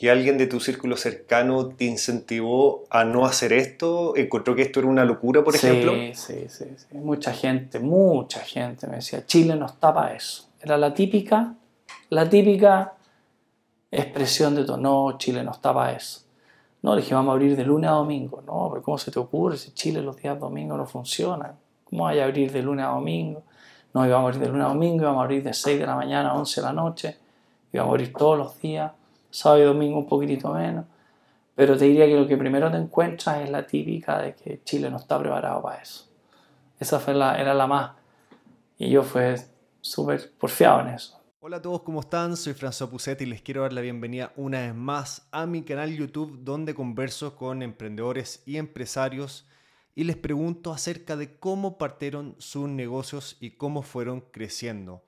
¿Y alguien de tu círculo cercano te incentivó a no hacer esto? ¿Encontró que esto era una locura, por ejemplo? Sí, sí, sí. Mucha gente, mucha gente me decía, Chile nos tapa eso. Era la típica, la típica expresión de todo, no, Chile nos tapa eso. No, le dije, vamos a abrir de lunes a domingo. No, pero ¿cómo se te ocurre si Chile los días domingos no funcionan? ¿Cómo hay a abrir de lunes a domingo? No, íbamos a abrir de lunes a domingo, íbamos a abrir de 6 de la mañana a 11 de la noche, íbamos a abrir todos los días, sábado y domingo un poquitito menos. Pero te diría que lo que primero te encuentras es la típica de que Chile no está preparado para eso. Esa fue la, era la más. Y yo fue súper porfiado en eso. Hola a todos, ¿cómo están? Soy François Puset y les quiero dar la bienvenida una vez más a mi canal YouTube donde converso con emprendedores y empresarios y les pregunto acerca de cómo partieron sus negocios y cómo fueron creciendo.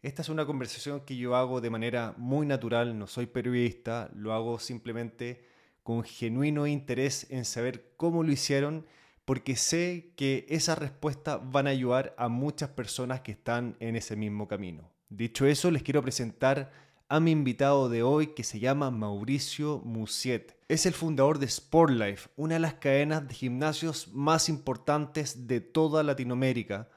Esta es una conversación que yo hago de manera muy natural, no soy periodista, lo hago simplemente con genuino interés en saber cómo lo hicieron porque sé que esas respuestas van a ayudar a muchas personas que están en ese mismo camino. Dicho eso, les quiero presentar a mi invitado de hoy que se llama Mauricio Musiet. Es el fundador de Sportlife, una de las cadenas de gimnasios más importantes de toda Latinoamérica.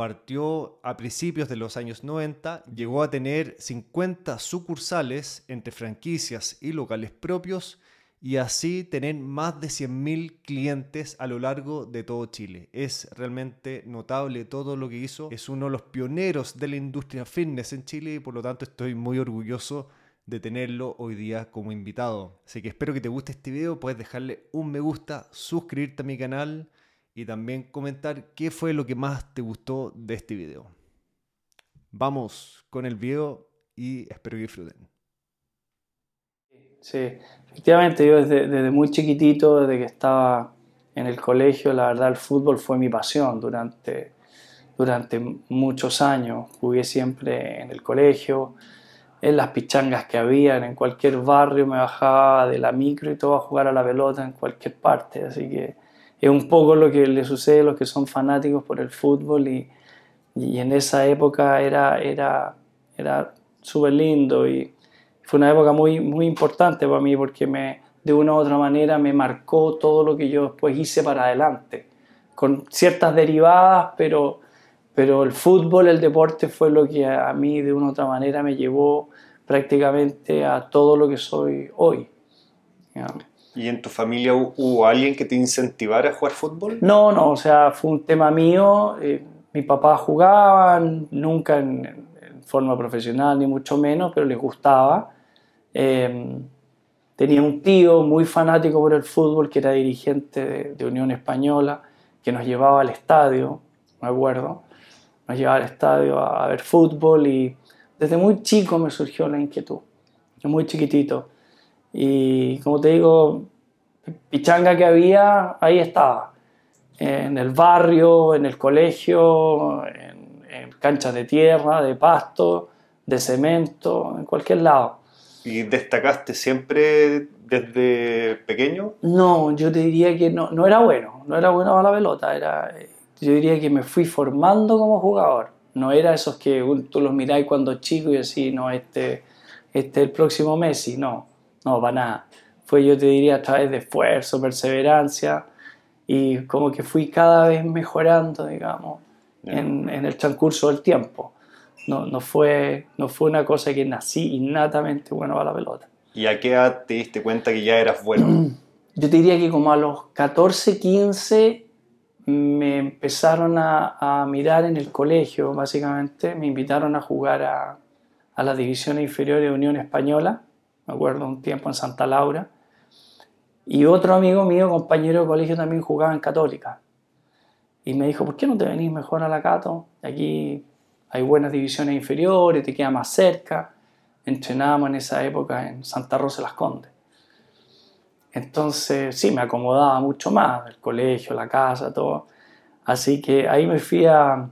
Partió a principios de los años 90, llegó a tener 50 sucursales entre franquicias y locales propios y así tener más de 100.000 clientes a lo largo de todo Chile. Es realmente notable todo lo que hizo. Es uno de los pioneros de la industria fitness en Chile y por lo tanto estoy muy orgulloso de tenerlo hoy día como invitado. Así que espero que te guste este video, puedes dejarle un me gusta, suscribirte a mi canal y también comentar qué fue lo que más te gustó de este video. Vamos con el video y espero que disfruten. Sí, efectivamente, yo desde, muy chiquitito, desde que estaba en el colegio, la verdad el fútbol fue mi pasión durante, durante muchos años. Jugué siempre en el colegio, en las pichangas que había, en cualquier barrio me bajaba de la micro y todo a jugar a la pelota en cualquier parte. Así que es un poco lo que le sucede a los que son fanáticos por el fútbol y, en esa época era, era, era súper lindo y fue una época muy, muy importante para mí porque me, de una u otra manera me marcó todo lo que yo después hice para adelante, con ciertas derivadas, pero, pero el fútbol, el deporte fue lo que a mí de una u otra manera me llevó prácticamente a todo lo que soy hoy. ¿Y en tu familia hubo alguien que te incentivara a jugar fútbol? No, no, o sea, fue un tema mío. Eh, mi papá jugaba, nunca en, en, forma profesional, ni mucho menos, pero les gustaba. Em, tenía un tío muy fanático por el fútbol que era dirigente de, Unión Española, que nos llevaba al estadio, me acuerdo, nos llevaba al estadio a, ver fútbol y desde muy chico me surgió la inquietud, muy chiquitito. Y como te digo, pichanga que había, ahí estaba, en el barrio, en el colegio, en, en canchas de tierra, de pasto, de cemento, en cualquier lado. ¿Y destacaste siempre desde pequeño? No, yo te diría que no, no era bueno, no era bueno a la pelota, era, yo diría que me fui formando como jugador. No era esos que tú los miráis cuando chico y así, no, este, este es el próximo Messi, no, no, para nada. Fue, yo te diría, a través de esfuerzo, perseverancia y como que fui cada vez mejorando, digamos, en, en el transcurso del tiempo no, no, fue, no fue una cosa que nací innatamente bueno a la pelota. ¿Y a qué edad te diste cuenta que ya eras bueno? Yo te diría que como a los 14, 15 me empezaron a, a mirar en el colegio, básicamente. Me invitaron a jugar a, a las divisiones inferiores de Unión Española, me acuerdo un tiempo en Santa Laura. Y otro amigo mío, compañero de colegio, también jugaba en Católica. Y me dijo, ¿por qué no te venís mejor a la Cato? Aquí hay buenas divisiones inferiores, te queda más cerca. Entrenábamos en esa época en Santa Rosa las Condes. Entonces, sí, me acomodaba mucho más, el colegio, la casa, todo. Así que ahí me fui a,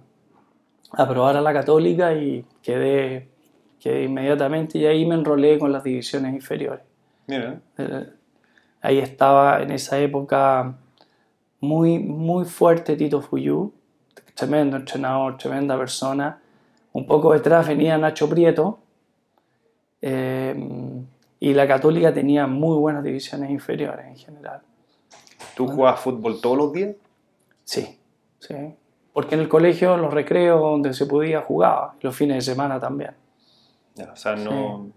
a probar a la católica y quedé, quedé inmediatamente y ahí me enrolé con las divisiones inferiores. Mira. Eh, ahí estaba en esa época muy, muy fuerte Tito Fuyú, tremendo entrenador, tremenda persona un poco detrás venía Nacho Prieto, eh, y la católica tenía muy buenas divisiones inferiores en general. ¿Tú jugabas fútbol todos los días? Sí, sí. Porque en el colegio, los recreos donde se podía, jugaba. Los fines de semana también. O sea, no...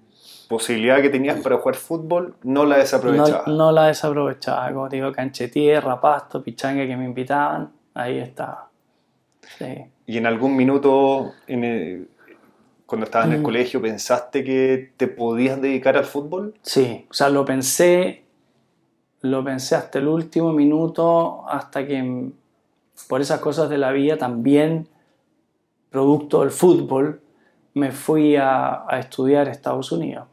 Posibilidad que tenías para jugar fútbol, no la desaprovechaba. No, no la desaprovechaba. Como te digo, tierra, pasto, pichanga que me invitaban, ahí estaba. Sí. ¿Y en algún minuto, cuando estabas en el mm. colegio, pensaste que te podías dedicar al fútbol? Sí, o sea, lo pensé, lo pensé hasta el último minuto, hasta que por esas cosas de la vida también, producto del fútbol, me fui a, estudiar a Estados Unidos.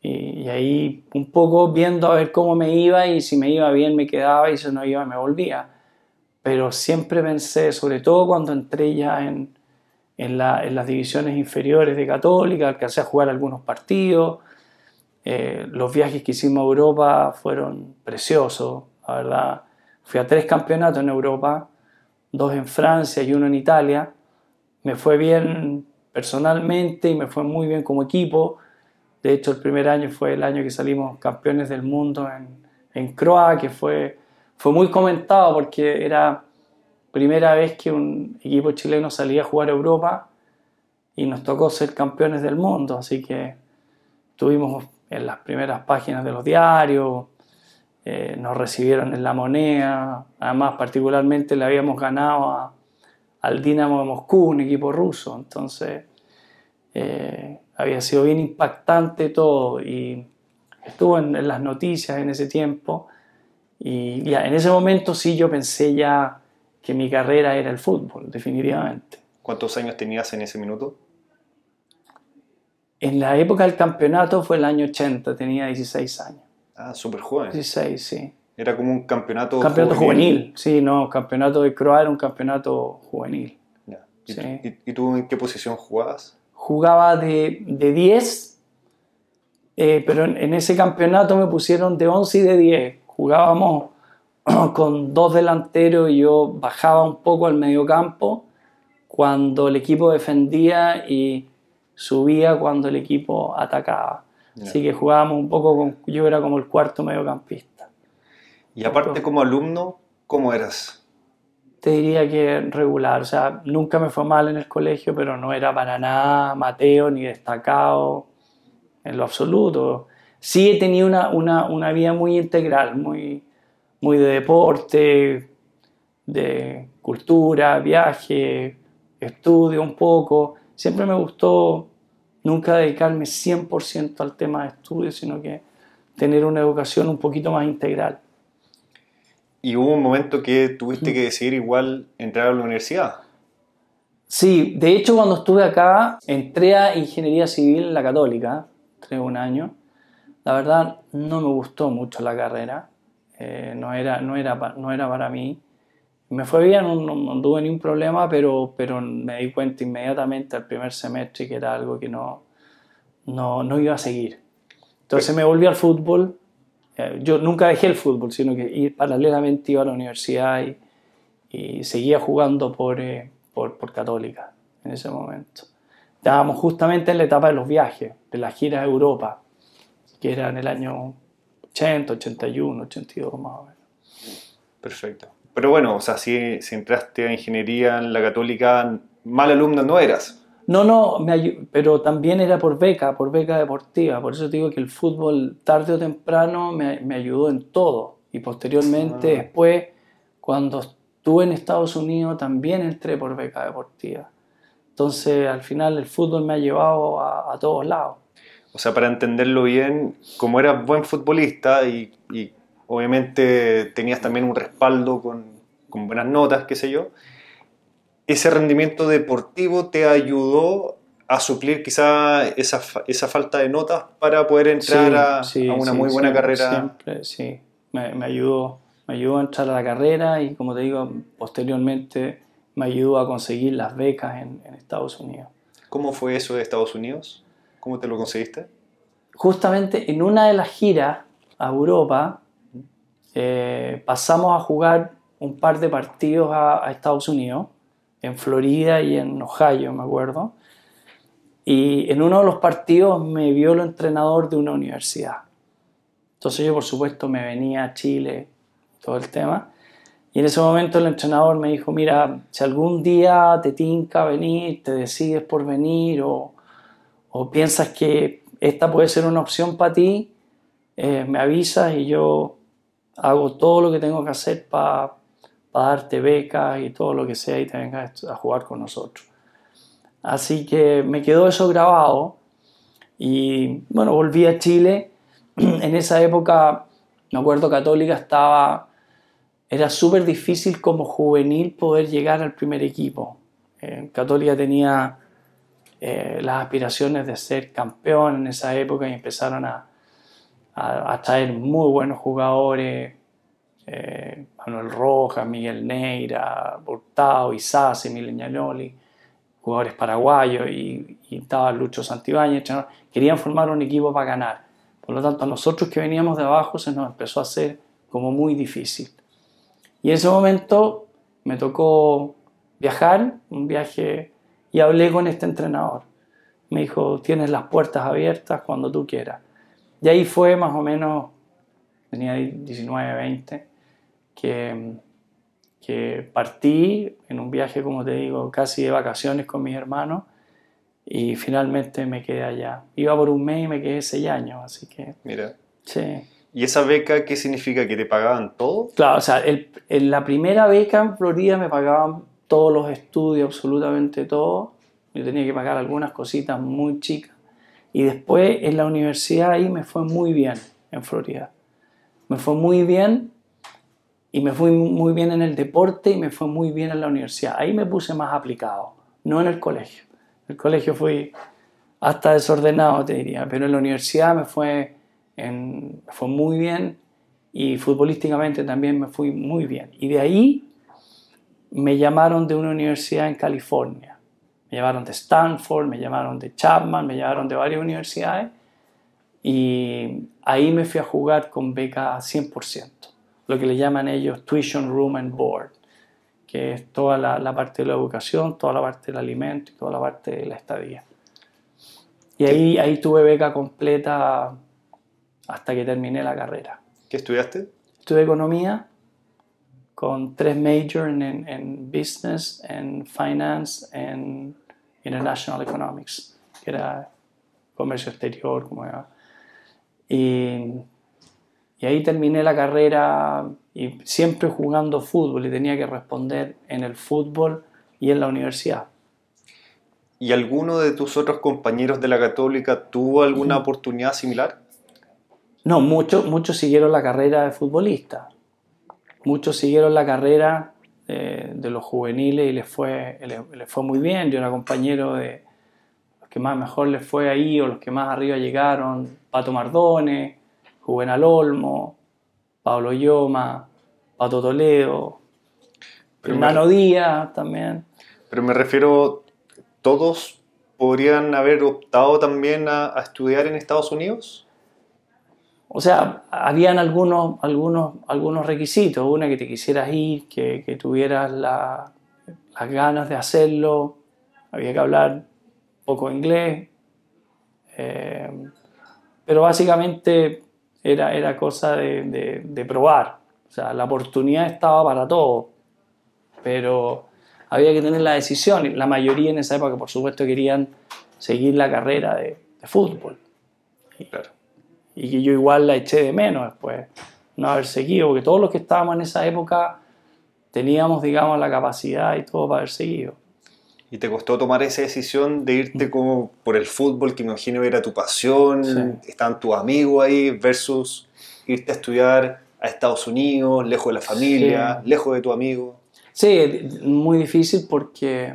Y, y, ahí un poco viendo a ver cómo me iba y si me iba bien me quedaba y si no iba me volvía pero siempre pensé, sobre todo cuando entré ya en, en, las divisiones inferiores de Católica, alcancé a jugar algunos partidos, eh, los viajes que hicimos a Europa fueron preciosos, la verdad. Fui a tres campeonatos en Europa, dos en Francia y uno en Italia. Me fue bien personalmente y me fue muy bien como equipo. De hecho, el primer año fue el año que salimos campeones del mundo en, en Croa, que fue fue muy comentado porque era primera vez que un equipo chileno salía a jugar a Europa y nos tocó ser campeones del mundo, así que estuvimos en las primeras páginas de los diarios, eh, nos recibieron en la moneda, además particularmente le habíamos ganado al Dinamo de Moscú, un equipo ruso, entonces eh, había sido bien impactante todo y estuvo en las noticias en ese tiempo y ya, en ese momento sí yo pensé ya que mi carrera era el fútbol, definitivamente. ¿Cuántos años tenías en ese minuto? En la época del campeonato fue el año 80, tenía 16 años. Ah, súper joven. 16, sí. Era como un campeonato, campeonato juvenil. Sí, no, campeonato de Croa era un campeonato juvenil. ¿Y, sí. ¿Y, tú en qué posición jugabas? Jugaba de, de 10, eh, pero en, en, ese campeonato me pusieron de 11 y de 10 jugábamos con dos delanteros y yo bajaba un poco al medio campo cuando el equipo defendía y subía cuando el equipo atacaba. Así que jugábamos un poco con, yo era como el cuarto mediocampista. Y aparte como alumno, ¿cómo eras? Te diría que regular, o sea, nunca me fue mal en el colegio, pero no era para nada Mateo ni destacado en lo absoluto sí he tenido una, una, una vida muy integral, muy, muy de deporte, de cultura, viaje, estudio un poco. Siempre me gustó nunca dedicarme 100% al tema de estudio, sino que tener una educación un poquito más integral. ¿Y hubo un momento que tuviste que decidir igual entrar a la universidad? Sí, de hecho cuando estuve acá entré a Ingeniería Civil en la Católica, entré un año, la verdad no me gustó mucho la carrera, eh, no, era, no, era, no era para mí. Me fue bien, no, tuve ningún problema, pero, pero me di cuenta inmediatamente al primer semestre que era algo que no, no, no iba a seguir. Entonces me volví al fútbol. Eh, yo nunca dejé el fútbol, sino que ir, paralelamente iba a la universidad y, seguía jugando por, eh, por, por, Católica en ese momento. Estábamos justamente en la etapa de los viajes, de las giras a Europa que era en el año 80, 81, 82 más o menos. Perfecto. Pero bueno, o sea, si, si entraste a ingeniería en la católica, mal alumno no eras. No, no, me pero también era por beca, por beca deportiva. Por eso te digo que el fútbol tarde o temprano me, me ayudó en todo. Y posteriormente, ah. después, cuando estuve en Estados Unidos, también entré por beca deportiva. Entonces, al final, el fútbol me ha llevado a, a todos lados o sea, para entenderlo bien, como eras buen futbolista y, obviamente tenías también un respaldo con, con, buenas notas, qué sé yo, ese rendimiento deportivo te ayudó a suplir quizá esa, esa falta de notas para poder entrar a, a, una muy buena carrera. Siempre, sí, me, me, ayudó, me ayudó a entrar a la carrera y como te digo, posteriormente me ayudó a conseguir las becas en, en Estados Unidos. ¿Cómo fue eso de Estados Unidos? ¿Cómo te lo conseguiste? Justamente en una de las giras a Europa eh, pasamos a jugar un par de partidos a, Estados Unidos, en Florida y en Ohio, me acuerdo. Y en uno de los partidos me vio el entrenador de una universidad. Entonces yo, por supuesto, me venía a Chile, todo el tema. Y en ese momento el entrenador me dijo, mira, si algún día te tinca venir, te decides por venir o, o piensas que esta puede ser una opción para ti, eh, me avisas y yo hago todo lo que tengo que hacer para darte becas y todo lo que sea y te vengas a jugar con nosotros. Así que me quedó eso grabado y bueno, volví a Chile. En esa época, me acuerdo, Católica estaba, era súper difícil como juvenil poder llegar al primer equipo. Eh, Católica tenía eh, las aspiraciones de ser campeón en esa época y empezaron a, a, traer muy buenos jugadores, eh, Manuel Rojas, Miguel Neira, Hurtado, Isasi, Mileñanoli, jugadores paraguayos y, y, estaba Lucho Santibáñez, querían formar un equipo para ganar. Por lo tanto, a nosotros que veníamos de abajo se nos empezó a hacer como muy difícil. Y en ese momento me tocó viajar, un viaje, y hablé con este entrenador. Me dijo, tienes las puertas abiertas cuando tú quieras. Y ahí fue más o menos, tenía 19, 20, que, que partí en un viaje, como te digo, casi de vacaciones con mis hermanos y finalmente me quedé allá. Iba por un mes y me quedé seis años, así que... Mira. Sí. ¿Y esa beca qué significa? ¿Que te pagaban todo? Claro, o sea, en la primera beca en Florida me pagaban todos los estudios, absolutamente todo. Yo tenía que pagar algunas cositas muy chicas. Y después en la universidad ahí me fue muy bien, en Florida. Me fue muy bien y me fue muy bien en el deporte y me fue muy bien en la universidad. Ahí me puse más aplicado, no en el colegio. El colegio fui hasta desordenado, te diría, pero en la universidad me fue, fue muy bien y futbolísticamente también me fui muy bien. Y de ahí me llamaron de una universidad en California me llamaron de Stanford, me llamaron de Chapman, me llamaron de varias universidades y ahí me fui a jugar con beca 100%, lo que le llaman ellos Tuition Room and Board, que es toda la, la parte de la educación, toda la parte del alimento y toda la parte de la estadía. Y ahí, ahí tuve beca completa hasta que terminé la carrera. ¿Qué estudiaste? Estudié economía con tres majors en, en, business, en finance, en international economics, que era comercio exterior, como era. Y, y ahí terminé la carrera y siempre jugando fútbol y tenía que responder en el fútbol y en la universidad. ¿Y alguno de tus otros compañeros de la católica tuvo alguna oportunidad similar? No, muchos muchos siguieron la carrera de futbolista muchos siguieron la carrera eh, de los juveniles y les fue, les, fue muy bien. Yo era compañero de los que más mejor les fue ahí o los que más arriba llegaron, Pato Mardone, Juvenal Olmo, Pablo Yoma, Pato Toledo, Hermano Díaz también. Pero me refiero, ¿todos podrían haber optado también a estudiar en Estados Unidos? O sea, habían algunos, algunos, algunos requisitos. Una, que te quisieras ir, que, que tuvieras las ganas de hacerlo. Había que hablar poco inglés. Eh, pero básicamente era, era cosa de, de, probar. O sea, la oportunidad estaba para todo. Pero había que tener la decisión. La mayoría en esa época, por supuesto, querían seguir la carrera de, de fútbol. Claro y que yo igual la eché de menos después, no haber seguido, porque todos los que estábamos en esa época teníamos, digamos, la capacidad y todo para haber seguido. ¿Y te costó tomar esa decisión de irte como por el fútbol, que me imagino era tu pasión, estaban tus amigos ahí, versus irte a estudiar a Estados Unidos, lejos de la familia, lejos de tu amigo? Sí, muy difícil porque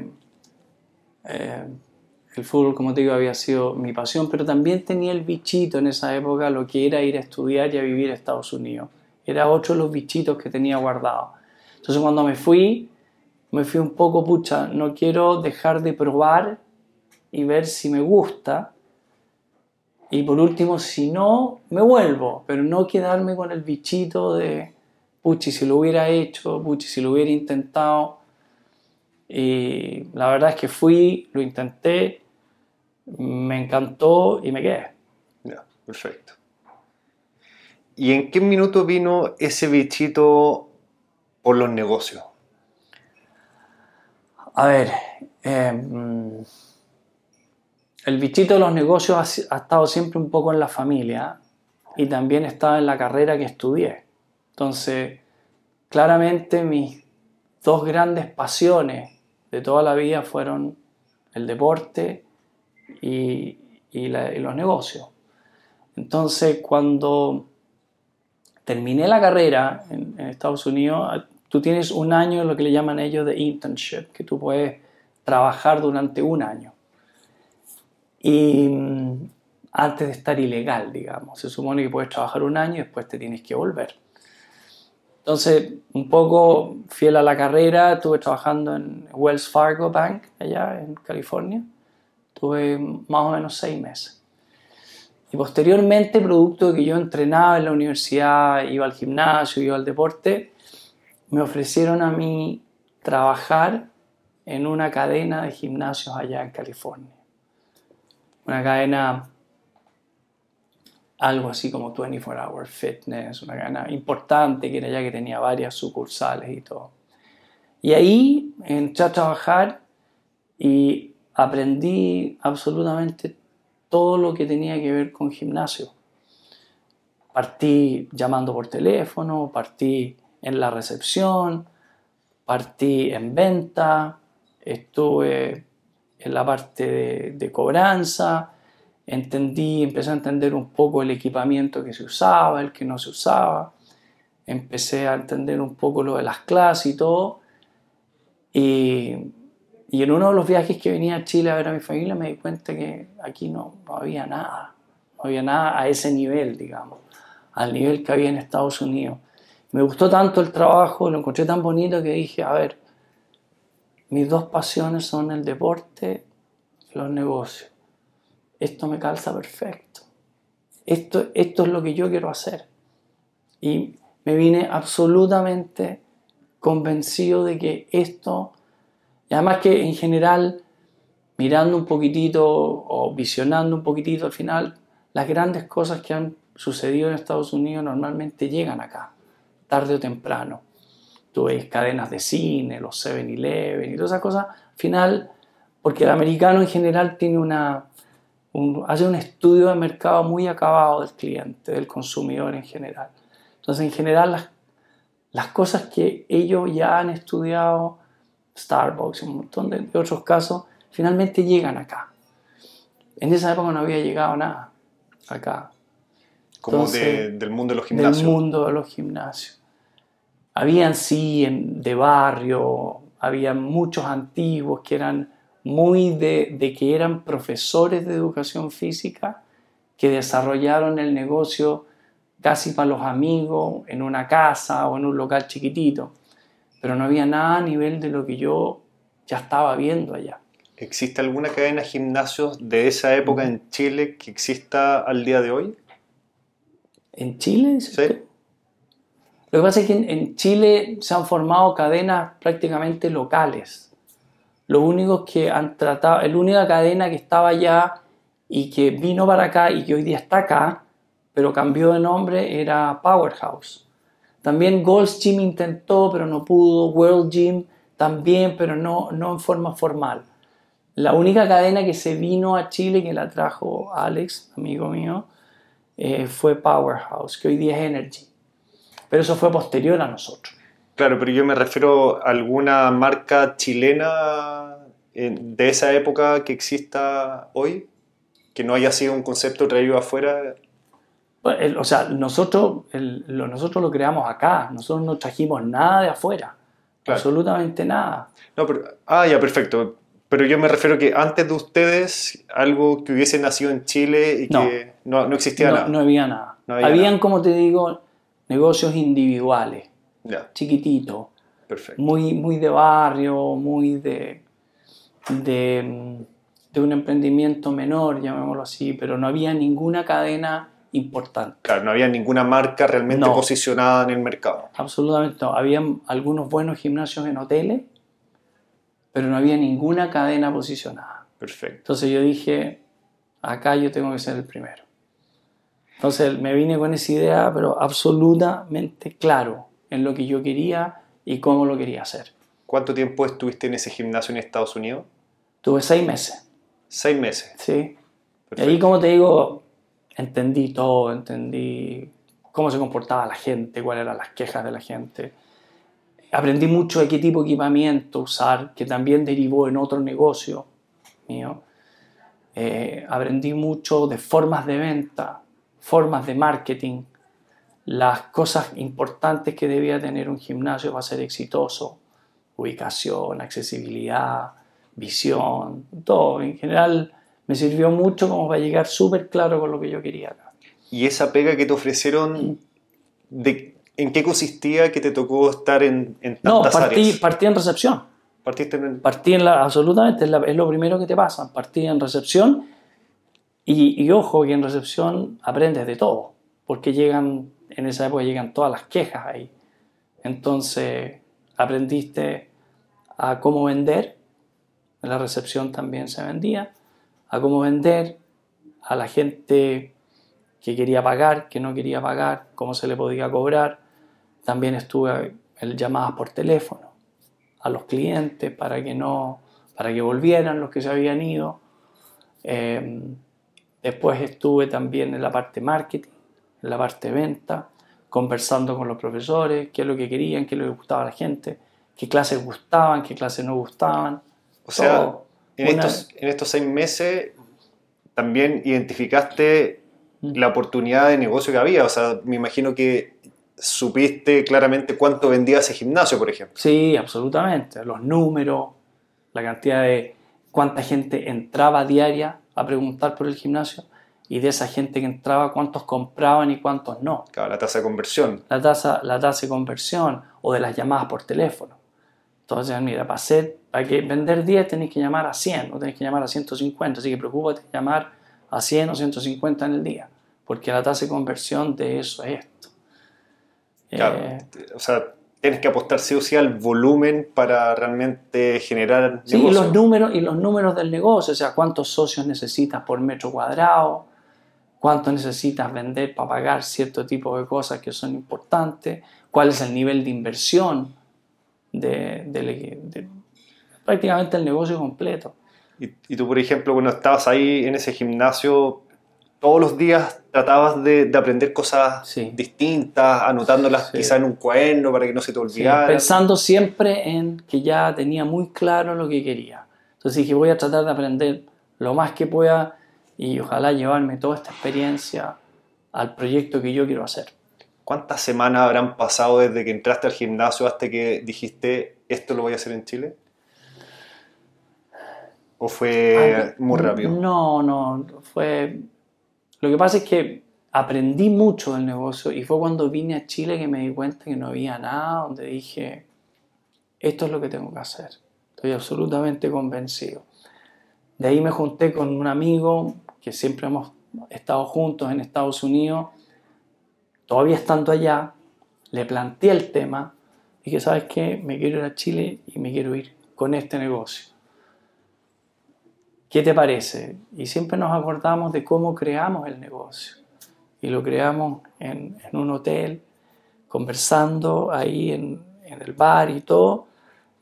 eh, el fútbol, como te digo, había sido mi pasión, pero también tenía el bichito en esa época, lo que era ir a estudiar y a vivir a Estados Unidos. Era otro de los bichitos que tenía guardado. Entonces cuando me fui, me fui un poco, pucha, no quiero dejar de probar y ver si me gusta. Y por último, si no, me vuelvo, pero no quedarme con el bichito de, puchi, si lo hubiera hecho, puchi, si lo hubiera intentado. Y la verdad es que fui, lo intenté, me encantó y me quedé. Ya, perfecto. ¿Y en qué minuto vino ese bichito por los negocios? A ver, em, el bichito de los negocios ha, ha, estado siempre un poco en la familia y también estaba en la carrera que estudié. Entonces, claramente mis dos grandes pasiones de toda la vida fueron el deporte y, los negocios. Entonces, cuando terminé la carrera en, Estados Unidos, tú tienes un año, lo que le llaman ellos de internship, que tú puedes trabajar durante un año. Y mm, antes de estar ilegal, digamos, se supone que puedes trabajar un año y después te tienes que volver. Entonces, un poco fiel a la carrera, estuve trabajando en Wells Fargo Bank, allá en California. Tuve más o menos seis meses. Y posteriormente, producto de que yo entrenaba en la universidad, iba al gimnasio, iba al deporte, me ofrecieron a mí trabajar en una cadena de gimnasios allá en California. Una cadena algo así como 24 Hour Fitness, una cadena importante que era ya que tenía varias sucursales y todo. Y ahí entré a trabajar y aprendí absolutamente todo lo que tenía que ver con gimnasio. Partí llamando por teléfono, partí en la recepción, partí en venta, estuve en la parte de, de cobranza, entendí, empecé a entender un poco el equipamiento que se usaba, el que no se usaba, empecé a entender un poco lo de las clases y todo. Y, y en uno de los viajes que venía a Chile a ver a mi familia me di cuenta que aquí no, no había nada, no había nada a ese nivel, digamos, al nivel que había en Estados Unidos. Me gustó tanto el trabajo, lo encontré tan bonito que dije, a ver, mis dos pasiones son el deporte y los negocios esto me calza perfecto. Esto, esto es lo que yo quiero hacer. Y me vine absolutamente convencido de que esto, y además que en general, mirando un poquitito o visionando un poquitito al final, las grandes cosas que han sucedido en Estados Unidos normalmente llegan acá, tarde o temprano. Tú ves cadenas de cine, los 7-Eleven y todas esas cosas, al final, porque el americano en general tiene una, hace un estudio de mercado muy acabado del cliente, del consumidor en general. Entonces, en general, las, las cosas que ellos ya han estudiado, Starbucks un montón de, otros casos, finalmente llegan acá. En esa época no había llegado nada acá. Como del mundo de los gimnasios. Del mundo de los gimnasios. Habían sí de barrio, había muchos antiguos que eran muy de, que eran profesores de educación física que desarrollaron el negocio casi para los amigos, en una casa o en un local chiquitito, pero no había nada a nivel de lo que yo ya estaba viendo allá. ¿Existe alguna cadena de gimnasios de esa época en Chile que exista al día de hoy? ¿En Chile? Sí. Lo que pasa es que en Chile se han formado cadenas prácticamente locales lo único que han tratado, la única cadena que estaba allá y que vino para acá y que hoy día está acá, pero cambió de nombre, era Powerhouse. También Gold's Gym intentó, pero no pudo. World Gym también, pero no, no en forma formal. La única cadena que se vino a Chile, que la trajo Alex, amigo mío, eh, fue Powerhouse, que hoy día es Energy. Pero eso fue posterior a nosotros. Claro, pero yo me refiero a alguna marca chilena de esa época que exista hoy, que no haya sido un concepto traído afuera. o sea, nosotros, lo, nosotros lo creamos acá, nosotros no trajimos nada de afuera, absolutamente nada. No, pero, ah, ya, perfecto. Pero yo me refiero que antes de ustedes, algo que hubiese nacido en Chile y que no, no, existía nada. No había nada. Habían, como te digo, negocios individuales chiquitito, Muy, muy de barrio, muy de, de, un emprendimiento menor, llamémoslo así, pero no había ninguna cadena importante. Claro, no había ninguna marca realmente posicionada en el mercado. Absolutamente no. Había algunos buenos gimnasios en hoteles, pero no había ninguna cadena posicionada. Perfecto. Entonces yo dije, acá yo tengo que ser el primero. Entonces me vine con esa idea, pero absolutamente claro en lo que yo quería y cómo lo quería hacer. ¿Cuánto tiempo estuviste en ese gimnasio en Estados Unidos? Tuve seis meses. Seis meses. Sí. Y ahí, como te digo, entendí todo, entendí cómo se comportaba la gente, cuáles eran las quejas de la gente. Aprendí mucho de qué tipo de equipamiento usar, que también derivó en otro negocio mío. Eh, aprendí mucho de formas de venta, formas de marketing, las cosas importantes que debía tener un gimnasio para ser exitoso, ubicación, accesibilidad, visión, todo. En general me sirvió mucho como para llegar súper claro con lo que yo quería ¿Y esa pega que te ofrecieron, de, en qué consistía que te tocó estar en, en tantas No, partí, áreas? partí en recepción. Partiste en... Partí en la, absolutamente, es, la- es lo primero que te pasa. Partí en recepción y, y ojo que en recepción aprendes de todo, porque llegan, en esa época llegan todas las quejas ahí. Entonces aprendiste a cómo vender, en la recepción también se vendía, a cómo vender a la gente que quería pagar, que no quería pagar, cómo se le podía cobrar. También estuve en llamadas por teléfono a los clientes para que no para que volvieran los que se habían ido. Eh, después estuve también en la parte marketing, en la parte venta, conversando con los profesores, qué es lo que querían, qué es lo que gustaba a la gente, qué clases gustaban, qué clases no gustaban. O sea, en, estos, en estos seis meses también identificaste Mm. la oportunidad de negocio que había. O sea, me imagino que supiste claramente cuánto vendía ese gimnasio, por ejemplo. Sí, absolutamente. Los números, la cantidad de cuánta gente entraba diaria a preguntar por el gimnasio y de esa gente que entraba cuántos compraban y cuántos no. Claro, la tasa de conversión. La tasa, la tasa de conversión o de las llamadas por teléfono. Entonces, mira, para, hacer, para que vender 10 tenés que llamar a 100 o tenés que llamar a 150, así que preocúpate de llamar a 100 o 150 en el día, porque la tasa de conversión de eso es esto. Claro. Eh, O sea, tienes que apostar sí o sí al volumen para realmente generar Sí, y los, números, y los números del negocio, o sea, cuántos socios necesitas por metro cuadrado, cuánto necesitas vender para pagar cierto tipo de cosas que son importantes, cuál es el nivel de inversión de, del- de- prácticamente el negocio completo. Y, y tú, por ejemplo, cuando estabas ahí en ese gimnasio, todos los días tratabas de, de aprender cosas Sí. distintas, anotándolas Sí. quizás en un cuaderno para que no se te Sí, olvidara. pensando siempre en que ya tenía muy claro lo que quería. Entonces dije, voy a tratar de aprender lo más que pueda y ojalá llevarme toda esta experiencia al proyecto que yo quiero hacer. ¿Cuántas semanas habrán pasado desde que entraste al gimnasio hasta que dijiste esto lo voy a hacer en Chile? ¿O fue Ah, muy rápido? No, no, fue... Lo que pasa es que aprendí mucho del negocio y fue cuando vine a Chile que me di cuenta que no había nada, donde dije, esto es lo que tengo que hacer. Estoy absolutamente convencido. De ahí me junté con un amigo que siempre hemos estado juntos en Estados Unidos, todavía estando allá, le planteé el tema y que, ¿sabes qué? Me quiero ir a Chile y me quiero ir con este negocio. ¿Qué te parece? Y siempre nos acordamos de cómo creamos el negocio. Y lo creamos en, un hotel, conversando ahí en, en el bar y todo,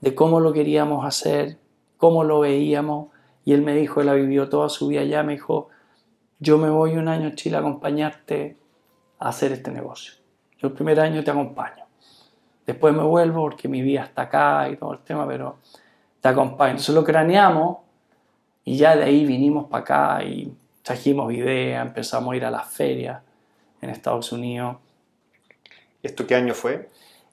de cómo lo queríamos hacer, cómo lo veíamos. Y él me dijo, él ha vivido toda su vida allá, me dijo, yo me voy un año a Chile a acompañarte a hacer este negocio. Yo el primer año te acompaño. Después me vuelvo porque mi vida está acá y todo el tema, pero te acompaño. Entonces lo craneamos y ya de ahí vinimos para acá y trajimos ideas, empezamos a ir a las ferias en Estados Unidos. ¿Esto qué año fue?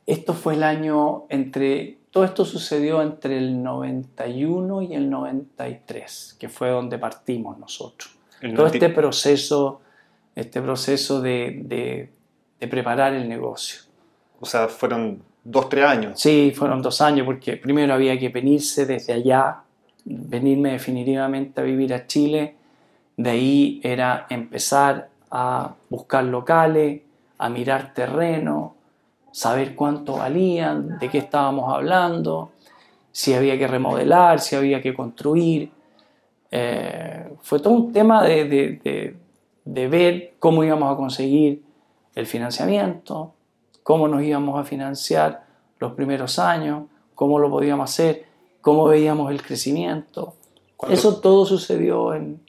Esto fue el año entre, todo esto sucedió entre el 91 y el 93, que fue donde partimos nosotros. El Todo 90 este proceso, este proceso de, de, de preparar el negocio. O sea, fueron dos, tres años. Sí, fueron dos años porque primero había que venirse desde allá, venirme definitivamente a vivir a Chile. De ahí era empezar a buscar locales, a mirar terreno, saber cuánto valían, de qué estábamos hablando, si había que remodelar, si había que construir. Eh, fue todo un tema de, de, de, ver cómo íbamos a conseguir el financiamiento, cómo nos íbamos a financiar los primeros años, cómo lo podíamos hacer, cómo veíamos el crecimiento. Eso todo sucedió en,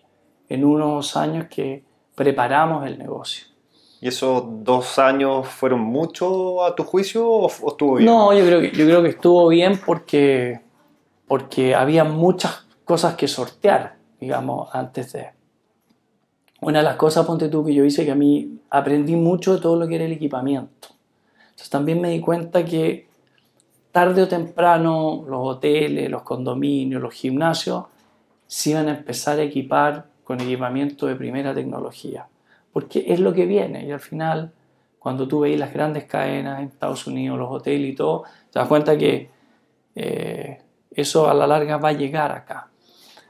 en unos años que preparamos el negocio. ¿Y esos dos años fueron mucho a tu juicio o, estuvo bien? No, yo creo que, yo creo que estuvo bien porque, porque había muchas cosas que sortear, digamos, antes de... Una de las cosas, ponte tú, que yo hice que a mí aprendí mucho de todo lo que era el equipamiento. Entonces también me di cuenta que tarde o temprano los hoteles, los condominios, los gimnasios se iban a empezar a equipar con equipamiento de primera tecnología. Porque es lo que viene y al final, cuando tú veis las grandes cadenas en Estados Unidos, los hoteles y todo, te das cuenta que eh, eso a la larga va a llegar acá.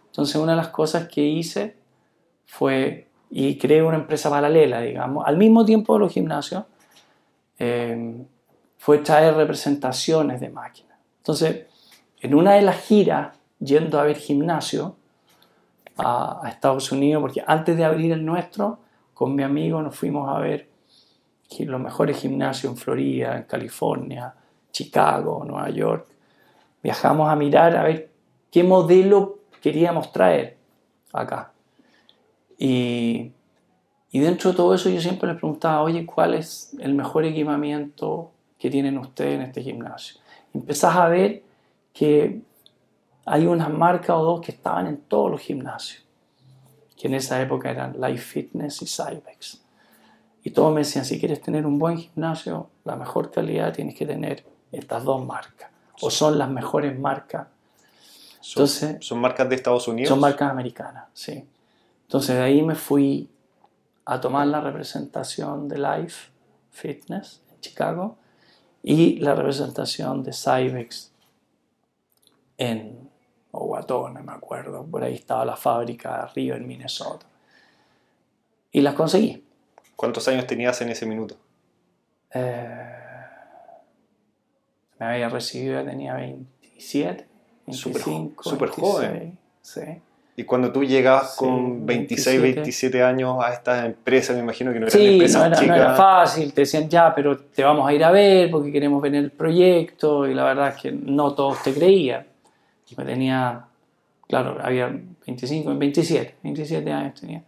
Entonces una de las cosas que hice fue, y creé una empresa paralela, digamos, al mismo tiempo de los gimnasios, eh, fue traer representaciones de máquinas. Entonces, en una de las giras, yendo a ver gimnasio, a, Estados Unidos, porque antes de abrir el nuestro, con mi amigo nos fuimos a ver los mejores gimnasios en Florida, en California, Chicago, Nueva York. Viajamos a mirar a ver qué modelo queríamos traer acá. Y, dentro de todo eso yo siempre les preguntaba, oye, ¿cuál es el mejor equipamiento que tienen ustedes en este gimnasio? Empezás a ver que hay unas marcas o dos que estaban en todos los gimnasios, que en esa época eran Life Fitness y Cybex. Y todos me decían, si quieres tener un buen gimnasio, la mejor calidad tienes que tener estas dos marcas. O son las mejores marcas. Entonces, ¿Son marcas de Estados Unidos? Son marcas americanas, sí. Entonces de ahí me fui a tomar la representación de Life Fitness en Chicago y la representación de Cybex en o Guatón, me acuerdo, por ahí estaba la fábrica arriba en Minnesota. Y las conseguí. ¿Cuántos años tenías en ese minuto? Eh, me había recibido, tenía 27, 25. Súper joven. Sí. Y cuando tú llegas con 26, 27. años a esta empresa, me imagino que no eran empresas no era, no era fácil, te decían ya, pero te vamos a ir a ver porque queremos ver el proyecto y la verdad es que no todos te creían me tenía, claro, había 25, 27, 27 años tenía.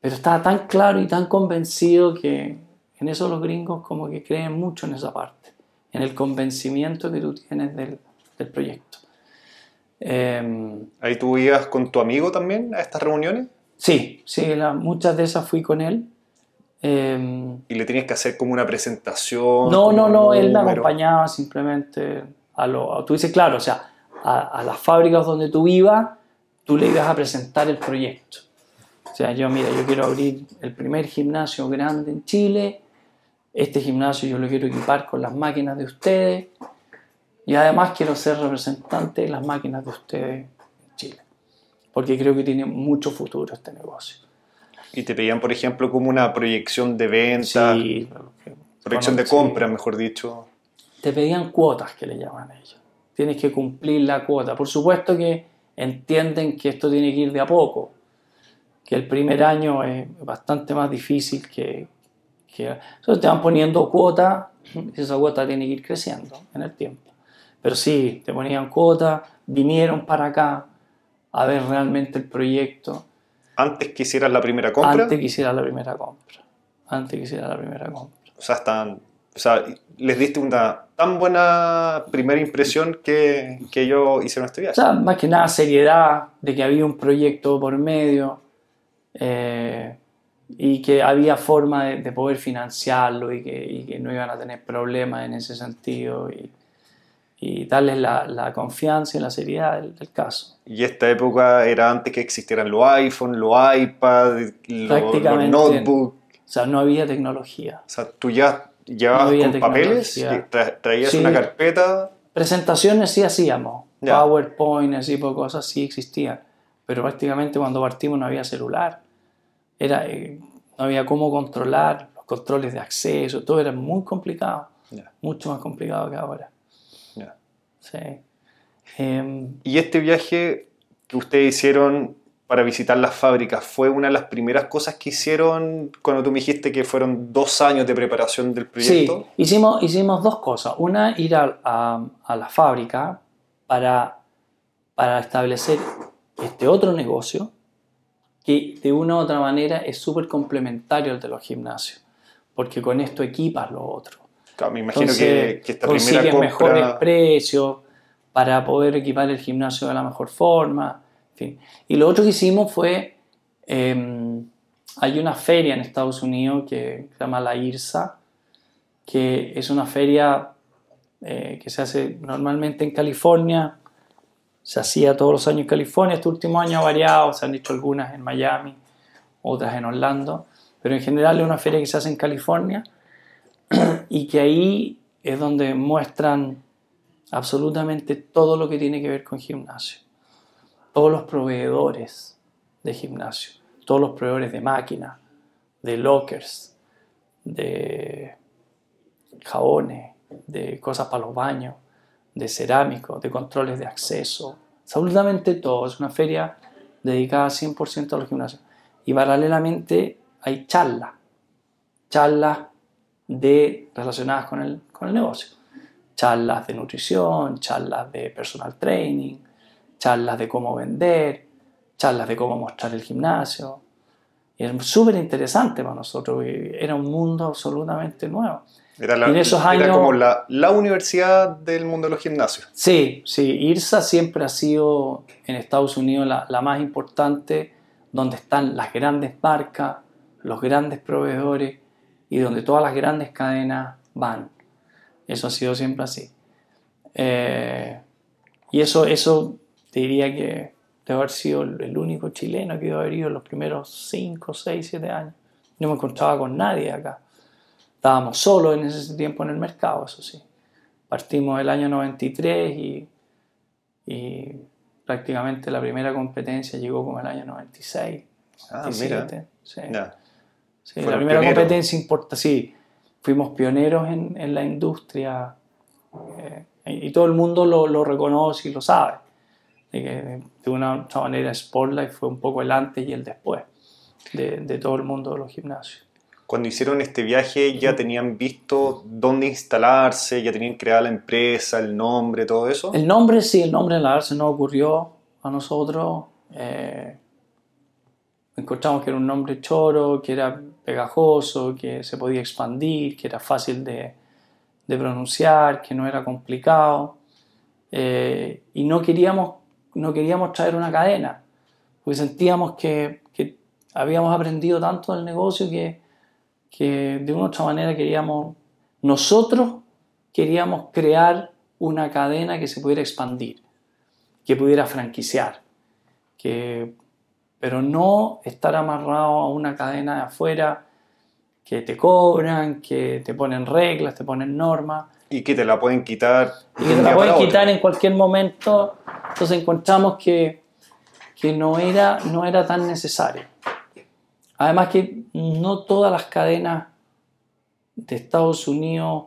Pero estaba tan claro y tan convencido que en eso los gringos como que creen mucho en esa parte, en el convencimiento que tú tienes del, del proyecto. Em, ¿Ahí tú ibas con tu amigo también a estas reuniones? Sí, sí, muchas de esas fui con él. Em, ¿Y le tenías que hacer como una presentación? No, no, no, él me acompañaba simplemente a lo... Tú dices, claro, o sea, a, las fábricas donde tú ibas, tú le ibas a presentar el proyecto. O sea, yo, mira, yo quiero abrir el primer gimnasio grande en Chile, este gimnasio yo lo quiero equipar con las máquinas de ustedes y además quiero ser representante de las máquinas de ustedes en Chile, porque creo que tiene mucho futuro este negocio. Y te pedían, por ejemplo, como una proyección de venta, sí, proyección de compra, mejor dicho. Te pedían cuotas que le llaman ellos tienes que cumplir la cuota. Por supuesto que entienden que esto tiene que ir de a poco, que el primer año es bastante más difícil que... que te van poniendo cuota y esa cuota tiene que ir creciendo en el tiempo. Pero sí, te ponían cuota, vinieron para acá a ver realmente el proyecto. ¿Antes que hicieras la primera compra? Antes que hicieras la primera compra. Antes que hicieras la primera compra. O sea, están o sea, les diste una tan buena primera impresión que, que ellos hicieron este viaje. O sea, más que nada seriedad, de que había un proyecto por medio eh, y que había forma de, poder financiarlo y que, y que, no iban a tener problemas en ese sentido y, y darles la, la, confianza y la seriedad del, caso. ¿Y esta época era antes que existieran los iPhone, los iPad, los, los notebooks? O sea, no había tecnología. O sea, tú ya ¿Llevabas con papeles? ¿Traías una carpeta? Presentaciones sí hacíamos. PowerPoint, ese tipo de cosas sí existían. Pero prácticamente cuando partimos no había celular. Era, eh, no había cómo controlar los controles de acceso. Todo era muy complicado. Mucho más complicado que ahora. Sí. Em, ¿Y este viaje que ustedes hicieron para visitar las fábricas, ¿fue una de las primeras cosas que hicieron cuando tú me dijiste que fueron dos años de preparación del proyecto? Sí, hicimos, hicimos dos cosas. Una, ir a, a, la fábrica para, para establecer este otro negocio que de una u otra manera es súper complementario al de los gimnasios, porque con esto equipas lo otro. Me imagino que, esta primera compra... mejores precios para poder equipar el gimnasio de la mejor forma y lo otro que hicimos fue, em, hay una feria en Estados Unidos que se llama la IRSA, que es una feria eh, que se hace normalmente en California, se hacía todos los años en California, este último año ha variado, se han hecho algunas en Miami, otras en Orlando, pero en general es una feria que se hace en California y que ahí es donde muestran absolutamente todo lo que tiene que ver con gimnasio todos los proveedores de gimnasio, todos los proveedores de máquinas, de lockers, de jabones, de cosas para los baños, de cerámicos, de controles de acceso, absolutamente todo. Es una feria dedicada 100% a los gimnasios. Y paralelamente hay charlas, charlas de, relacionadas con el, con el negocio. Charlas de nutrición, charlas de personal training, charlas de cómo vender, charlas de cómo mostrar el gimnasio. Y es súper interesante para nosotros, era un mundo absolutamente nuevo. Era, la, esos años, era como la, la, universidad del mundo de los gimnasios. Sí, sí, IRSA siempre ha sido en Estados Unidos la, la más importante, donde están las grandes marcas, los grandes proveedores y donde todas las grandes cadenas van. Eso ha sido siempre así. Eh, y eso, eso te diría que debo haber sido el único chileno que iba a haber ido en los primeros 5, 6, 7 años. No me encontraba con nadie acá. Estábamos solos en ese tiempo en el mercado, eso sí. Partimos el año 93 y, y prácticamente la primera competencia llegó como el año 96. Ah, mira. Sí. La primera competencia importa, sí. Fuimos pioneros en, en la industria eh, y todo el mundo lo, lo reconoce y lo sabe de que de una otra manera Spotlight fue un poco el antes y el después de, de todo el mundo de los gimnasios. Cuando hicieron este viaje ya tenían visto dónde instalarse, ya tenían creada la empresa, el nombre, todo eso. El nombre sí, el nombre en la se nos ocurrió a nosotros. Eh, encontramos que era un nombre choro, que era pegajoso, que se podía expandir, que era fácil de, de pronunciar, que no era complicado. Eh, y no queríamos no queríamos traer una cadena, porque sentíamos que, habíamos aprendido tanto del negocio que, que de una u otra manera queríamos, nosotros queríamos crear una cadena que se pudiera expandir, que pudiera franquiciar, que, pero no estar amarrado a una cadena de afuera que te cobran, que te ponen reglas, te ponen normas. Y que te la pueden quitar. Y que te la pueden quitar en cualquier momento entonces encontramos que, que no, era, no era tan necesario. Además que no todas las cadenas de Estados Unidos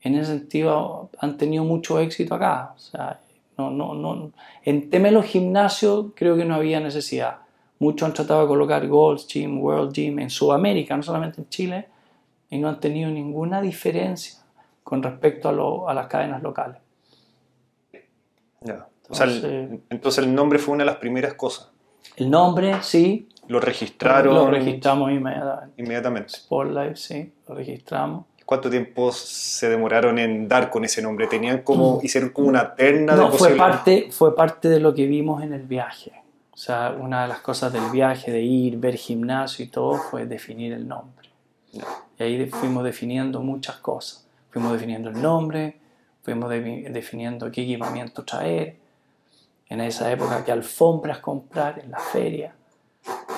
en ese sentido han tenido mucho éxito acá. O sea, no, no, no. En tema de los gimnasios creo que no había necesidad. Muchos han tratado de colocar Gold Gym, World Gym en Sudamérica, no solamente en Chile, y no han tenido ninguna diferencia con respecto a, a las cadenas locales. Entonces, el nombre fue una de las primeras cosas. El nombre, sí. Lo registraron. Lo registramos inmediatamente. Inmediatamente. Spotlight, sí, lo registramos. ¿Cuánto tiempo se demoraron en dar con ese nombre? ¿Tenían como, mm. hicieron como una terna no, fue parte, fue parte de lo que vimos en el viaje. O sea, una de las cosas del viaje, de ir, ver gimnasio y todo, fue definir el nombre. Y ahí fuimos definiendo muchas cosas. Fuimos definiendo el nombre, fuimos definiendo qué equipamiento traer, en esa época, qué alfombras comprar en la feria,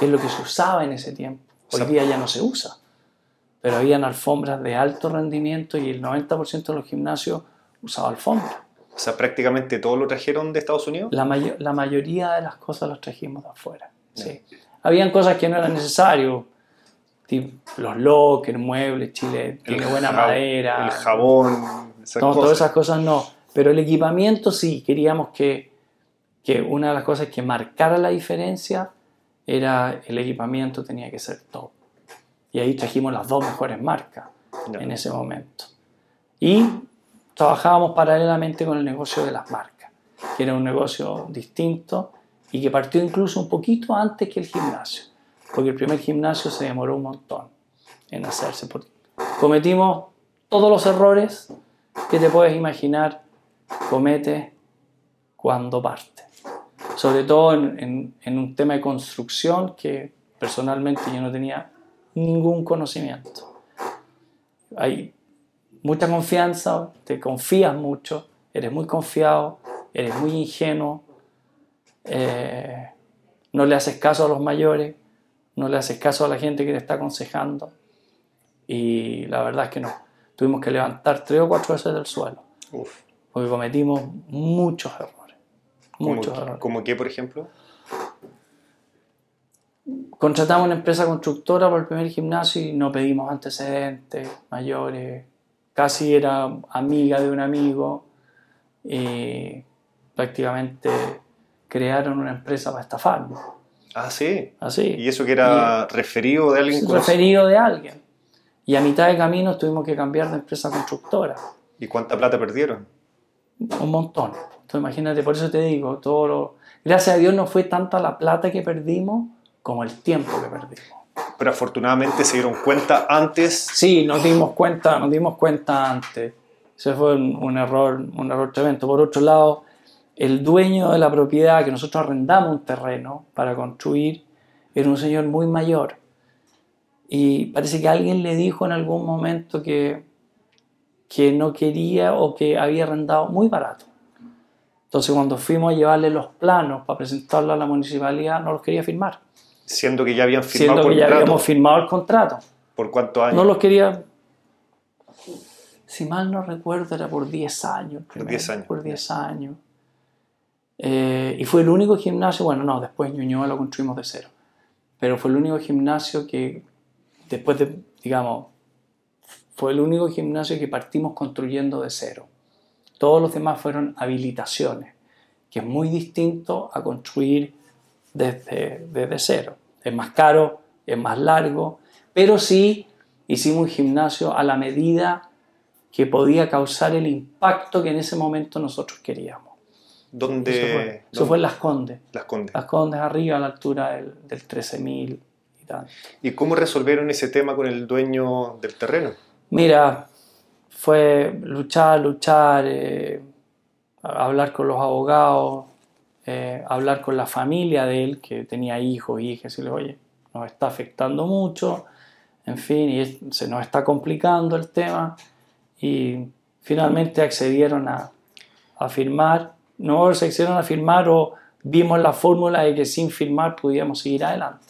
qué es lo que se usaba en ese tiempo. Hoy día ya no se usa, pero habían alfombras de alto rendimiento y el 90% de los gimnasios usaba alfombras. O sea, prácticamente todo lo trajeron de Estados Unidos. La, la mayoría de las cosas las trajimos de afuera. Sí. Habían cosas que no eran necesarias, los lockers, muebles, Chile tiene buena madera. El jabón, Todas esas cosas no. Pero el equipamiento sí, queríamos que que una de las cosas que marcara la diferencia era el equipamiento tenía que ser top. Y ahí trajimos las dos mejores marcas en ese momento. Y trabajábamos paralelamente con el negocio de las marcas, que era un negocio distinto y que partió incluso un poquito antes que el gimnasio, porque el primer gimnasio se demoró un montón en hacerse. porque Cometimos todos los errores que te puedes imaginar comete cuando parte. Sobre todo en, en- en un tema de construcción que personalmente yo no tenía ningún conocimiento. Hay mucha confianza, te confías mucho, eres muy confiado, eres muy ingenuo, eh, no le haces caso a los mayores, no le haces caso a la gente que te está aconsejando y la verdad es que no. Tuvimos que levantar tres o cuatro veces del suelo Uf. porque cometimos muchos errores. ¿Cómo, Muchos errores. ¿Cómo qué, por ejemplo? Contratamos una empresa constructora por el primer gimnasio y no pedimos antecedentes mayores. Casi era amiga de un amigo y prácticamente crearon una empresa para estafarnos. Ah, sí. Así. ¿Y eso que era referido de alguien referido de alguien. Y a mitad de camino tuvimos que cambiar de empresa constructora. ¿Y cuánta plata perdieron? Un montón. Entonces imagínate, por eso te digo, todo lo- gracias a Dios no fue tanta la plata que perdimos como el tiempo que perdimos. Pero afortunadamente se dieron cuenta antes. Sí, nos dimos cuenta, nos dimos cuenta antes. Ese fue un, error, un error tremendo. Por otro lado, el dueño de la propiedad, que nosotros arrendamos un terreno para construir, era un señor muy mayor. Y parece que alguien le dijo en algún momento que, que no quería o que había arrendado muy barato. Entonces cuando fuimos a llevarle los planos para presentarlo a la municipalidad, no los quería firmar. Siendo que ya habían firmado Siendo que ya contrato. habíamos firmado el contrato. ¿Por cuántos años? No los quería. Si mal no recuerdo, era por 10 años. primero, 10 años, Por 10 años. Eh, y fue el único gimnasio, bueno, no, después Ñuñoa lo construimos de cero. Pero fue el único gimnasio que, después de, digamos, fue el único gimnasio que partimos construyendo de cero. Todos los demás fueron habilitaciones, que es muy distinto a construir desde, desde cero. Es más caro, es más largo, pero sí hicimos un gimnasio a la medida que podía causar el impacto que en ese momento nosotros queríamos. ¿Dónde? Eso fue, eso dónde- fue en Las Condes. Las Condes. Las Condes arriba a la altura del, del 13.000 y tal. ¿Y cómo resolvieron ese tema con el dueño del terreno? Mira, fue luchar, luchar, eh, hablar con los abogados, eh, hablar con la familia de él, que tenía hijos, hijas, y decirle, oye, nos está afectando mucho, en fin, y es- se nos está complicando el tema, y finalmente accedieron a, a firmar, no se accedieron a firmar o vimos la fórmula de que sin firmar pudiéramos seguir adelante.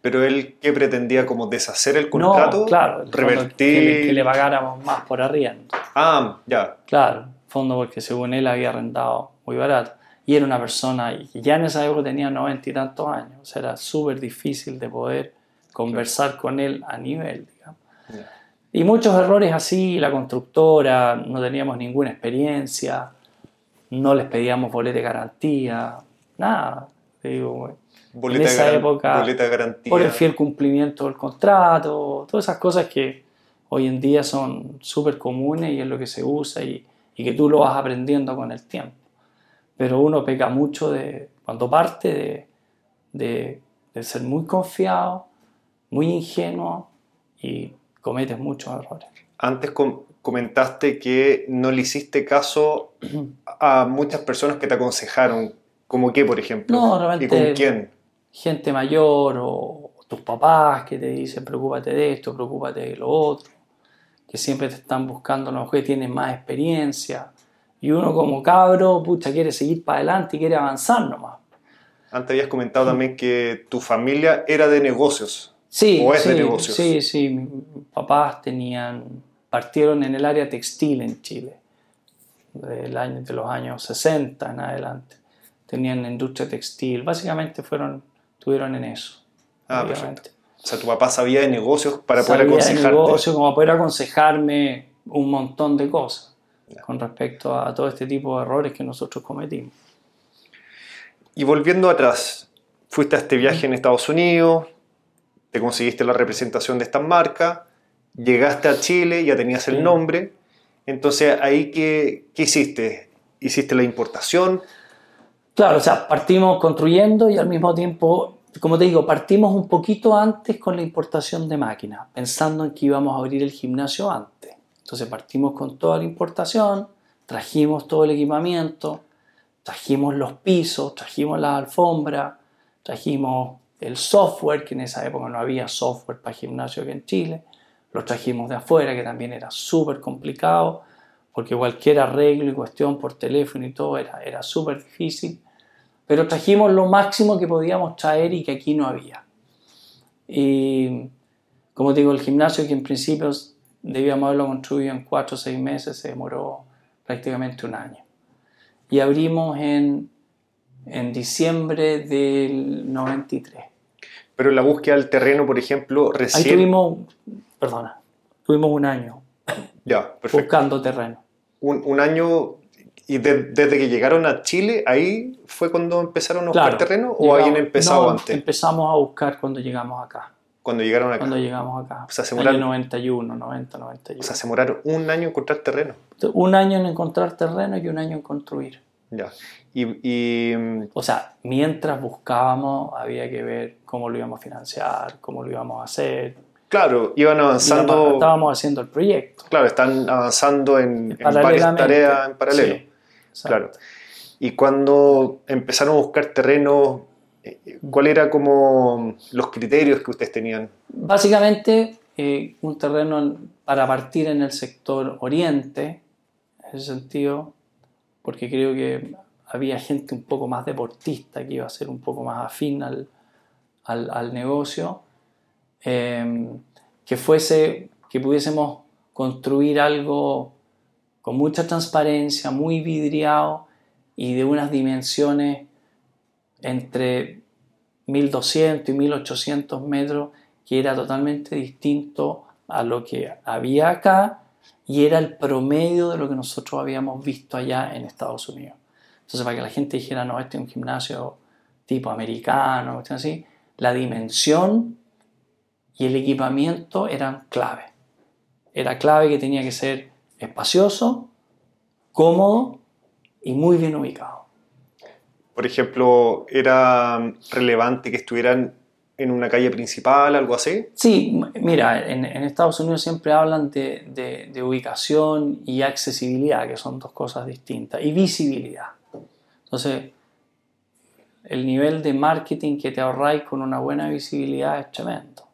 Pero él, ¿qué pretendía? ¿Como deshacer el contrato? No, claro, el ¿Revertir? Que, le, que le pagáramos más por arriendo. Ah, ya. Claro, fondo porque según él había arrendado muy barato. Y era una persona y ya en esa época tenía noventa y tantos años. O sea, era súper difícil de poder conversar con él a nivel, digamos. Y muchos errores así, la constructora, no teníamos ninguna experiencia, no les pedíamos boleta de garantía, nada. Te digo. Boleta, en esa garan- época, boleta garantía. por el fiel cumplimiento del contrato, todas esas cosas que hoy en día son súper comunes y es lo que se usa y, y que tú lo vas aprendiendo con el tiempo. Pero uno peca mucho de, cuando parte de, de, de ser muy confiado, muy ingenuo y cometes muchos errores. Antes com- comentaste que no le hiciste caso a muchas personas que te aconsejaron. ¿Como qué, por ejemplo? No, ¿Y realmente- con quién? Gente mayor o tus papás que te dicen preocúpate de esto, preocúpate de lo otro, que siempre te están buscando a lo mejor que tienen más experiencia. Y uno como cabro, pucha, quiere seguir para adelante y quiere avanzar nomás. Antes habías comentado también que tu familia era de negocios. Sí, ¿O es sí, de negocios? sí, sí. Mis papás tenían, partieron en el área textil en Chile, del año, de los años 60 en adelante. Tenían industria textil, básicamente fueron, estuvieron en eso. Ah, perfecto. O sea, tu papá sabía de negocios para poder Sabía de aconsejarte. negocio, como poder aconsejarme un montón de cosas. Con respecto a todo este tipo de errores que nosotros cometimos. Y volviendo atrás, fuiste a este viaje en Estados Unidos, te conseguiste la representación de estas marcas, llegaste a Chile, ya tenías el nombre, entonces ahí qué, qué hiciste? ¿Hiciste la importación? Claro, o sea, partimos construyendo y al mismo tiempo, como te digo, partimos un poquito antes con la importación de máquinas, pensando en que íbamos a abrir el gimnasio antes. Entonces partimos con toda la importación, trajimos todo el equipamiento, trajimos los pisos, trajimos las alfombras, trajimos el software, que en esa época no había software para gimnasio aquí en Chile, lo trajimos de afuera, que también era súper complicado, porque cualquier arreglo y cuestión por teléfono y todo era, era súper difícil, pero trajimos lo máximo que podíamos traer y que aquí no había. Y como digo, el gimnasio que en principio debíamos haberlo construido en cuatro o seis meses, se demoró prácticamente un año. Y abrimos en en diciembre del 93. Pero la búsqueda del terreno, por ejemplo, recién... Ahí tuvimos, perdona, tuvimos un año ya, buscando terreno. Un, año, y desde que llegaron a Chile, ahí fue cuando empezaron a buscar terreno o habían empezado antes? Empezamos a buscar cuando llegamos acá. Cuando llegaron acá. Cuando llegamos acá. O sea, se demoraron, 91, 90, 91. O sea, se demoraron un año en encontrar terreno. Un año en encontrar terreno y un año en construir. Ya. Y, o sea, mientras buscábamos, había que ver cómo lo íbamos a financiar, cómo lo íbamos a hacer. Claro, iban avanzando. estábamos haciendo el proyecto. Claro, están avanzando en, varias tareas en paralelo. claro. Y cuando empezaron a buscar terreno, ¿cuáles eran como los criterios que ustedes tenían? Básicamente, eh, un terreno para partir en el sector oriente, en ese sentido, porque creo que había gente un poco más deportista que iba a ser un poco más afín al, al, negocio, em, que fuese, que pudiésemos construir algo con mucha transparencia, muy vidriado y de unas dimensiones entre 1200 y 1800 metros, que era totalmente distinto a lo que había acá y era el promedio de lo que nosotros habíamos visto allá en Estados Unidos. Entonces, para que la gente dijera, no, este es un gimnasio tipo americano, así, la dimensión y el equipamiento eran clave. Era clave que tenía que ser espacioso, cómodo y muy bien ubicado. Por ejemplo, ¿era relevante que estuvieran en una calle principal, algo así? Sí, mira, en, Estados Unidos siempre hablan de, de, ubicación y accesibilidad, que son dos cosas distintas, y visibilidad. Entonces, el nivel de marketing que te ahorráis con una buena visibilidad es tremendo.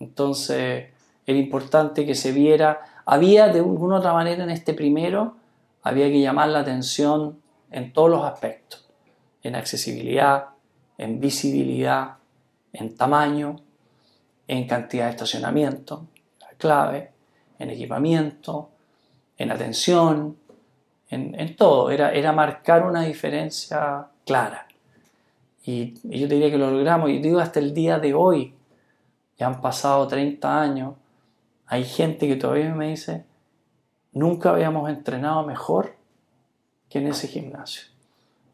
Entonces, era importante que se viera. Había de alguna otra manera en este primero, había que llamar la atención en todos los aspectos. En accesibilidad, en visibilidad, en tamaño, en cantidad de estacionamiento, clave, en equipamiento, en atención, en, todo, era, era marcar una diferencia clara. Y, yo diría que lo logramos, y digo hasta el día de hoy, ya han pasado 30 años, hay gente que todavía me dice, nunca habíamos entrenado mejor que en ese gimnasio.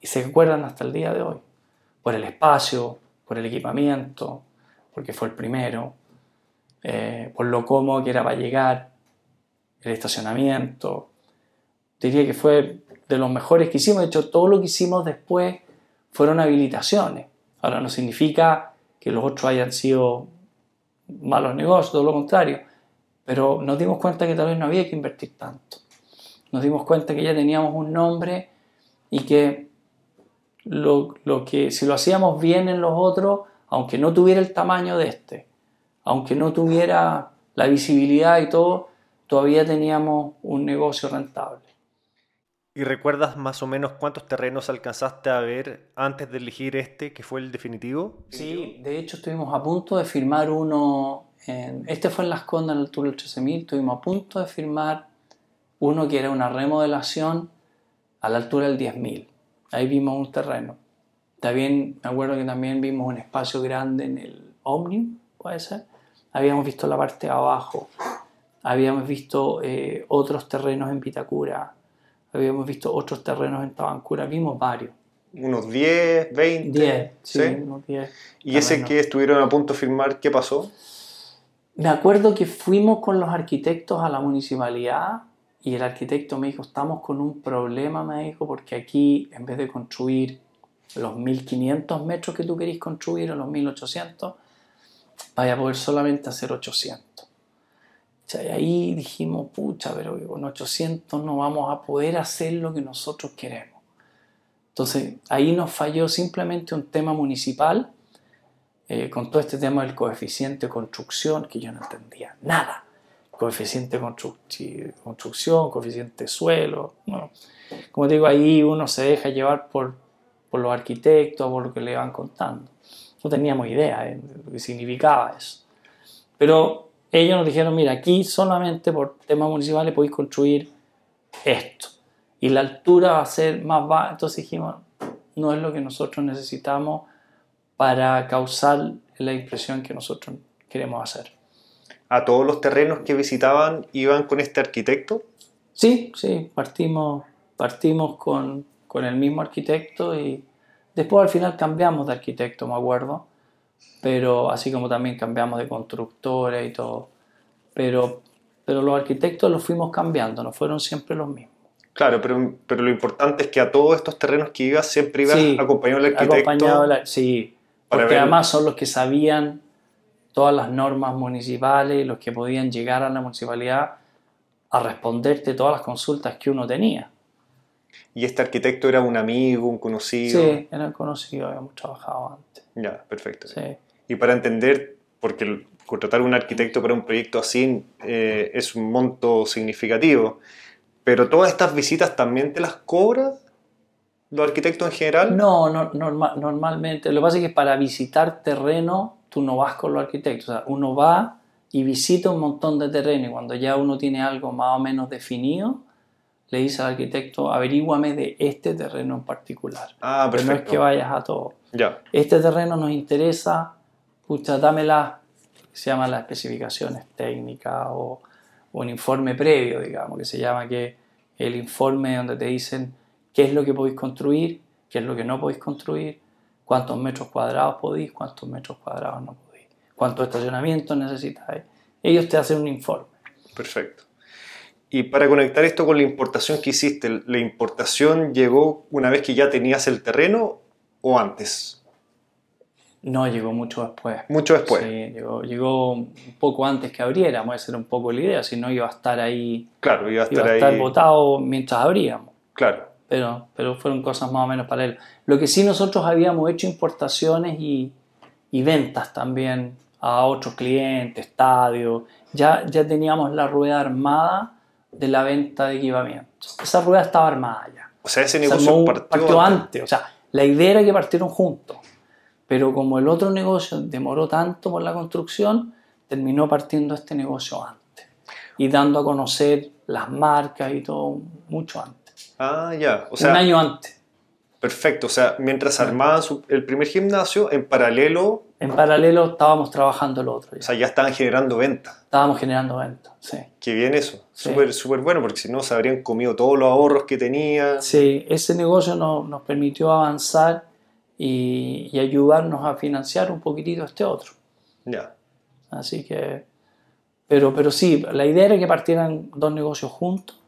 Y se acuerdan hasta el día de hoy, por el espacio, por el equipamiento, porque fue el primero, eh, por lo cómodo que era para llegar, el estacionamiento, diría que fue de los mejores que hicimos. De hecho, todo lo que hicimos después fueron habilitaciones. Ahora no significa que los otros hayan sido malos negocios, todo lo contrario. Pero nos dimos cuenta que tal vez no había que invertir tanto. Nos dimos cuenta que ya teníamos un nombre y que lo, lo que si lo hacíamos bien en los otros, aunque no tuviera el tamaño de este, aunque no tuviera la visibilidad y todo, todavía teníamos un negocio rentable. ¿Y recuerdas más o menos cuántos terrenos alcanzaste a ver antes de elegir este, que fue el definitivo? Sí, de hecho estuvimos a punto de firmar uno, en, este fue en Las Condas, en la altura del 13.000, estuvimos a punto de firmar uno que era una remodelación a la altura del 10.000. Ahí vimos un terreno. También me acuerdo que también vimos un espacio grande en el Omnium, puede ser. Habíamos visto la parte de abajo. Habíamos visto eh, otros terrenos en Pitacura habíamos visto otros terrenos en Tabancura, vimos varios, unos 10, 20. 10, sí, unos 10. ¿Y ese que estuvieron a punto de firmar, qué pasó? Me acuerdo que fuimos con los arquitectos a la municipalidad y el arquitecto me dijo, estamos con un problema, me dijo, porque aquí en vez de construir los 1500 metros que tú querís construir o los 1800, vaya a poder solamente hacer 800. Y ahí dijimos, pucha, pero con 800 no vamos a poder hacer lo que nosotros queremos. Entonces ahí nos falló simplemente un tema municipal eh, con todo este tema del coeficiente de construcción que yo no entendía nada. Coeficiente de construcción, coeficiente de suelo. como digo, ahí uno se deja llevar por, por los arquitectos, por lo que le van contando. No teníamos idea de lo que significaba eso. Pero ellos nos dijeron, mira, aquí solamente por temas municipales podéis construir esto. Y la altura va a ser más baja. Entonces dijimos, no es lo que nosotros necesitamos para causar la impresión que nosotros queremos hacer. ¿A todos los terrenos que visitaban iban con este arquitecto? Sí, sí, partimos, partimos con, con el mismo arquitecto y después al final cambiamos de arquitecto, me acuerdo pero así como también cambiamos de constructores y todo. Pero, pero los arquitectos los fuimos cambiando, no fueron siempre los mismos. Claro, pero, pero lo importante es que a todos estos terrenos que ibas siempre ibas acompañado del arquitecto. Acompañado sí, porque además son los que sabían todas las normas municipales, los que podían llegar a la municipalidad a responderte todas las consultas que uno tenía. ¿Y este arquitecto era un amigo, un conocido? Sí, era conocido, habíamos trabajado antes. Ya, perfecto. Sí. Y para entender, porque contratar un arquitecto para un proyecto así eh, es un monto significativo, pero todas estas visitas también te las cobra los arquitectos en general? No, no normalmente. Lo que pasa es que para visitar terreno tú no vas con los arquitectos. O sea, uno va y visita un montón de terreno y cuando ya uno tiene algo más o menos definido, le dice al arquitecto, averíguame de este terreno en particular. Ah, perfecto. Pero no es que vayas a todo. Ya. Este terreno nos interesa, pucha, dame las, se llaman las especificaciones técnicas o, un informe previo, digamos, que se llama que el informe donde te dicen qué es lo que podéis construir, qué es lo que no podéis construir, cuántos metros cuadrados podéis, cuántos metros cuadrados no podéis, cuántos estacionamientos necesitáis. Ellos te hacen un informe. Perfecto. Y para conectar esto con la importación que hiciste, ¿la importación llegó una vez que ya tenías el terreno o antes? No, llegó mucho después. Mucho después. Sí, llegó, un poco antes que abriéramos, esa era un poco la idea, si no iba a estar ahí. Claro, iba a estar, iba a estar botado mientras abríamos. Claro. Pero, pero fueron cosas más o menos paralelas. Lo que sí nosotros habíamos hecho importaciones y, y ventas también a otros clientes, estadios. Ya, ya teníamos la rueda armada de la venta de equipamiento. Esa rueda estaba armada ya. O sea, ese negocio partió, antes. O sea, la idea era que partieron juntos. Pero como el otro negocio demoró tanto por la construcción, terminó partiendo este negocio antes. Y dando a conocer las marcas y todo mucho antes. Ah, ya. O sea, Un año antes. Perfecto, o sea, mientras armaban el primer gimnasio, en paralelo... En paralelo estábamos trabajando el otro. O sea, ya estaban generando ventas. Estábamos generando ventas, sí. Qué bien eso, súper súper bueno, porque si no se habrían comido todos los ahorros que tenía. Sí, ese negocio nos permitió avanzar y, y, ayudarnos a financiar un poquitito este otro. Ya. Así que... Pero, pero sí, la idea era que partieran dos negocios juntos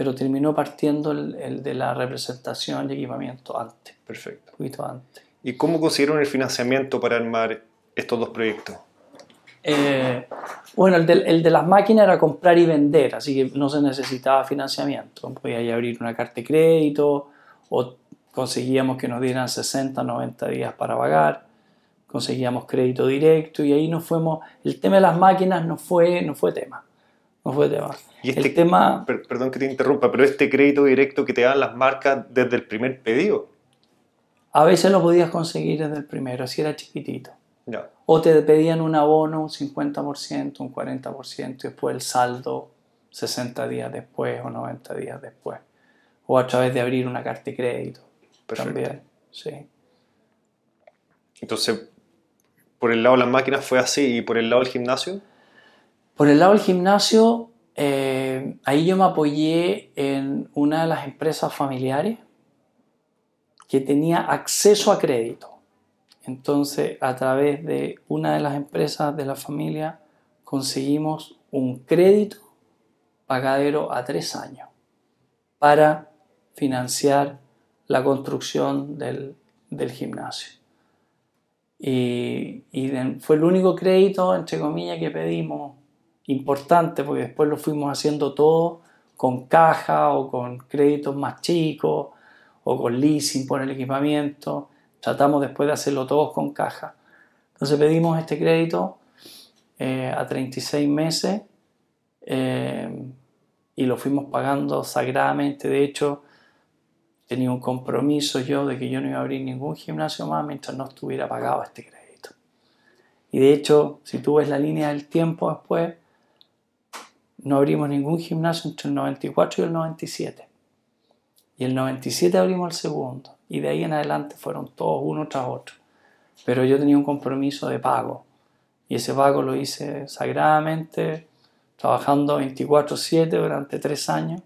pero terminó partiendo el, de la representación y equipamiento antes. Perfecto. Un poquito antes. ¿Y cómo consiguieron el financiamiento para armar estos dos proyectos? Eh, bueno, el de, el de, las máquinas era comprar y vender, así que no se necesitaba financiamiento. Podía abrir una carta de crédito o conseguíamos que nos dieran 60, 90 días para pagar, conseguíamos crédito directo y ahí nos fuimos. El tema de las máquinas no fue, no fue tema. No fue tema. Y este, tema... perdón que te interrumpa, pero este crédito directo que te dan las marcas desde el primer pedido. A veces lo podías conseguir desde el primero, si era chiquitito. O te pedían un abono, un 50%, un 40%, y después el saldo 60 días después o 90 días después. O a través de abrir una carta de crédito. Perfecto. También, sí. Entonces, por el lado de las máquinas fue así y por el lado del gimnasio. Por el lado del gimnasio, eh, ahí yo me apoyé en una de las empresas familiares que tenía acceso a crédito. Entonces, a través de una de las empresas de la familia, conseguimos un crédito pagadero a tres años para financiar la construcción del, gimnasio. Y, y, fue el único crédito, entre comillas, que pedimos importante, porque después lo fuimos haciendo todo con caja o con créditos más chicos o con leasing por el equipamiento. Tratamos después de hacerlo todos con caja. Entonces pedimos este crédito eh, a 36 meses eh, y lo fuimos pagando sagradamente. De hecho, tenía un compromiso yo de que yo no iba a abrir ningún gimnasio más mientras no estuviera pagado este crédito. Y de hecho, si tú ves la línea del tiempo después, no abrimos ningún gimnasio entre el 94 y el 97. Y el 97 abrimos el segundo. Y de ahí en adelante fueron todos uno tras otro. Pero yo tenía un compromiso de pago. Y ese pago lo hice sagradamente, trabajando 24/7 durante tres años.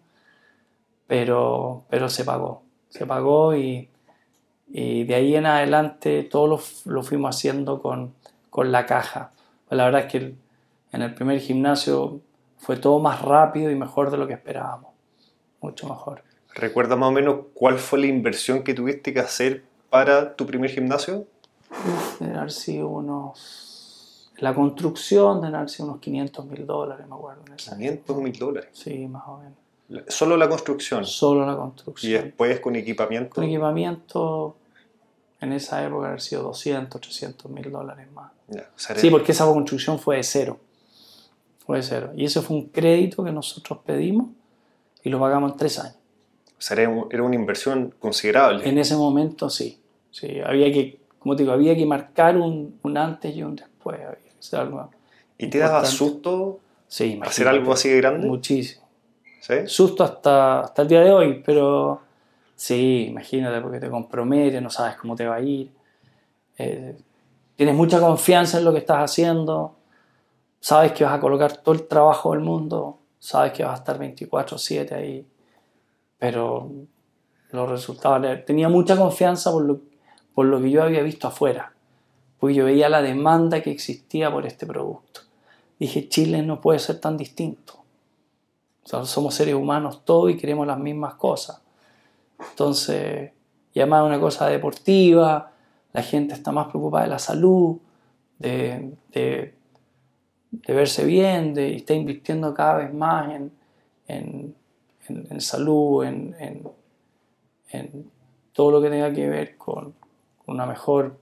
Pero, pero se pagó. Se pagó y, y de ahí en adelante todo lo, lo fuimos haciendo con, con la caja. Pues la verdad es que en el primer gimnasio fue todo más rápido y mejor de lo que esperábamos. Mucho mejor. ¿Recuerdas más o menos cuál fue la inversión que tuviste que hacer para tu primer gimnasio? Debe haber sido unos. La construcción de haber sido unos 500 mil dólares, me acuerdo. 500 mil dólares. Sí, más o menos. ¿Solo la construcción? Solo la construcción. ¿Y después con equipamiento? Con equipamiento, en esa época, haber sido 200, 300 mil dólares más. sí, porque esa construcción fue de cero. Puede ser. Y ese fue un crédito que nosotros pedimos y lo pagamos en tres años. O sea, era una inversión considerable. En ese momento sí. sí había que, como te digo, había que marcar un, un antes y un después. ¿Y te daba susto sí, hacer algo así de grande? Muchísimo. ¿Sí? Susto hasta, hasta el día de hoy, pero sí, imagínate, porque te comprometes, no sabes cómo te va a ir. Eh, tienes mucha confianza en lo que estás haciendo sabes que vas a colocar todo el trabajo del mundo, sabes que vas a estar 24/7 ahí, pero los resultados, tenía mucha confianza por lo, por lo que yo había visto afuera, porque yo veía la demanda que existía por este producto. Dije, Chile no puede ser tan distinto. somos seres humanos todos y queremos las mismas cosas. Entonces, y además una cosa deportiva, la gente está más preocupada de la salud, de, de de verse bien, de está invirtiendo cada vez más en, en, en, salud, en, en, todo lo que tenga que ver con una mejor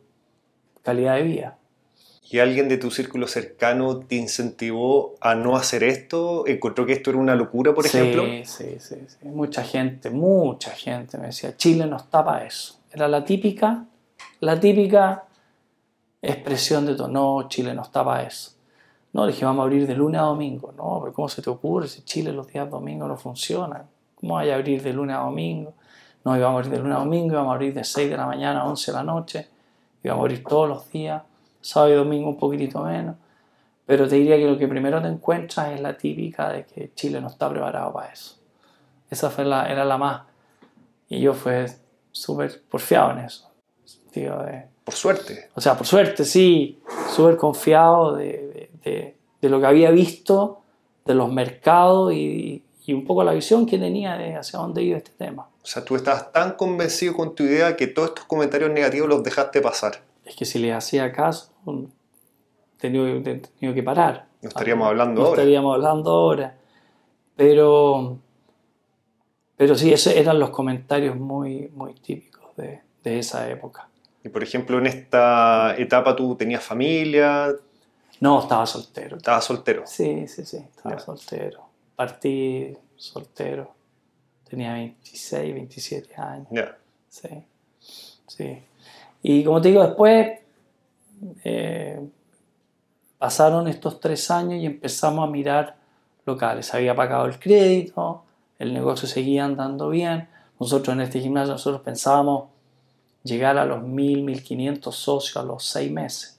calidad de vida. ¿Y alguien de tu círculo cercano te incentivó a no hacer esto? ¿Encontró que esto era una locura, por ejemplo? Sí, sí, sí. Mucha gente, mucha gente me decía, Chile nos tapa eso. Era la típica, la típica expresión de todo, no, Chile nos tapa eso. No, le dije, vamos a abrir de lunes a domingo. No, pero ¿cómo se te ocurre? Si Chile los días domingos no funcionan. ¿Cómo vaya a abrir de lunes a domingo? No, íbamos a abrir de lunes a domingo, íbamos a abrir de 6 de la mañana a 11 de la noche. Íbamos a abrir todos los días, sábado y domingo un poquitito menos. Pero te diría que lo que primero te encuentras es la típica de que Chile no está preparado para eso. Esa fue la, era la más. Y yo fue súper porfiado en eso. por suerte. O sea, por suerte, sí. Súper confiado de de, lo que había visto, de los mercados y, un poco la visión que tenía de hacia dónde iba este tema. O sea, tú estabas tan convencido con tu idea que todos estos comentarios negativos los dejaste pasar. Es que si les hacía caso, tenía, tenía que parar. No estaríamos hablando ahora. No estaríamos hablando ahora. Pero, pero sí, esos eran los comentarios muy, muy típicos de, de esa época. Y por ejemplo, en esta etapa tú tenías familia, no, estaba soltero. ¿Estaba soltero? Sí, sí, sí, estaba soltero. Partí soltero. Tenía 26, 27 años. Ya. Sí, sí. Y como te digo, después eh, pasaron estos tres años y empezamos a mirar locales. Había pagado el crédito, el negocio seguía andando bien. Nosotros en este gimnasio nosotros pensábamos llegar a los 1.000, 1.500 socios a los seis meses.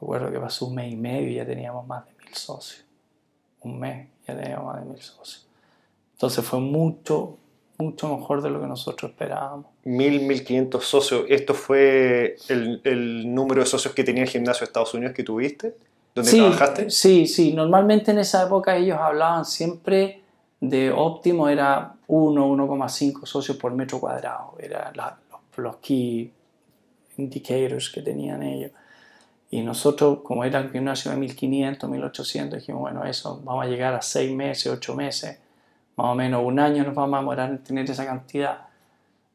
Recuerdo que pasó un mes y medio y ya teníamos más de mil socios. Un mes ya teníamos más de mil socios. Entonces fue mucho, mucho mejor de lo que nosotros esperábamos. Mil, mil quinientos socios. ¿Esto fue el, el, número de socios que tenía el gimnasio de Estados Unidos que tuviste? ¿Dónde sí, trabajaste? Sí, sí. Normalmente en esa época ellos hablaban siempre de óptimo, era 1, 1,5 socios por metro cuadrado. Eran los, los key indicators que tenían ellos. Y nosotros, como era un gimnasio de 1500, 1800, dijimos, bueno, eso, vamos a llegar a 6 meses, 8 meses, más o menos un año nos vamos a demorar en tener esa cantidad.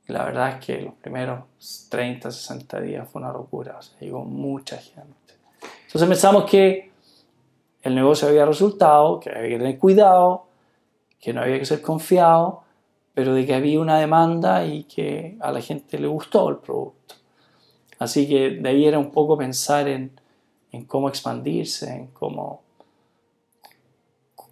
Y la verdad es que los primeros 30, 60 días fue una locura, o sea, llegó mucha gente. Entonces pensamos que el negocio había resultado, que había que tener cuidado, que no había que ser confiado, pero de que había una demanda y que a la gente le gustó el producto. Así que de ahí era un poco pensar en, en cómo expandirse, en cómo,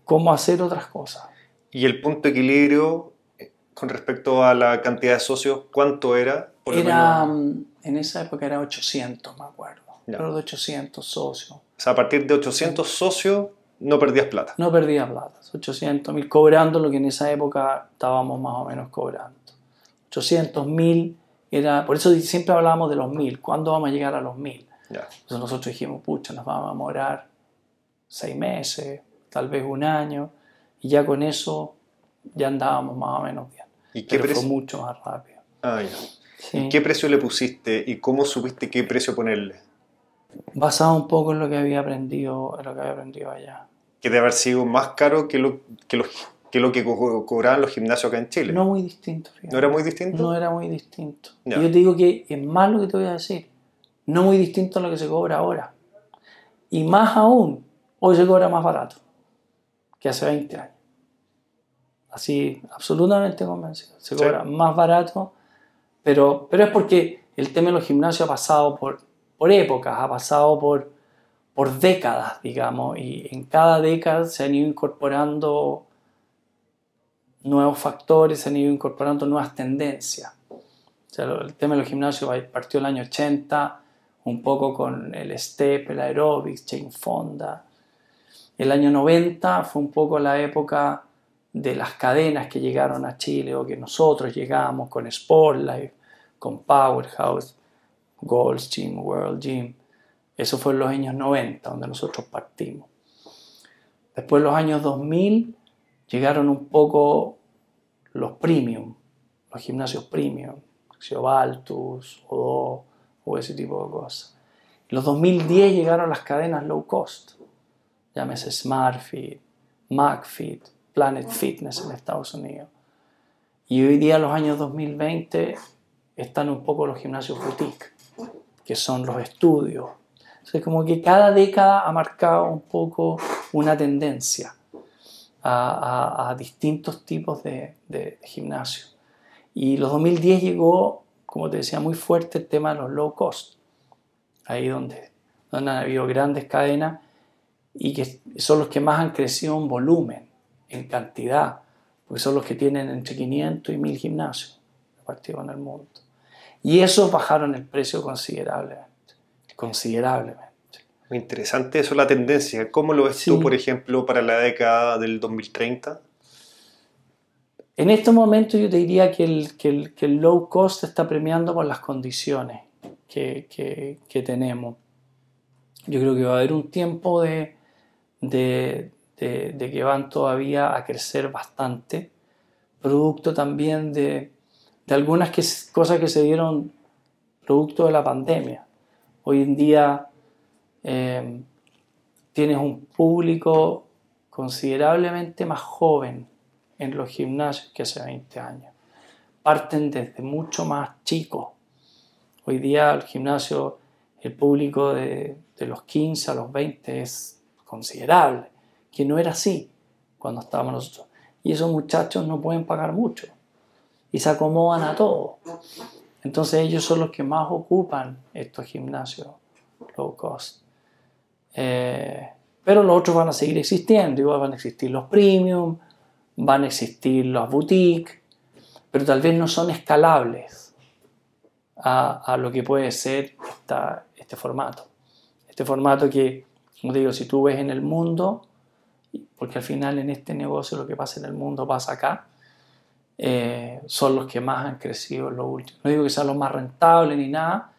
cómo hacer otras cosas. ¿Y el punto de equilibrio eh, con respecto a la cantidad de socios, cuánto era? era mm, en esa época era 800, me acuerdo. Pero de 800 socios. O sea, a partir de 800 socios no perdías plata. No perdías plata. 800 mil cobrando lo que en esa época estábamos más o menos cobrando. 800 mil era, por eso siempre hablábamos de los mil, ¿cuándo vamos a llegar a los mil? Entonces nosotros dijimos, pucha, nos vamos a demorar seis meses, tal vez un año, y ya con eso ya andábamos más o menos bien. ¿Y qué Pero fue mucho más rápido. Ah, ya. ¿Y qué precio le pusiste y cómo supiste qué precio ponerle? Basado un poco en lo que había aprendido, en lo que había aprendido allá. Que debe haber sido más caro que, lo, que los que lo que cobraban los gimnasios acá en Chile. No muy distinto. ¿No era muy distinto? No era muy distinto. Y yo te digo que es más lo que te voy a decir. No muy distinto a lo que se cobra ahora. Y más aún, hoy se cobra más barato que hace 20 años. Así, absolutamente convencido. Se cobra más barato, pero, pero es porque el tema de los gimnasios ha pasado por, por épocas, ha pasado por, por décadas, digamos, y en cada década se han ido incorporando nuevos factores, se han ido incorporando nuevas tendencias. O sea, el tema de los gimnasios partió el año 80, un poco con el step, el aerobics, chain fonda. El año 90 fue un poco la época de las cadenas que llegaron a Chile o que nosotros llegamos con Sportlife, con Powerhouse, Gold's Gym, World Gym. Eso fue en los años 90, donde nosotros partimos. Después, en los años 2000, llegaron un poco los premium, los gimnasios premium, Xiobaltus, Odo o ese tipo de cosas. En los 2010 llegaron las cadenas low cost, llámese SmartFit, MacFit, Planet Fitness en Estados Unidos. Y hoy día, los años 2020, están un poco los gimnasios boutique, que son los estudios. Entonces, como que cada década ha marcado un poco una tendencia a, distintos tipos de, de, gimnasio. Y los 2010 llegó, como te decía, muy fuerte el tema de los low cost. Ahí donde, donde han habido grandes cadenas y que son los que más han crecido en volumen, en cantidad, porque son los que tienen entre 500 y 1000 gimnasios repartidos en el mundo. Y esos bajaron el precio considerablemente, considerablemente. Muy interesante eso, la tendencia. ¿Cómo lo ves tú, por ejemplo, para la década del 2030? En este momento yo te diría que el, que el, low cost está premiando por las condiciones que, que, tenemos. Yo creo que va a haber un tiempo de, de, de, que van todavía a crecer bastante, producto también de, de algunas que, cosas que se dieron producto de la pandemia. Hoy en día eh, tienes un público considerablemente más joven en los gimnasios que hace 20 años. Parten desde mucho más chicos. Hoy día el gimnasio, el público de, de los 15 a los 20 es considerable, que no era así cuando estábamos nosotros. Y esos muchachos no pueden pagar mucho y se acomodan a todo. Entonces ellos son los que más ocupan estos gimnasios low cost. Eh, pero los otros van a seguir existiendo, igual van a existir los premium, van a existir los boutiques, pero tal vez no son escalables a, lo que puede ser este formato. Este formato que, como digo, si tú ves en el mundo, porque al final en este negocio lo que pasa en el mundo pasa acá, eh, son los que más han crecido en los últimos. No digo que sean los más rentables ni nada,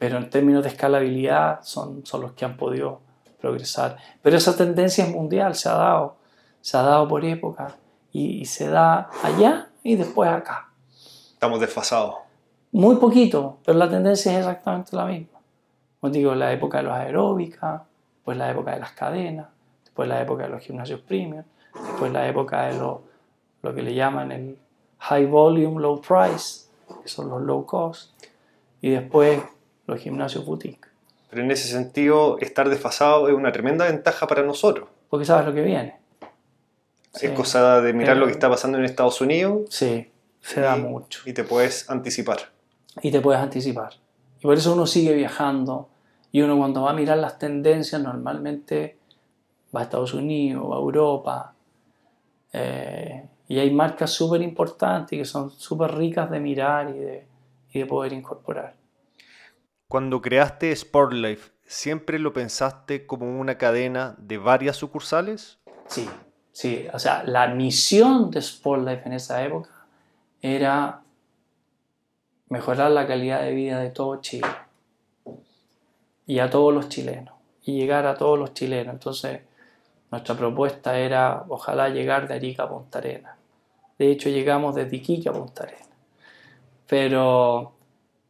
pero en términos de escalabilidad son, son los que han podido progresar. Pero esa tendencia es mundial, se ha dado, se ha dado por época y, se da allá y después acá. Estamos desfasados. Muy poquito, pero la tendencia es exactamente la misma. Como digo, la época de los aeróbicas, después la época de las cadenas, después la época de los gimnasios premium, después la época de lo, lo que le llaman el high volume, low price, que son los low cost, y después los gimnasios boutique. Pero en ese sentido, estar desfasado es una tremenda ventaja para nosotros. Porque sabes lo que viene. Es cosa de mirar lo que está pasando en Estados Unidos. Sí, se da mucho. Y te puedes anticipar. Y te puedes anticipar. Y por eso uno sigue viajando. Y uno cuando va a mirar las tendencias normalmente va a Estados Unidos, va a Europa. Eh, y hay marcas súper importantes que son súper ricas de mirar y de, y de poder incorporar. Cuando creaste Sportlife, ¿siempre lo pensaste como una cadena de varias sucursales? Sí, sí. O sea, la misión de Sportlife en esa época era mejorar la calidad de vida de todo Chile y a todos los chilenos y llegar a todos los chilenos. Entonces, nuestra propuesta era ojalá llegar de Arica a Punta Arenas. De hecho, llegamos desde Iquique a Punta Arenas. Pero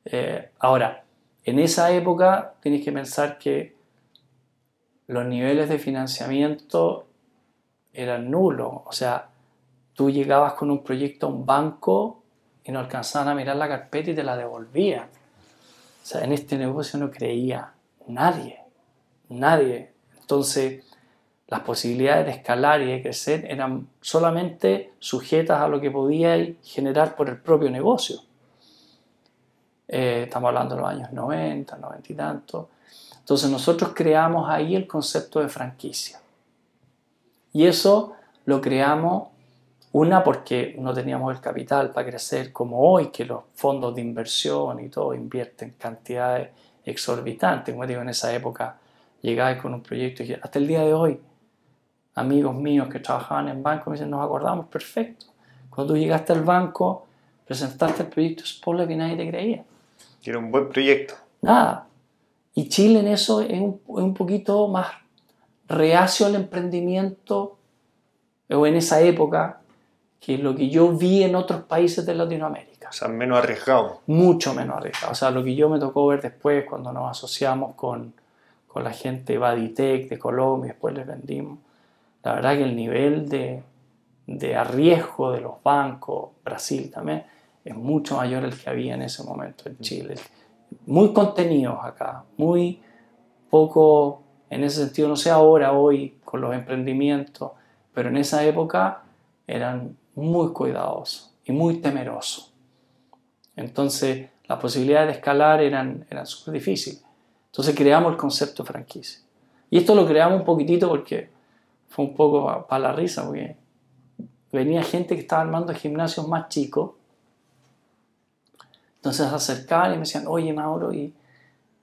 eh, ahora, en esa época tienes que pensar que los niveles de financiamiento eran nulos. O sea, tú llegabas con un proyecto a un banco y no alcanzaban a mirar la carpeta y te la devolvían. O sea, en este negocio no creía nadie, nadie. Entonces, las posibilidades de escalar y de crecer eran solamente sujetas a lo que podía generar por el propio negocio. Eh, estamos hablando de los años 90, 90 y tanto. Entonces nosotros creamos ahí el concepto de franquicia. Y eso lo creamos, una porque no teníamos el capital para crecer como hoy, que los fondos de inversión y todo invierten cantidades exorbitantes. Como digo, en esa época llegáis con un proyecto y hasta el día de hoy, amigos míos que trabajaban en banco me dicen, nos acordamos perfecto. Cuando tú llegaste al banco, presentaste el proyecto Spoiler y nadie te creía. Era un buen proyecto. Nada. Y Chile en eso es un, poquito más reacio al emprendimiento, o en esa época, que lo que yo vi en otros países de Latinoamérica. O sea, menos arriesgado. Mucho menos arriesgado. O sea, lo que yo me tocó ver después cuando nos asociamos con, con la gente de Baditec de Colombia, después les vendimos. La verdad que el nivel de, de arriesgo de los bancos, Brasil también, es mucho mayor el que había en ese momento en Chile. Muy contenidos acá, muy poco, en ese sentido, no sé ahora, hoy, con los emprendimientos, pero en esa época eran muy cuidadosos y muy temerosos. Entonces, las posibilidades de escalar eran, eran súper difíciles. Entonces creamos el concepto franquicia. Y esto lo creamos un poquitito porque fue un poco para la risa, porque venía gente que estaba armando gimnasios más chicos entonces se acercaban y me decían, oye Mauro, ¿y,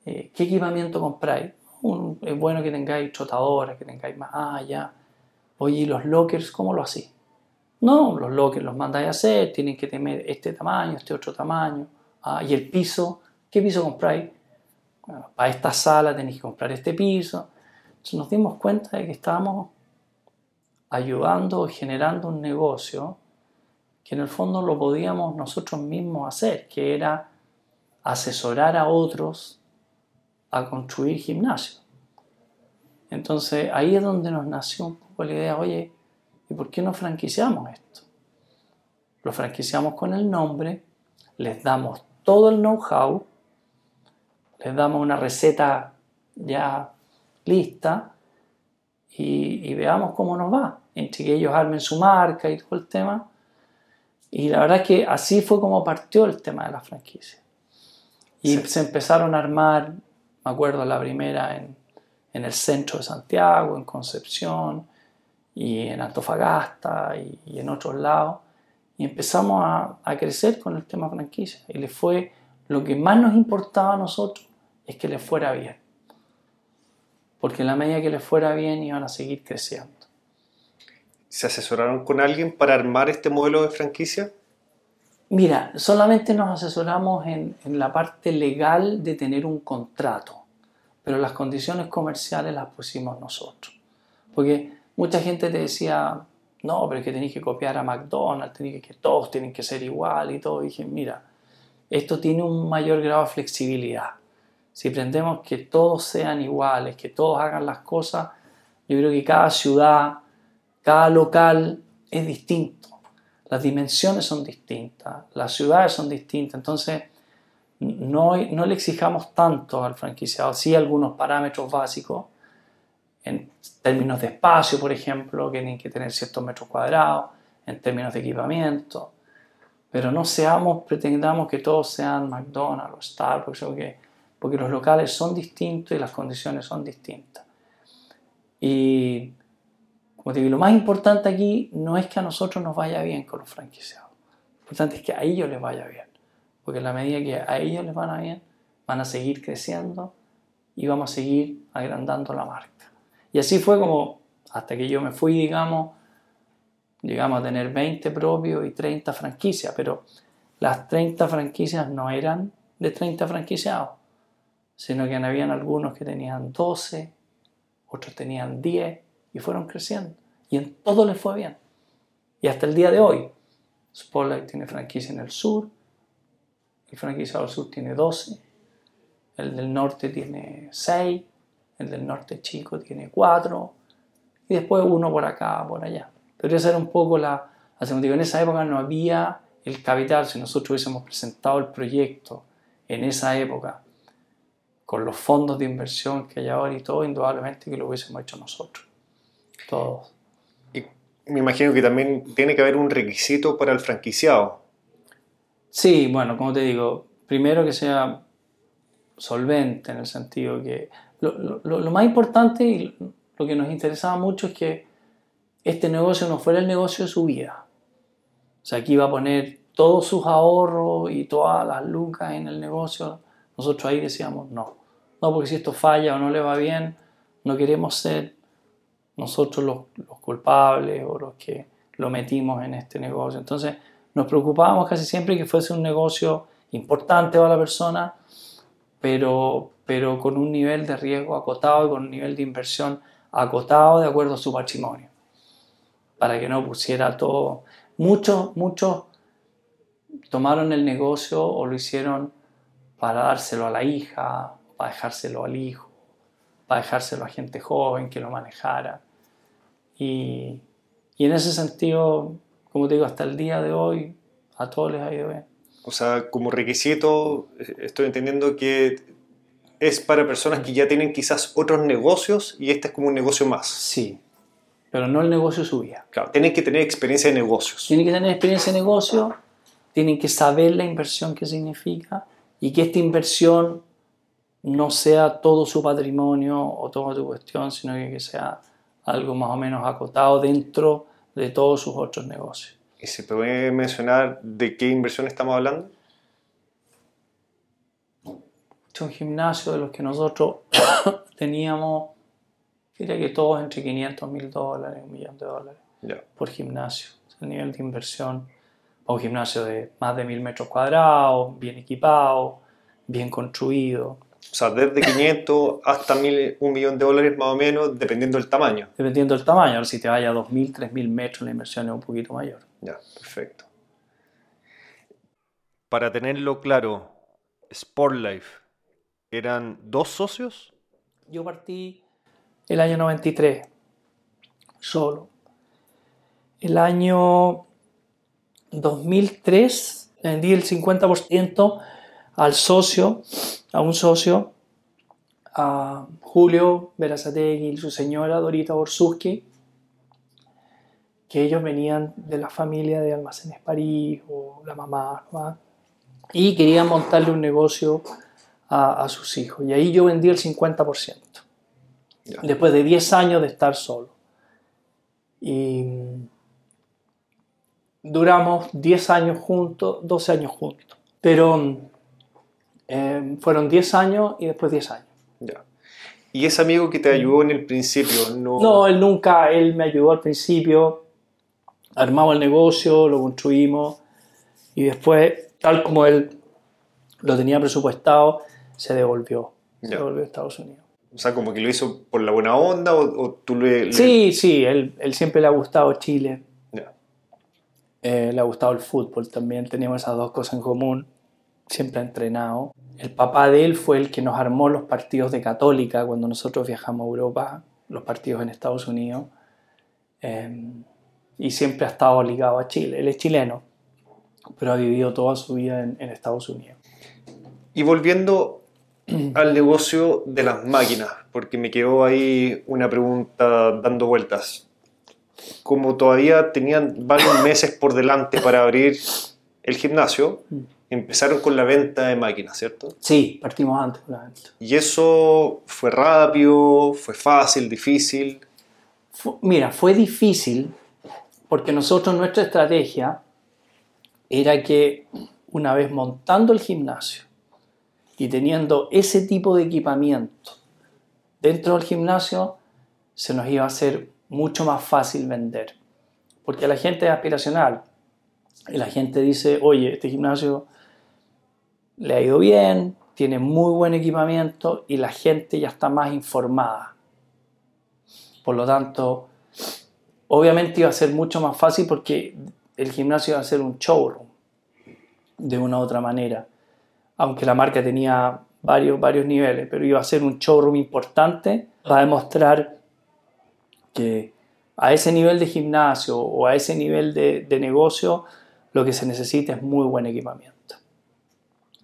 eh, ¿qué equipamiento compráis? es bueno que tengáis trotadoras, que tengáis más, ah, ya. Oye, ¿y los lockers cómo lo hacéis? No, los lockers los mandáis a hacer, tienen que tener este tamaño, este otro tamaño. Ah, y el piso, ¿qué piso compráis? Bueno, para esta sala tenéis que comprar este piso. Entonces nos dimos cuenta de que estábamos ayudando, generando un negocio que en el fondo lo podíamos nosotros mismos hacer, que era asesorar a otros a construir gimnasio. Entonces ahí es donde nos nació un poco la idea, oye, ¿y por qué no franquiciamos esto? Lo franquiciamos con el nombre, les damos todo el know-how, les damos una receta ya lista y, y, veamos cómo nos va. Entre que ellos armen su marca y todo el tema, y la verdad es que así fue como partió el tema de la franquicia. Y se empezaron a armar, me acuerdo la primera en, en, el centro de Santiago, en Concepción, y en Antofagasta y, y en otros lados. Y empezamos a, a, crecer con el tema franquicia. Y le fue, lo que más nos importaba a nosotros es que le fuera bien. Porque en la medida que le fuera bien iban a seguir creciendo. ¿Se asesoraron con alguien para armar este modelo de franquicia? Mira, solamente nos asesoramos en, la parte legal de tener un contrato, pero las condiciones comerciales las pusimos nosotros. Porque mucha gente te decía, no, pero es que tenéis que copiar a McDonald's, tenéis que, todos tienen que ser igual y todo. Y dije, mira, esto tiene un mayor grado de flexibilidad. Si pretendemos que todos sean iguales, que todos hagan las cosas, yo creo que cada ciudad, cada local es distinto. Las dimensiones son distintas, las ciudades son distintas. Entonces, no, no le exijamos tanto al franquiciado, sí algunos parámetros básicos, en términos de espacio, por ejemplo, que tienen que tener ciertos metros cuadrados, en términos de equipamiento, pero no seamos, pretendamos que todos sean McDonald's o Starbucks, porque, porque los locales son distintos y las condiciones son distintas. Y como lo más importante aquí no es que a nosotros nos vaya bien con los franquiciados, lo importante es que a ellos les vaya bien, porque en la medida que a ellos les van a bien, van a seguir creciendo y vamos a seguir agrandando la marca. Y así fue como, hasta que yo me fui, digamos, llegamos a tener 20 propios y 30 franquicias, pero las 30 franquicias no eran de 30 franquiciados, sino que habían algunos que tenían 12, otros tenían 10 y fueron creciendo. Y en todo les fue bien. Y hasta el día de hoy, Spotlight tiene franquicia en el sur, el franquiciado del sur tiene 12, el del norte tiene 6, el del norte chico tiene cuatro, y después uno por acá, por allá. Pero esa era un poco la... En esa época no había el capital, si nosotros hubiésemos presentado el proyecto en esa época, con los fondos de inversión que hay ahora y todo, indudablemente que lo hubiésemos hecho nosotros, todos. Y me imagino que también tiene que haber un requisito para el franquiciado. Sí, bueno, como te digo, primero que sea solvente en el sentido que lo, más importante y lo que nos interesaba mucho es que este negocio no fuera el negocio de su vida. O sea, aquí iba a poner todos sus ahorros y todas las lucas en el negocio. Nosotros ahí decíamos no. No, porque si esto falla o no le va bien, no queremos ser nosotros los, culpables o los que lo metimos en este negocio. Entonces, nos preocupábamos casi siempre que fuese un negocio importante para la persona, pero, pero con un nivel de riesgo acotado y con un nivel de inversión acotado de acuerdo a su patrimonio. Para que no pusiera todo. Muchos, muchos tomaron el negocio o lo hicieron para dárselo a la hija, para dejárselo al hijo, para dejárselo a gente joven que lo manejara. Y, y en ese sentido, como te digo, hasta el día de hoy, a todos les ha ido bien. O sea, como requisito, estoy entendiendo que es para personas que ya tienen quizás otros negocios y este es como un negocio más. Sí, pero no el negocio suya. Claro, tienen que tener experiencia de negocios. Tienen que tener experiencia de negocio, tienen que saber la inversión que significa y que esta inversión no sea todo su patrimonio o toda su cuestión, sino que sea algo más o menos acotado dentro de todos sus otros negocios. ¿Y se puede mencionar de qué inversión estamos hablando? Es un gimnasio de los que nosotros teníamos, diría que todos entre 500 mil dólares, un millón de dólares por gimnasio. Es el nivel de inversión un gimnasio de más de mil metros cuadrados, bien equipado, bien construido. O sea, desde 500 hasta mil, un millón de dólares más o menos, dependiendo del tamaño. Dependiendo del tamaño. Ahora, si te vaya a 2.000, 3.000 metros, la inversión es un poquito mayor. Ya, perfecto. Para tenerlo claro, Sportlife, ¿eran dos socios? Yo partí el año 93, solo. El año 2003 vendí el 50% al socio, a un socio, a Julio Berazategui y su señora Dorita Borsuski, que ellos venían de la familia de Almacenes París o la mamá, y querían montarle un negocio a, sus hijos. Y ahí yo vendí el 50%, después de 10 años de estar solo. Y duramos 10 años juntos, 12 años juntos. Pero eh, fueron 10 años y después 10 años. Ya. ¿Y ese amigo que te ayudó en el principio? No, no él nunca, él me ayudó al principio, armamos el negocio, lo construimos Y después, tal como él lo tenía presupuestado, se devolvió. Se Ya. devolvió a Estados Unidos. O sea, como que lo hizo por la buena onda o, o tú le... le- Sí, sí, él, él siempre le ha gustado Chile. Ya. Eh, le ha gustado el fútbol también, teníamos esas dos cosas en común. Siempre ha entrenado. El papá de él fue el que nos armó los partidos de Católica cuando nosotros viajamos a Europa, los partidos en Estados Unidos. Eh, y siempre ha estado ligado a Chile. Él es chileno, pero ha vivido toda su vida en, en Estados Unidos. Y volviendo al negocio de las máquinas, porque me quedó ahí una pregunta dando vueltas. Como todavía tenían varios meses por delante para abrir el gimnasio, empezaron con la venta de máquinas, ¿cierto? Sí, partimos antes con la venta. Y eso fue rápido, fue fácil, difícil. Mira, fue difícil porque nosotros nuestra estrategia era que una vez montando el gimnasio y teniendo ese tipo de equipamiento dentro del gimnasio, se nos iba a hacer mucho más fácil vender. Porque la gente es aspiracional y la gente dice, oye, este gimnasio le ha ido bien, tiene muy buen equipamiento y la gente ya está más informada. Por lo tanto, obviamente iba a ser mucho más fácil porque el gimnasio iba a ser un showroom de una u otra manera. Aunque la marca tenía varios, varios niveles, pero iba a ser un showroom importante para demostrar que a ese nivel de gimnasio o a ese nivel de, de negocio lo que se necesita es muy buen equipamiento.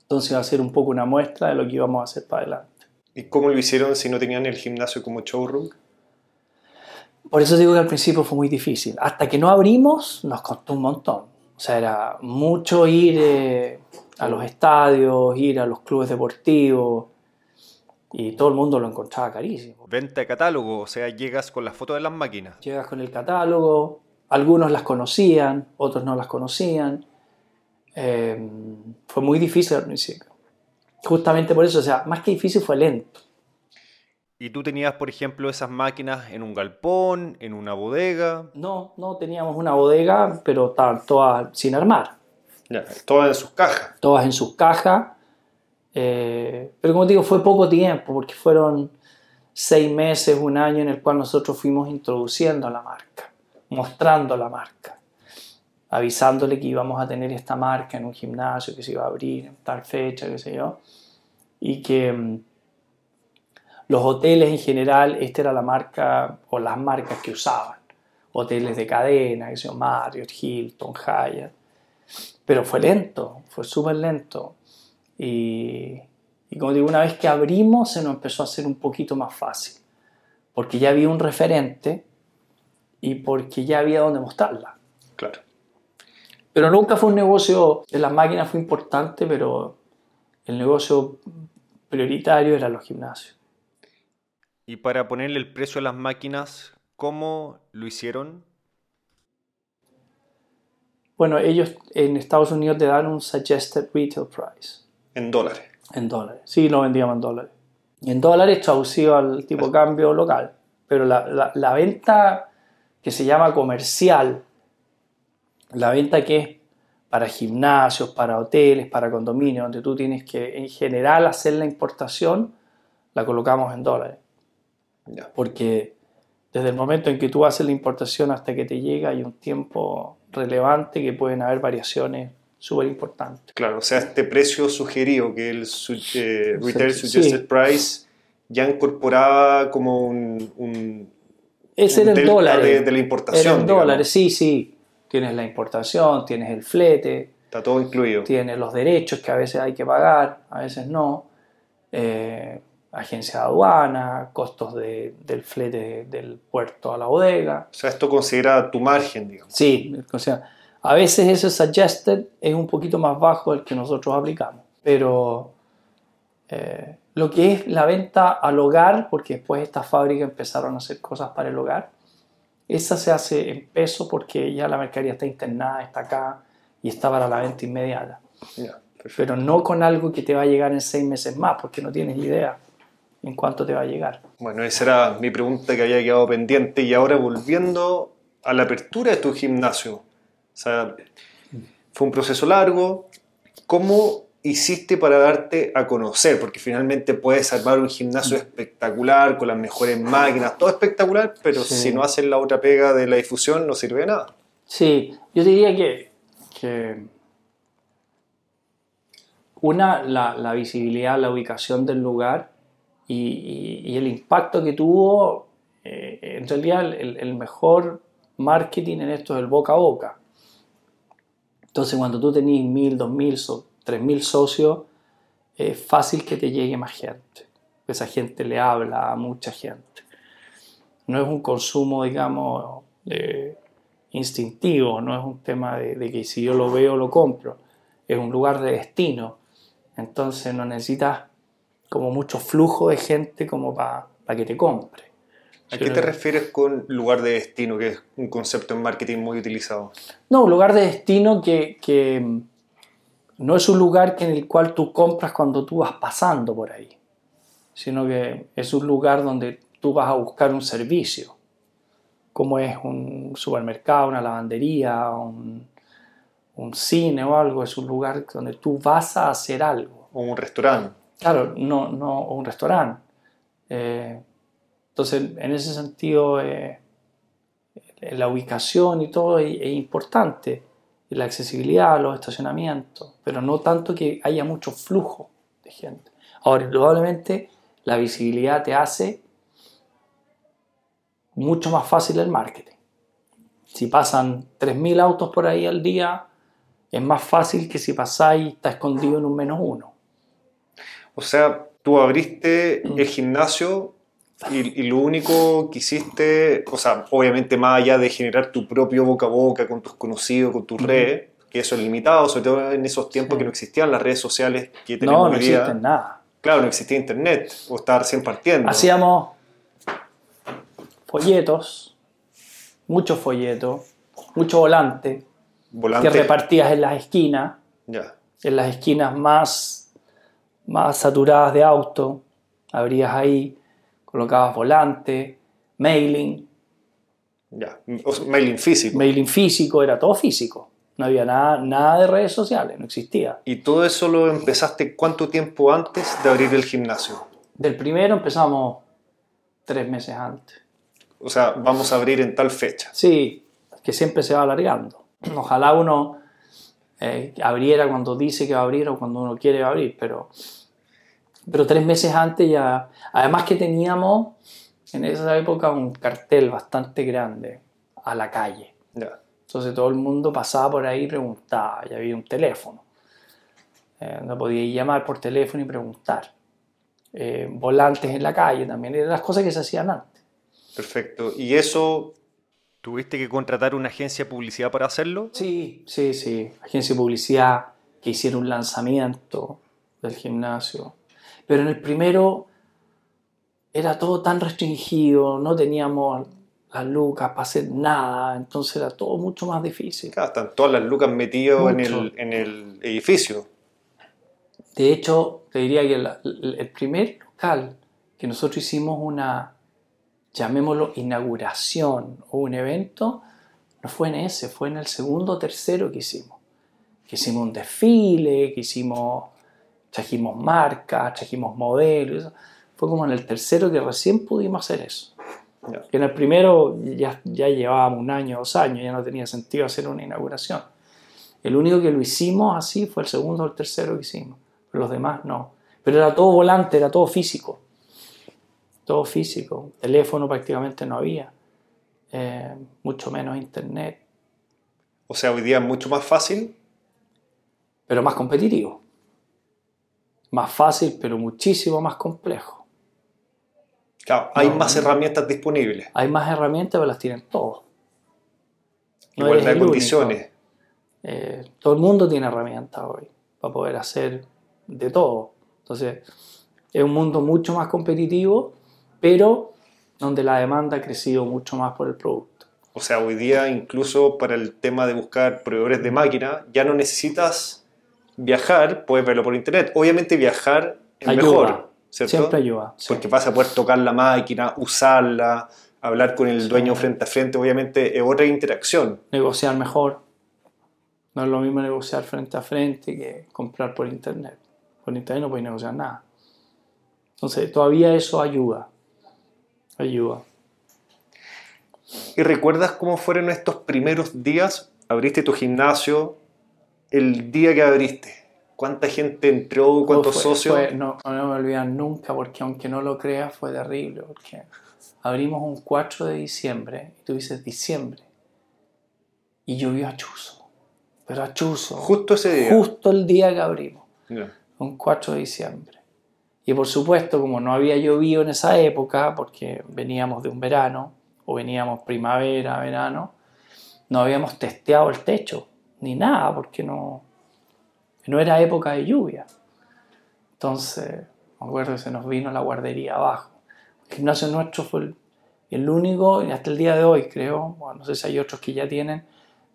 Entonces iba a ser un poco una muestra de lo que íbamos a hacer para adelante. ¿Y cómo lo hicieron si no tenían el gimnasio como showroom? Por eso digo que al principio fue muy difícil. Hasta que no abrimos nos costó un montón. O sea, era mucho ir eh, a los estadios, ir a los clubes deportivos y todo el mundo lo encontraba carísimo. Venta de catálogo, o sea, llegas con las fotos de las máquinas. Llegas con el catálogo, algunos las conocían, otros no las conocían. Eh, fue muy difícil al principio. Justamente por eso, o sea, más que difícil fue lento. Y tú tenías, por ejemplo, esas máquinas en un galpón, en una bodega. No, no teníamos una bodega, pero estaban todas sin armar. Ya, todas en sus cajas. todas en sus cajas. Eh, pero como te digo, fue poco tiempo, porque fueron seis meses, un año en el cual nosotros fuimos introduciendo la marca, mostrando la marca, avisándole que íbamos a tener esta marca en un gimnasio, que se iba a abrir en tal fecha, qué sé yo, y que mm, los hoteles en general, esta era la marca o las marcas que usaban. Hoteles de cadena, que yo, Marriott, Hilton, Hyatt pero fue lento, fue súper lento. Y, y como digo, una vez que abrimos se nos empezó a hacer un poquito más fácil, porque ya había un referente y porque ya había donde mostrarla. Pero nunca fue un negocio, las máquinas fue importante, pero el negocio prioritario eran los gimnasios. Y para ponerle el precio a las máquinas, ¿cómo lo hicieron? Bueno, ellos en Estados Unidos te dan un suggested retail price. En dólares. En dólares. Sí, lo vendíamos en dólares. Y en dólares traducido al tipo de cambio local. Pero la, la- la venta que se llama comercial, la venta que es para gimnasios, para hoteles, para condominios, donde tú tienes que en general hacer la importación, la colocamos en dólares. Porque desde el momento en que tú haces la importación hasta que te llega hay un tiempo relevante que pueden haber variaciones súper importantes. Claro, o sea, este precio sugerido, que el su- eh, Retail Sí. Suggested Price ya incorporaba como un, un, Ese un era en delta dólares. de, de la importación. Era en dólares, sí, sí. Tienes la importación, tienes el flete, Está todo incluido. tienes los derechos que a veces hay que pagar, a veces no. eh, agencia de aduana, costos de- del flete del puerto a la bodega. O sea, esto considera tu margen, digamos. Sí, o sea, a veces ese suggested es un poquito más bajo del que nosotros aplicamos. Pero eh, lo que es la venta al hogar, porque después estas fábricas empezaron a hacer cosas para el hogar, esa se hace en peso porque ya la mercadería está internada, está acá y está para la venta inmediata. Perfecto. Pero no con algo que te va a llegar en seis meses más, porque no tienes idea en cuánto te va a llegar. Bueno, esa era mi pregunta que había quedado pendiente. Y ahora volviendo a la apertura de tu gimnasio. O sea, fue un proceso largo. ¿Cómo hiciste para darte a conocer? Porque finalmente puedes armar un gimnasio espectacular, con las mejores máquinas, todo espectacular, pero Sí. si no haces la otra pega de la difusión no sirve de nada. Sí, yo diría que, que una, la, la visibilidad, la ubicación del lugar y, y- y el impacto que tuvo, eh, en realidad el, el mejor marketing en esto es el boca a boca. Entonces cuando tú tenés mil, dos mil, so- tres mil socios, es fácil que te llegue más gente. Esa gente le habla a mucha gente. No es un consumo, digamos, de- instintivo, no es un tema de, de que si yo lo veo lo compro, es un lugar de destino, entonces no necesitas como mucho flujo de gente como para que te compre. ¿A qué te refieres con lugar de destino, que es un concepto en marketing muy utilizado? No, un lugar de destino que, que no es un lugar en el cual tú compras cuando tú vas pasando por ahí, sino que es un lugar donde tú vas a buscar un servicio, como es un supermercado, una lavandería, un, un cine o algo, es un lugar donde tú vas a hacer algo. O un restaurante. Claro, no, no o un restaurante. Eh, entonces, en ese sentido, eh, la ubicación y todo es, es importante, la accesibilidad, los estacionamientos, pero no tanto que haya mucho flujo de gente. Ahora, indudablemente, la visibilidad te hace mucho más fácil el marketing. Si pasan 3.000 autos por ahí al día, es más fácil que si pasáis está escondido en un menos uno. O sea, tú abriste el gimnasio y, y lo único que hiciste, o sea, obviamente más allá de generar tu propio boca a boca con tus conocidos, con tus Ujú. redes, que eso es limitado, sobre todo en esos tiempos Sí. que no existían las redes sociales que tenemos No, no existen nada. Claro, no existía internet, o estaba recién partiendo. Hacíamos folletos, muchos folletos, mucho volante Volante. que repartías en las esquinas, Ya. en las esquinas más, más saturadas de auto, abrías ahí, colocabas volante, mailing, Ya. Mailing físico. mailing físico, era todo físico. No había nada, nada de redes sociales, no existía. ¿Y todo eso lo empezaste cuánto tiempo antes de abrir el gimnasio? Del primero empezamos tres meses antes. O sea, vamos a abrir en tal fecha. Sí, que siempre se va alargando. Ojalá uno eh, abriera cuando dice que va a abrir o cuando uno quiere abrir, pero, pero tres meses antes ya... Además que teníamos en esa época un cartel bastante grande a la calle. Ya. Entonces todo el mundo pasaba por ahí y preguntaba, y había un teléfono. Eh, no podía llamar por teléfono y preguntar. Eh, volantes en la calle también, eran las cosas que se hacían antes. Perfecto. ¿Y eso tuviste que contratar una agencia de publicidad para hacerlo? Sí, sí, sí. Agencia de publicidad que hicieron un lanzamiento del gimnasio. Pero en el primero era todo tan restringido, no teníamos las lucas para hacer nada, entonces era todo mucho más difícil. Claro, están todas las lucas metidas en el, en el edificio. De hecho, te diría que la- el primer local que nosotros hicimos una, llamémoslo, inauguración o un evento, no fue en ese, fue en el segundo o tercero que hicimos. Que hicimos un desfile, que hicimos, trajimos marcas, trajimos modelos. Fue como en el tercero que recién pudimos hacer eso. Que en el primero ya, ya llevábamos un año, dos años, ya no tenía sentido hacer una inauguración. El único que lo hicimos así fue el segundo o el tercero que hicimos. Pero los demás no. Pero era todo volante, era todo físico. Todo físico. Teléfono prácticamente no había. Eh, mucho menos internet. O sea, hoy día es mucho más fácil. Pero más competitivo. Más fácil, pero muchísimo más complejo. Claro, hay No, más herramientas disponibles. Hay más herramientas, pero las tienen todos. No Igualdad de condiciones. Eh, todo el mundo tiene herramientas hoy para poder hacer de todo. Entonces, es un mundo mucho más competitivo, pero donde la demanda ha crecido mucho más por el producto. O sea, hoy día incluso para el tema de buscar proveedores de máquina, ya no necesitas viajar, puedes verlo por internet. Obviamente viajar es Ayuda. mejor, ¿cierto? Siempre ayuda. sí. Porque vas a poder tocar la máquina, usarla, hablar con el dueño frente a frente, obviamente es otra interacción. Negociar mejor. No es lo mismo negociar frente a frente que comprar por internet. Por internet no puedes negociar nada. Entonces, todavía eso ayuda. Ayuda. ¿Y recuerdas cómo fueron estos primeros días? Abriste tu gimnasio el día que abriste. ¿Cuánta gente entró? ¿Cuántos socios? no, no me olvidan nunca, porque aunque no lo creas, fue terrible. Porque abrimos un 4 de diciembre, y tú dices diciembre, y llovió a chuzo. Pero a chuzo. Justo ese día. Justo el día que abrimos. Un 4 de diciembre. Y por supuesto, como no había llovido en esa época, porque veníamos de un verano, o veníamos primavera, verano, no habíamos testeado el techo, ni nada, porque no, no era época de lluvia. Entonces, me acuerdo que se nos vino la guardería abajo. El gimnasio nuestro fue el, único, y hasta el día de hoy creo, bueno, no sé si hay otros que ya tienen,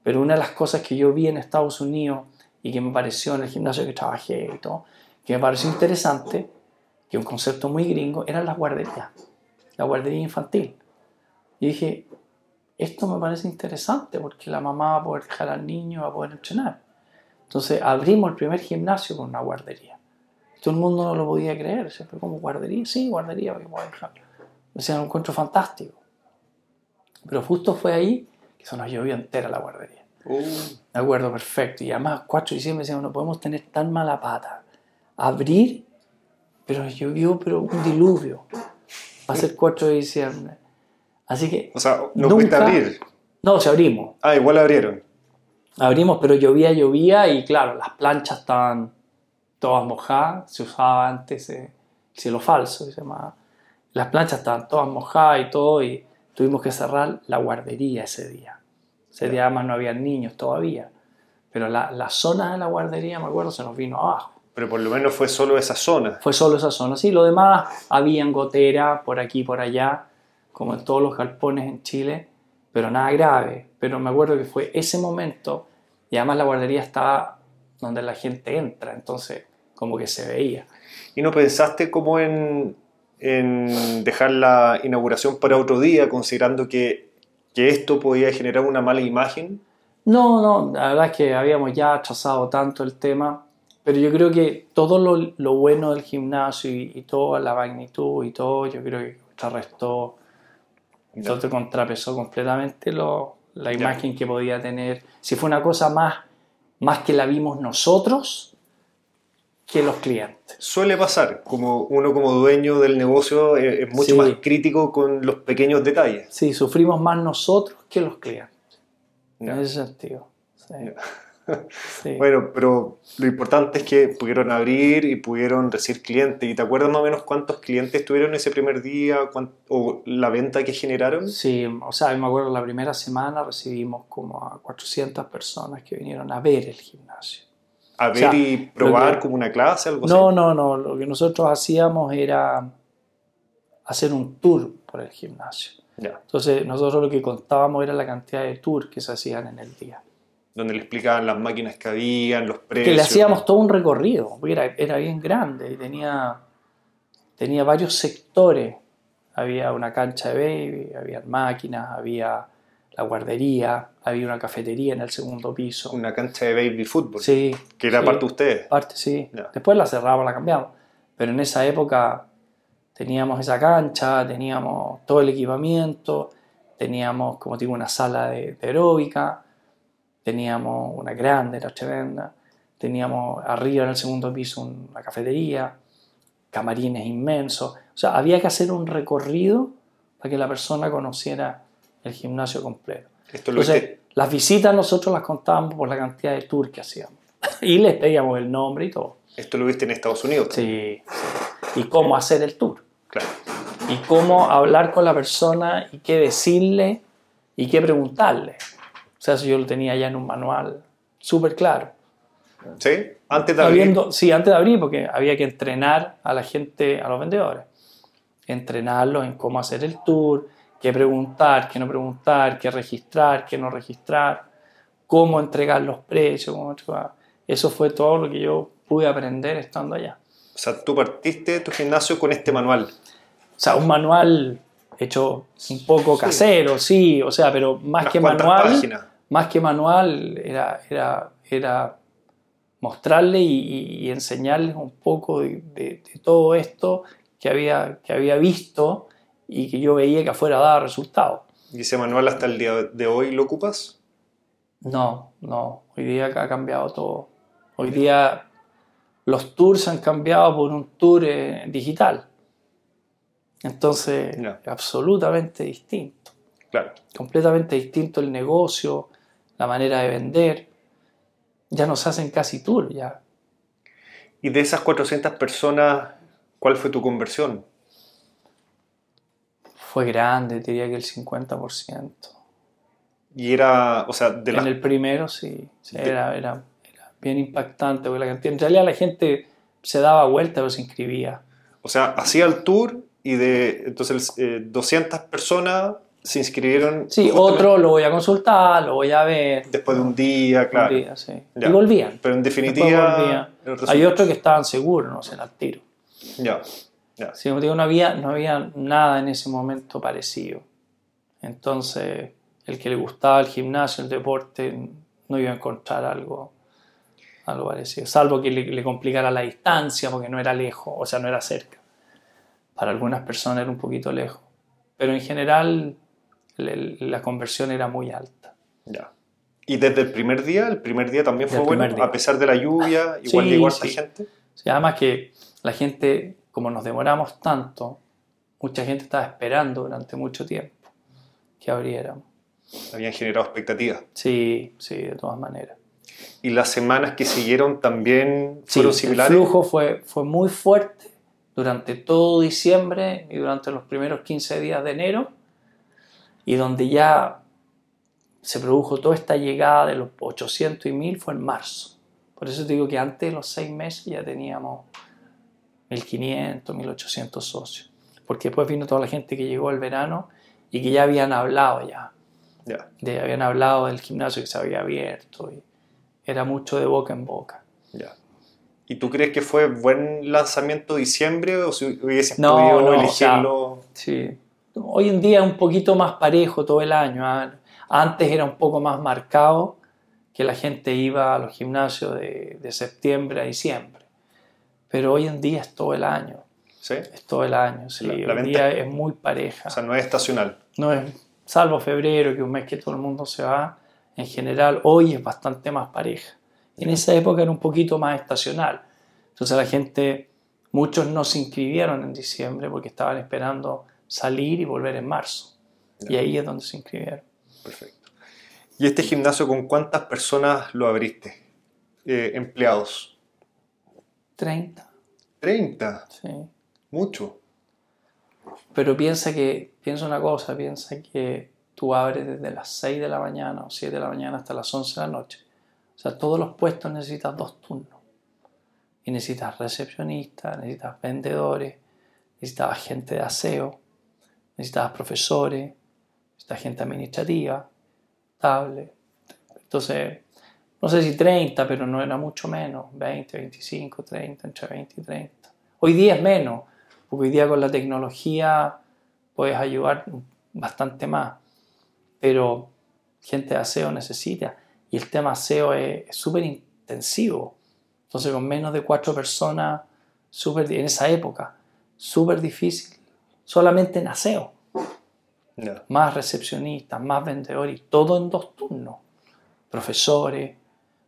pero una de las cosas que yo vi en Estados Unidos y que me pareció en el gimnasio que trabajé y todo, que me pareció interesante, que un concepto muy gringo, eran las guarderías, la guardería infantil. Y dije, esto me parece interesante porque la mamá va a poder dejar al niño, va a poder entrenar. Entonces abrimos el primer gimnasio con una guardería. Todo el mundo no lo podía creer. Siempre como guardería, sí, guardería, porque puedo dejar. O sea, un encuentro fantástico. Pero justo fue ahí que se nos llovió entera la guardería. Uh. De acuerdo, perfecto. Y además, 4 de diciembre decíamos, no podemos tener tan mala pata. Abrir, pero llovió, pero un diluvio. Va a ser 4 de diciembre. Así que. O sea, no nunca... abrir. No, se abrimos. Ah, igual abrieron. Abrimos, pero llovía, llovía y claro, las planchas estaban todas mojadas. Se usaba antes el cielo falso, se llamaba. Las planchas estaban todas mojadas y todo, y tuvimos que cerrar la guardería ese día. Ese día además no había niños todavía. Pero la, la zona de la guardería, me acuerdo, se nos vino abajo. Pero por lo menos fue solo esa zona. Fue solo esa zona, sí. Lo demás, habían gotera por aquí, por allá como en todos los galpones en Chile, pero nada grave. Pero me acuerdo que fue ese momento, y además la guardería estaba donde la gente entra, entonces como que se veía. ¿Y no pensaste como en, en dejar la inauguración para otro día, considerando que, que esto podía generar una mala imagen? No, no, la verdad es que habíamos ya trazado tanto el tema, pero yo creo que todo lo, lo bueno del gimnasio y, y, toda la magnitud y todo, yo creo que contrarrestó entonces contrapesó completamente lo, la imagen que podía tener. Si fue una cosa más, más que la vimos nosotros que los clientes. Suele pasar, como uno como dueño del negocio eh, es, mucho más crítico con los pequeños detalles. Sí, sufrimos más nosotros que los clientes. En ese sentido. Sí. Bueno, pero lo importante es que pudieron abrir y pudieron recibir clientes. ¿Y te acuerdas más o menos cuántos clientes tuvieron ese primer día o la venta que generaron? Sí, o sea, me acuerdo la primera semana recibimos como a 400 personas que vinieron a ver el gimnasio. ¿A ver y probar como una clase? Algo no, no, no. Lo que nosotros hacíamos era hacer un tour por el gimnasio. Entonces, nosotros lo que contábamos era la cantidad de tours que se hacían en el día donde le explicaban las máquinas que habían, los precios. Que le hacíamos todo un recorrido, porque era, era bien grande y tenía, tenía varios sectores. Había una cancha de baby, había máquinas, había la guardería, había una cafetería en el segundo piso. Una cancha de baby fútbol. Sí. Que era parte de ustedes. Parte, sí. Después la cerramos, la cambiamos. Pero en esa época teníamos esa cancha, teníamos todo el equipamiento, teníamos, como digo, una sala de, de aeróbica, teníamos una grande, era tremenda, teníamos arriba en el segundo piso una cafetería, camarines inmensos, o sea, había que hacer un recorrido para que la persona conociera el gimnasio completo. Entonces, las visitas nosotros las contábamos por la cantidad de tours que hacíamos y les pedíamos el nombre y todo. ¿Esto lo viste en Estados Unidos? Sí, sí. Y cómo hacer el tour. Claro. Y cómo hablar con la persona y qué decirle y qué preguntarle. O sea, eso yo lo tenía ya en un manual súper claro. ¿Sí? Antes de abrir. sí, antes de abrir, porque había que entrenar a la gente, a los vendedores. Entrenarlos en cómo hacer el tour, qué preguntar, qué no preguntar, qué registrar, qué no registrar, cómo entregar los precios. Cómo Eso fue todo lo que yo pude aprender estando allá. O sea, tú partiste de tu gimnasio con este manual. O sea, un manual hecho un poco casero, sí, o sea, pero más que manual, más que manual era, era, era mostrarles y, enseñarles un poco de, todo esto que había, que había visto y que yo veía que afuera daba resultados. ¿Y ese manual hasta el día de hoy lo ocupas? No, no. Hoy día ha cambiado todo. Hoy día los tours han cambiado por un tour eh, digital. Entonces, absolutamente distinto. Claro. Completamente distinto el negocio, la manera de vender. Ya no se hacen casi tours ya. Y de esas 400 personas, ¿cuál fue tu conversión? Fue grande, diría que el 50%. Y era, o sea, de En el primero sí, era, era, bien impactante, porque la en realidad la gente se daba vuelta pero se inscribía. O sea, hacía el tour y de entonces 200 eh, personas se inscribieron. Sí, otro lo voy a consultar, lo voy a ver. Después de un día, claro. Un día, sí. Y volvían. Pero en definitiva. Hay otros que estaban seguros, no sé, al tiro. Ya. ya. Sí, digo, no había, no había nada en ese momento parecido. Entonces, el que le gustaba el gimnasio, el deporte, no iba a encontrar algo, algo parecido. Salvo que le, complicara la distancia, porque no era lejos, o sea, no era cerca. Para algunas personas era un poquito lejos. Pero en general, la conversión era muy alta. Ya. ¿Y desde el primer día? ¿El primer día también fue bueno? A pesar de la lluvia, igual sí, llegó sí. gente. Sí, además que la gente, como nos demoramos tanto, mucha gente estaba esperando durante mucho tiempo que abriéramos habían generado expectativas. Sí, sí, de todas maneras. ¿Y las semanas que siguieron también fueron similares? El flujo fue, fue muy fuerte durante todo diciembre y durante los primeros 15 días de enero, y donde ya se produjo toda esta llegada de los 800 y 1000 fue en marzo. Por eso te digo que antes de los seis meses ya teníamos 1500, 1800 socios. Porque después vino toda la gente que llegó el verano y que ya habían hablado ya de, habían hablado del gimnasio que se había abierto y era mucho de boca en boca. ¿Y tú crees que fue buen lanzamiento diciembre o si hubieses no, podido no, elegirlo? sí. Hoy en día es un poquito más parejo todo el año. ¿ah? Antes era un poco más marcado que la gente iba a los gimnasios de, de septiembre a diciembre. Pero hoy en día es todo el año. ¿Sí? Es todo el año, sí. hoy en día es muy pareja. O sea, no es estacional. No es, salvo febrero, que es un mes que todo el mundo se va, en general hoy es bastante más pareja. En esa época era un poquito más estacional. Entonces la gente, muchos no se inscribieron en diciembre porque estaban esperando salir y volver en marzo. Y ahí es donde se inscribieron. Perfecto. ¿Y este gimnasio con cuántas personas lo abriste? Eh, empleados. 30. ¿30? Sí. Mucho. Pero piensa que, piensa una cosa, piensa que tú abres desde las 6 de la mañana o 7 de la mañana hasta las 11 de la noche. O sea, todos los puestos necesitas dos turnos. Y necesitas recepcionistas, necesitas vendedores, necesitas gente de aseo, necesitas profesores, necesitas gente administrativa, tablet. Entonces, no sé si 30, pero no era mucho menos, 20, 25, 30, entre 20 y 30. Hoy día es menos, porque hoy día con la tecnología puedes ayudar bastante más, pero gente de aseo necesita y el tema aseo es súper intensivo. Entonces con menos de cuatro personas, super, en esa época, súper difícil, solamente en aseo. Más recepcionistas, más vendedores, todo en dos turnos. Profesores,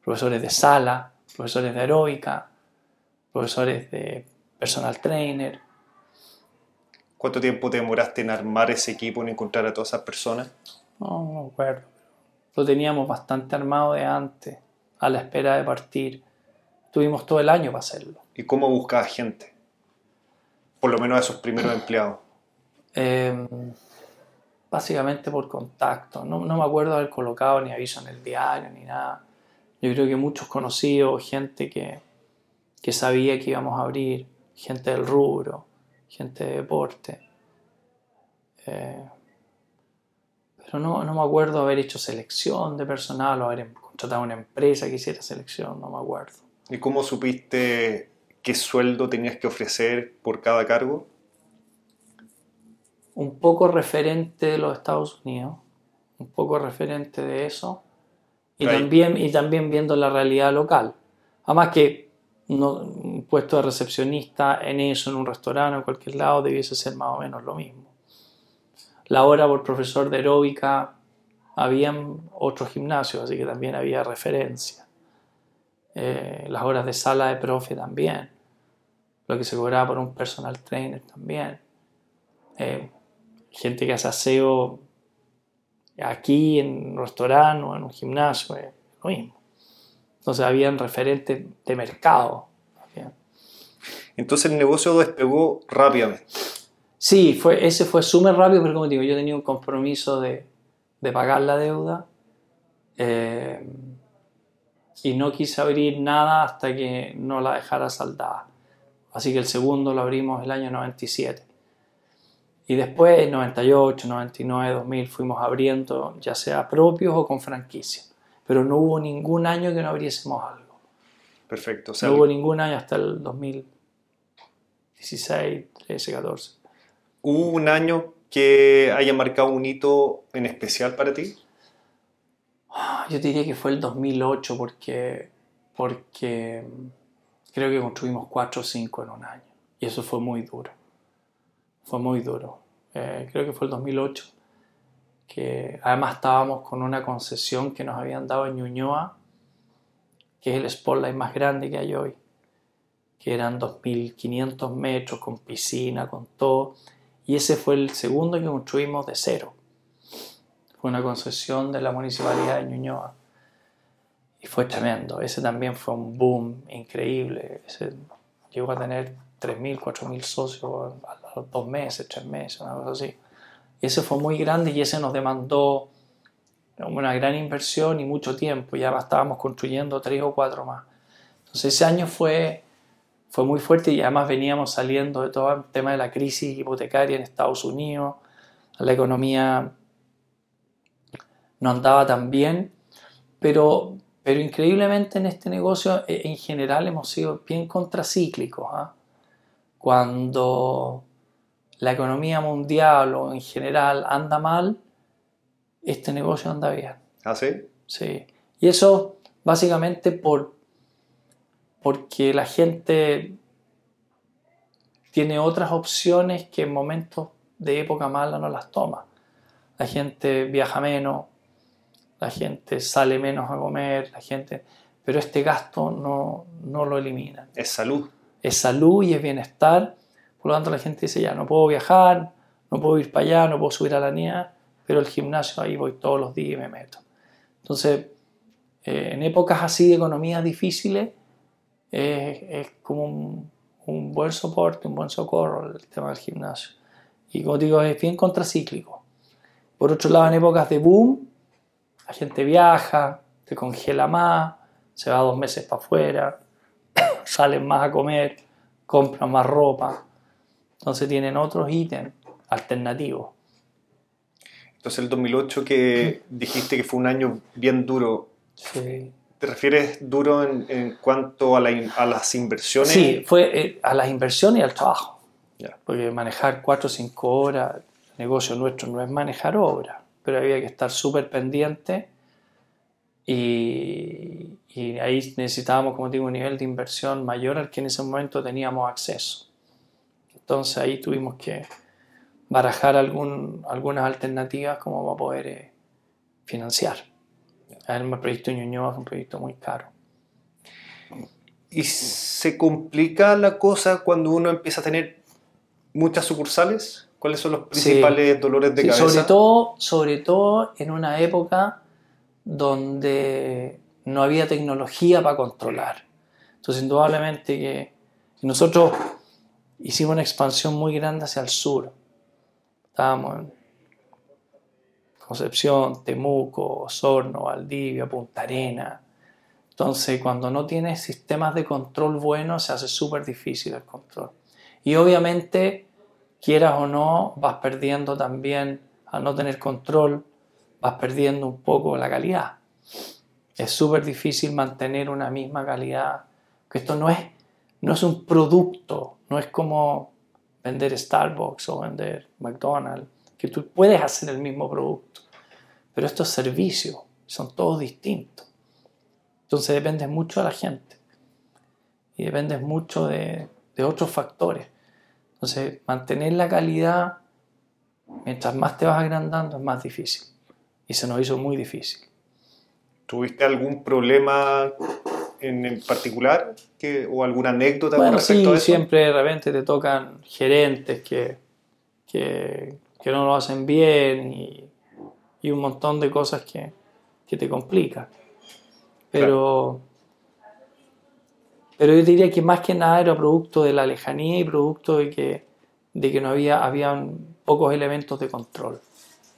profesores de sala, profesores de aeróbica, profesores de personal trainer, ¿Cuánto tiempo te demoraste en armar ese equipo, en encontrar a todas esas personas? No, no acuerdo. Lo teníamos bastante armado de antes, a la espera de partir. Tuvimos todo el año para hacerlo. ¿Y cómo buscabas gente? Por lo menos a esos primeros empleados. Em, básicamente por contacto. No, no, me acuerdo haber colocado ni aviso en el diario ni nada. Yo creo que muchos conocidos, gente que, que sabía que íbamos a abrir, gente del rubro gente de deporte. Eh, pero no, no, me acuerdo haber hecho selección de personal o haber contratado una empresa que hiciera selección, no me acuerdo. ¿Y cómo supiste qué sueldo tenías que ofrecer por cada cargo? Un poco referente de los Estados Unidos, un poco referente de eso, Y también, y también viendo la realidad local. Además que no, un puesto de recepcionista en eso, en un restaurante o en cualquier lado, debiese ser más o menos lo mismo. La hora por profesor de aeróbica, habían otros gimnasios, así que también había referencia. Eh, las horas de sala de profe también. Lo que se cobraba por un personal trainer también. Eh, gente que hace aseo aquí en un restaurante o en un gimnasio, es lo mismo. Entonces habían referentes de mercado. Entonces el negocio despegó rápidamente. Sí, fue, ese fue súper rápido, pero como digo, yo tenía un compromiso de, de pagar la deuda eh, y no quise abrir nada hasta que no la dejara saldada. Así que el segundo lo abrimos el año 97. Y después, 98, 99, 2000, fuimos abriendo, ya sea propios o con franquicia. Pero no hubo ningún año que no abriésemos algo. Perfecto. no hubo ningún año hasta el 2016, 13, 14. ¿Hubo un año que haya marcado un hito en especial para ti? Yo diría que fue el 2008 porque, porque creo que construimos 4 o 5 en un año. Y eso fue muy duro. Fue muy duro. Eh, creo que fue el 2008, que además estábamos con una concesión que nos habían dado en Ñuñoa, que es el spotlight más grande que hay hoy, que eran 2.500 metros con piscina, con todo, y ese fue el segundo que construimos de cero. Fue una concesión de la municipalidad de Ñuñoa. Y fue tremendo. Ese también fue un boom increíble. Llegó a tener 3.000, 4.000 socios a los dos meses, tres meses, una cosa así. Y ese fue muy grande y ese nos demandó una gran inversión y mucho tiempo. Ya estábamos construyendo tres o cuatro más. Entonces ese año fue, fue muy fuerte y además veníamos saliendo de todo el tema de la crisis hipotecaria en Estados Unidos. La economía no andaba tan bien, pero, pero increíblemente en este negocio eh, en general hemos sido bien contracíclicos. ¿ah? Cuando la economía mundial o en general anda mal, este negocio anda bien. ¿Ah, sí? Sí. Y eso básicamente por, porque la gente tiene otras opciones que en momentos de época mala no las toma. La gente viaja menos, la gente sale menos a comer, la gente... Pero este gasto no, no lo elimina. Es salud es salud y es bienestar. Por lo tanto, la gente dice, ya, no puedo viajar, no puedo ir para allá, no puedo subir a la niña, pero el gimnasio ahí voy todos los días y me meto. Entonces, eh, en épocas así de economías difíciles, es como un, un, buen soporte, un buen socorro el tema del gimnasio. Y como digo, es bien contracíclico. Por otro lado, en épocas de boom, la gente viaja, se congela más, se va dos meses para afuera, salen más a comer, compran más ropa. Entonces tienen otros ítems alternativos. Entonces el 2008 que dijiste que fue un año bien duro. Sí. ¿Te refieres duro en, cuanto a, las inversiones? Sí, fue eh, a las inversiones y al trabajo. Porque manejar 4 o 5 horas, el negocio nuestro no es manejar obras, pero había que estar súper pendiente y, ahí necesitábamos, como digo, un nivel de inversión mayor al que en ese momento teníamos acceso. Entonces ahí tuvimos que barajar algún, algunas alternativas como para poder eh, financiar. El proyecto Ñuñoa fue un proyecto muy caro. ¿Y se complica la cosa cuando uno empieza a tener muchas sucursales? ¿Cuáles son los principales dolores de cabeza? Sobre todo, sobre todo en una época donde no había tecnología para controlar. Entonces, indudablemente que nosotros hicimos una expansión muy grande hacia el sur. Estábamos en Concepción, Temuco, Osorno, Valdivia, Punta Arena. Entonces, cuando no tienes sistemas de control buenos, se hace súper difícil el control. Y obviamente, quieras o no, vas perdiendo también, al no tener control, vas perdiendo un poco la calidad. Es súper difícil mantener una misma calidad. Que esto no es, no es un producto, no es como vender Starbucks o vender McDonald's, que tú puedes hacer el mismo producto. Pero estos servicios son todos distintos. Entonces dependes mucho de la gente y dependes mucho de, de otros factores. Entonces, mantener la calidad mientras más te vas agrandando es más difícil. Y se nos hizo muy difícil. ¿Tuviste algún problema en, particular que, o alguna anécdota bueno, sí, siempre de repente te tocan gerentes que, que, que no lo hacen bien y, y, un montón de cosas que, que te complican. Pero, pero yo diría que más que nada era producto de la lejanía y producto de que, de que no había habían pocos elementos de control,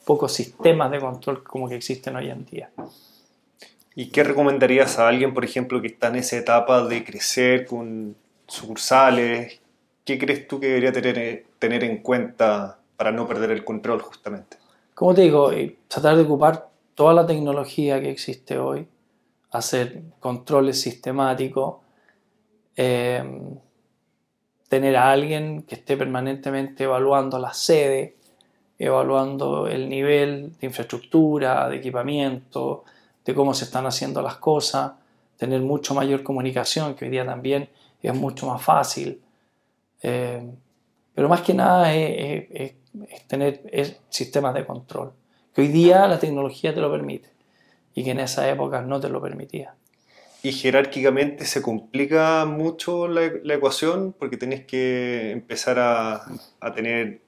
pocos sistemas de control como que existen hoy en día. ¿Y qué recomendarías a alguien, por ejemplo, que está en esa etapa de crecer con sucursales? ¿Qué crees tú que debería tener, tener en cuenta para no perder el control justamente? Como te digo, eh, tratar de ocupar toda la tecnología que existe hoy, hacer controles sistemáticos, em, tener a alguien que esté permanentemente evaluando la sede, evaluando el nivel de infraestructura, de equipamiento, de cómo se están haciendo las cosas, tener mucho mayor comunicación, que hoy día también es mucho más fácil. Eh, pero más que nada es, tener sistemas de control, que hoy día la tecnología te lo permite y que en esa época no te lo permitía. Y jerárquicamente se complica mucho la, ecuación porque tenés que empezar a tener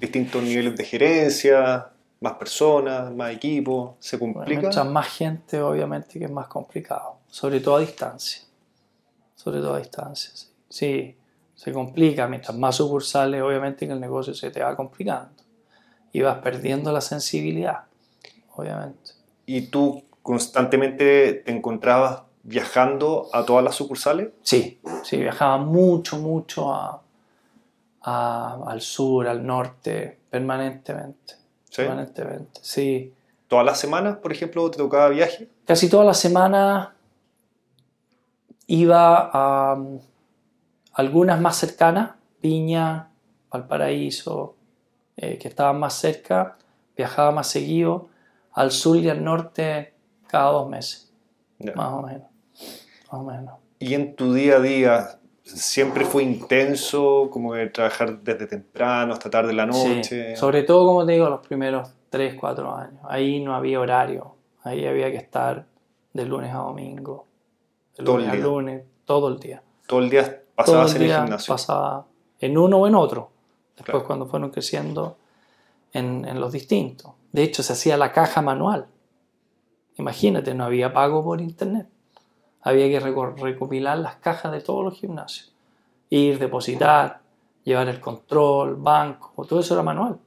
distintos niveles de gerencia, más personas, más equipos, se complica. Mucha más gente, obviamente, que es más complicado, sobre todo a distancia. Sobre todo a distancia, sí. se complica. Mientras más sucursales, obviamente, que el negocio se te va complicando y vas perdiendo la sensibilidad, obviamente. ¿Y tú constantemente te encontrabas viajando a todas las sucursales? Sí, sí, viajaba mucho, mucho a, al sur, al norte, permanentemente. ¿Sí? Permanentemente, sí. ¿Todas las semanas, por ejemplo, te tocaba viaje? Casi todas las semanas iba a um, algunas más cercanas, Piña, Valparaíso, eh, que estaban más cerca, viajaba más seguido, al sur y al norte cada dos meses, más o menos. Más o menos. ¿Y en tu día a día siempre fue intenso, como de trabajar desde temprano hasta tarde de la noche. Sobre todo, como te digo, los primeros 3, 4 años. Ahí no había horario. Ahí había que estar de lunes a domingo. De lunes a lunes, todo el día. Todo el día pasabas en el gimnasio. Pasaba en uno o en otro. Después, cuando fueron creciendo en, en los distintos. De hecho, se hacía la caja manual. Imagínate, no había pago por internet había que recopilar las cajas de todos los gimnasios, ir, depositar, llevar el control, banco, todo eso era manual,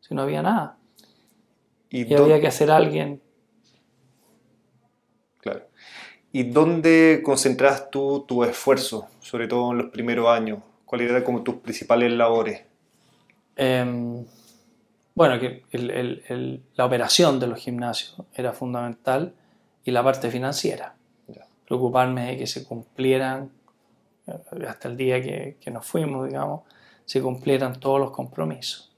si no había nada. Y, había que hacer alguien. Claro. ¿Y dónde concentras tú tu esfuerzo, sobre todo en los primeros años? ¿Cuáles eran como tus principales labores? Em, bueno, que la operación de los gimnasios era fundamental y la parte financiera preocuparme de que se cumplieran, eh, hasta el día que, que nos fuimos, digamos, se cumplieran todos los compromisos.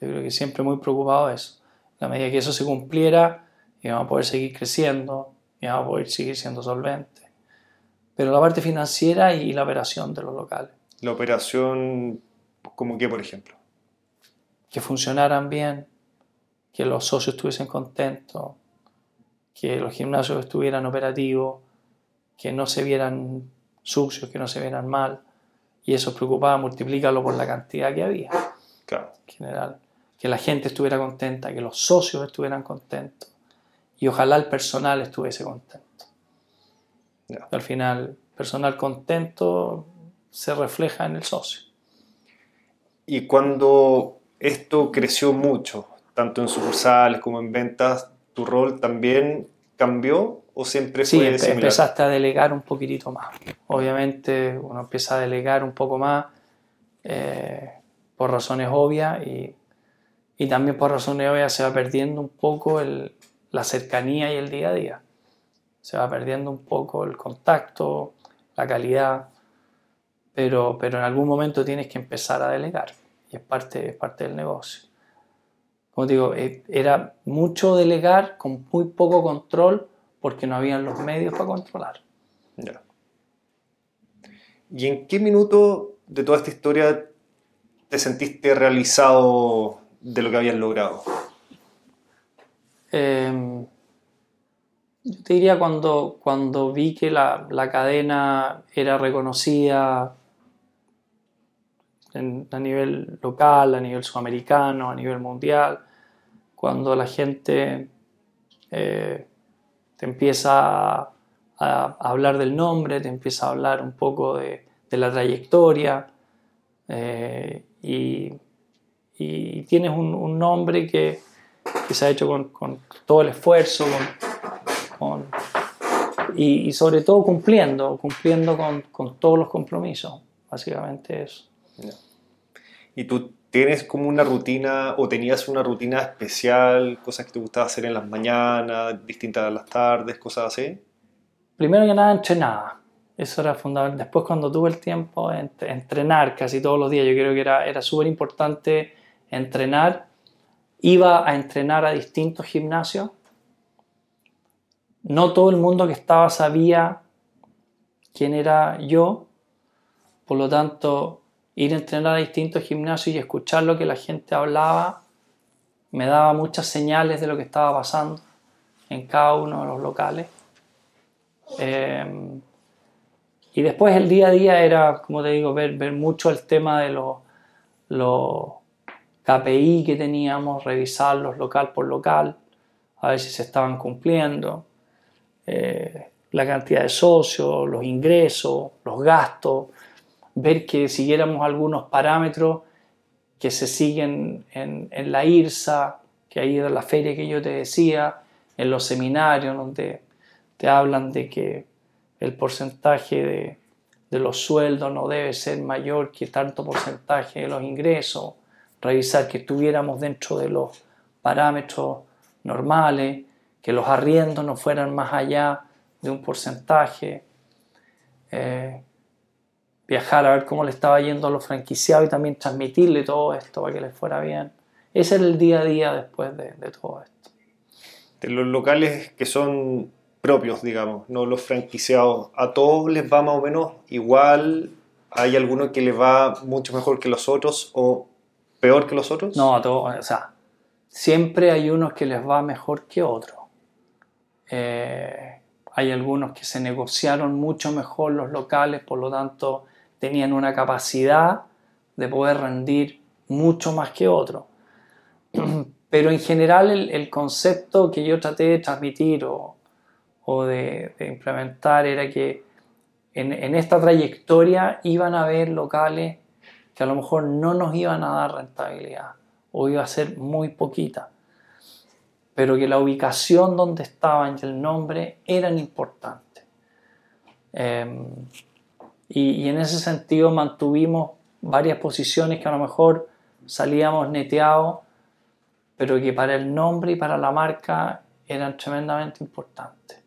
Yo creo que siempre muy preocupado de eso. A medida que eso se cumpliera, íbamos a poder seguir creciendo, íbamos a poder seguir siendo solventes. Pero la parte financiera y la operación de los locales. ¿La operación como qué, por ejemplo? Que funcionaran bien, que los socios estuviesen contentos, que los gimnasios estuvieran operativos, que no se vieran sucios, que no se vieran mal, y eso preocupaba, multiplícalo por la cantidad que había. Claro. En general, que la gente estuviera contenta, que los socios estuvieran contentos, y ojalá el personal estuviese contento. Al final, personal contento se refleja en el socio. Y cuando esto creció mucho, tanto en sucursales como en ventas, tu rol también cambió o siempre fue sí, empezaste a delegar un poquitito más. Obviamente uno empieza a delegar un poco más eh, por razones obvias y, y, también por razones obvias se va perdiendo un poco el, la cercanía y el día a día. Se va perdiendo un poco el contacto, la calidad, pero, pero en algún momento tienes que empezar a delegar y es parte, es parte del negocio. Como digo, eh, era mucho delegar con muy poco control porque no habían los medios para controlar. ¿Y en qué minuto de toda esta historia te sentiste realizado de lo que habías logrado? Em, yo te diría cuando, cuando vi que la, la cadena era reconocida a nivel local, a nivel sudamericano, a nivel mundial, cuando la gente eh, te empieza a, hablar del nombre, te empieza a hablar un poco de, la trayectoria eh, y, tienes un, nombre que, se ha hecho con, todo el esfuerzo y, sobre todo cumpliendo, cumpliendo con, todos los compromisos, básicamente eso. ¿Y tú tienes como una rutina o tenías una rutina especial, cosas que te gustaba hacer en las mañanas, distintas a las tardes, cosas así? Primero que nada, entrenaba. Eso era fundamental. Después, cuando tuve el tiempo, entrenar casi todos los días. Yo creo que era, era súper importante entrenar. Iba a entrenar a distintos gimnasios. No todo el mundo que estaba sabía quién era yo. Por lo tanto, ir a entrenar a distintos gimnasios y escuchar lo que la gente hablaba me daba muchas señales de lo que estaba pasando en cada uno de los locales. Eh, y después el día a día era, como te digo, ver, ver mucho el tema de los, los KPI que teníamos, revisarlos local por local, a ver si se estaban cumpliendo, eh, la cantidad de socios, los ingresos, los gastos, ver que siguiéramos algunos parámetros que se siguen en, la IRSA, que ahí era la feria que yo te decía, en los seminarios donde te hablan de que el porcentaje de, los sueldos no debe ser mayor que tanto porcentaje de los ingresos, revisar que estuviéramos dentro de los parámetros normales, que los arriendos no fueran más allá de un porcentaje, eh, viajar a ver cómo le estaba yendo a los franquiciados y también transmitirle todo esto para que les fuera bien. Ese era el día a día después de, todo esto. De los locales que son propios, digamos, no los franquiciados, ¿a todos les va más o menos igual? ¿Hay alguno que les va mucho mejor que los otros o peor que los otros? No, a todos, o sea, siempre hay unos que les va mejor que otros. Eh, hay algunos que se negociaron mucho mejor los locales, por lo tanto tenían una capacidad de poder rendir mucho más que otros. Pero en general el, concepto que yo traté de transmitir o, de, implementar era que en, esta trayectoria iban a haber locales que a lo mejor no nos iban a dar rentabilidad o iba a ser muy poquita, pero que la ubicación donde estaban y el nombre eran importantes. Em, y, en ese sentido mantuvimos varias posiciones que a lo mejor salíamos neteados, pero que para el nombre y para la marca eran tremendamente importantes.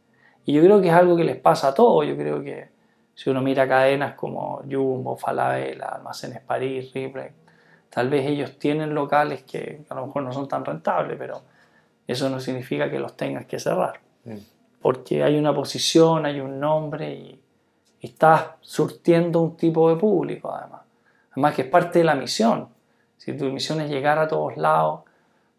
Y yo creo que es algo que les pasa a todos. Yo creo que si uno mira cadenas como Jumbo, Falabella, Almacenes París, Ripley, tal vez ellos tienen locales que a lo mejor no son tan rentables, pero eso no significa que los tengas que cerrar. Mm. Porque hay una posición, hay un nombre y y estás surtiendo un tipo de público además. Además que es parte de la misión. Si tu misión es llegar a todos lados,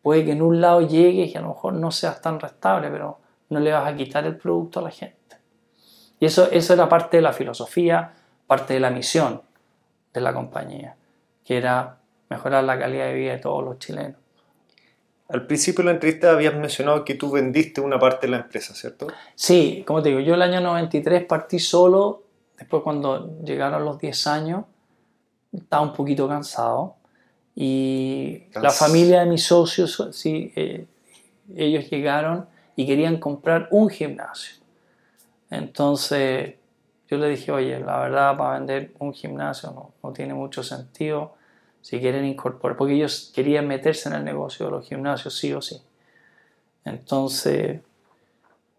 puede que en un lado llegues y a lo mejor no seas tan restable, pero no le vas a quitar el producto a la gente. Y eso, eso era parte de la filosofía, parte de la misión de la compañía, que era mejorar la calidad de vida de todos los chilenos. Al principio de la entrevista habías mencionado que tú vendiste una parte de la empresa, ¿cierto? Sí, como te digo, yo el año 93 partí solo Después cuando llegaron los 10 años, estaba un poquito cansado. Y la familia de mis socios, sí, eh, ellos llegaron y querían comprar un gimnasio. Entonces yo le dije, oye, la verdad para vender un gimnasio no, no tiene mucho sentido si quieren incorporar, porque ellos querían meterse en el negocio de los gimnasios sí o sí. Entonces,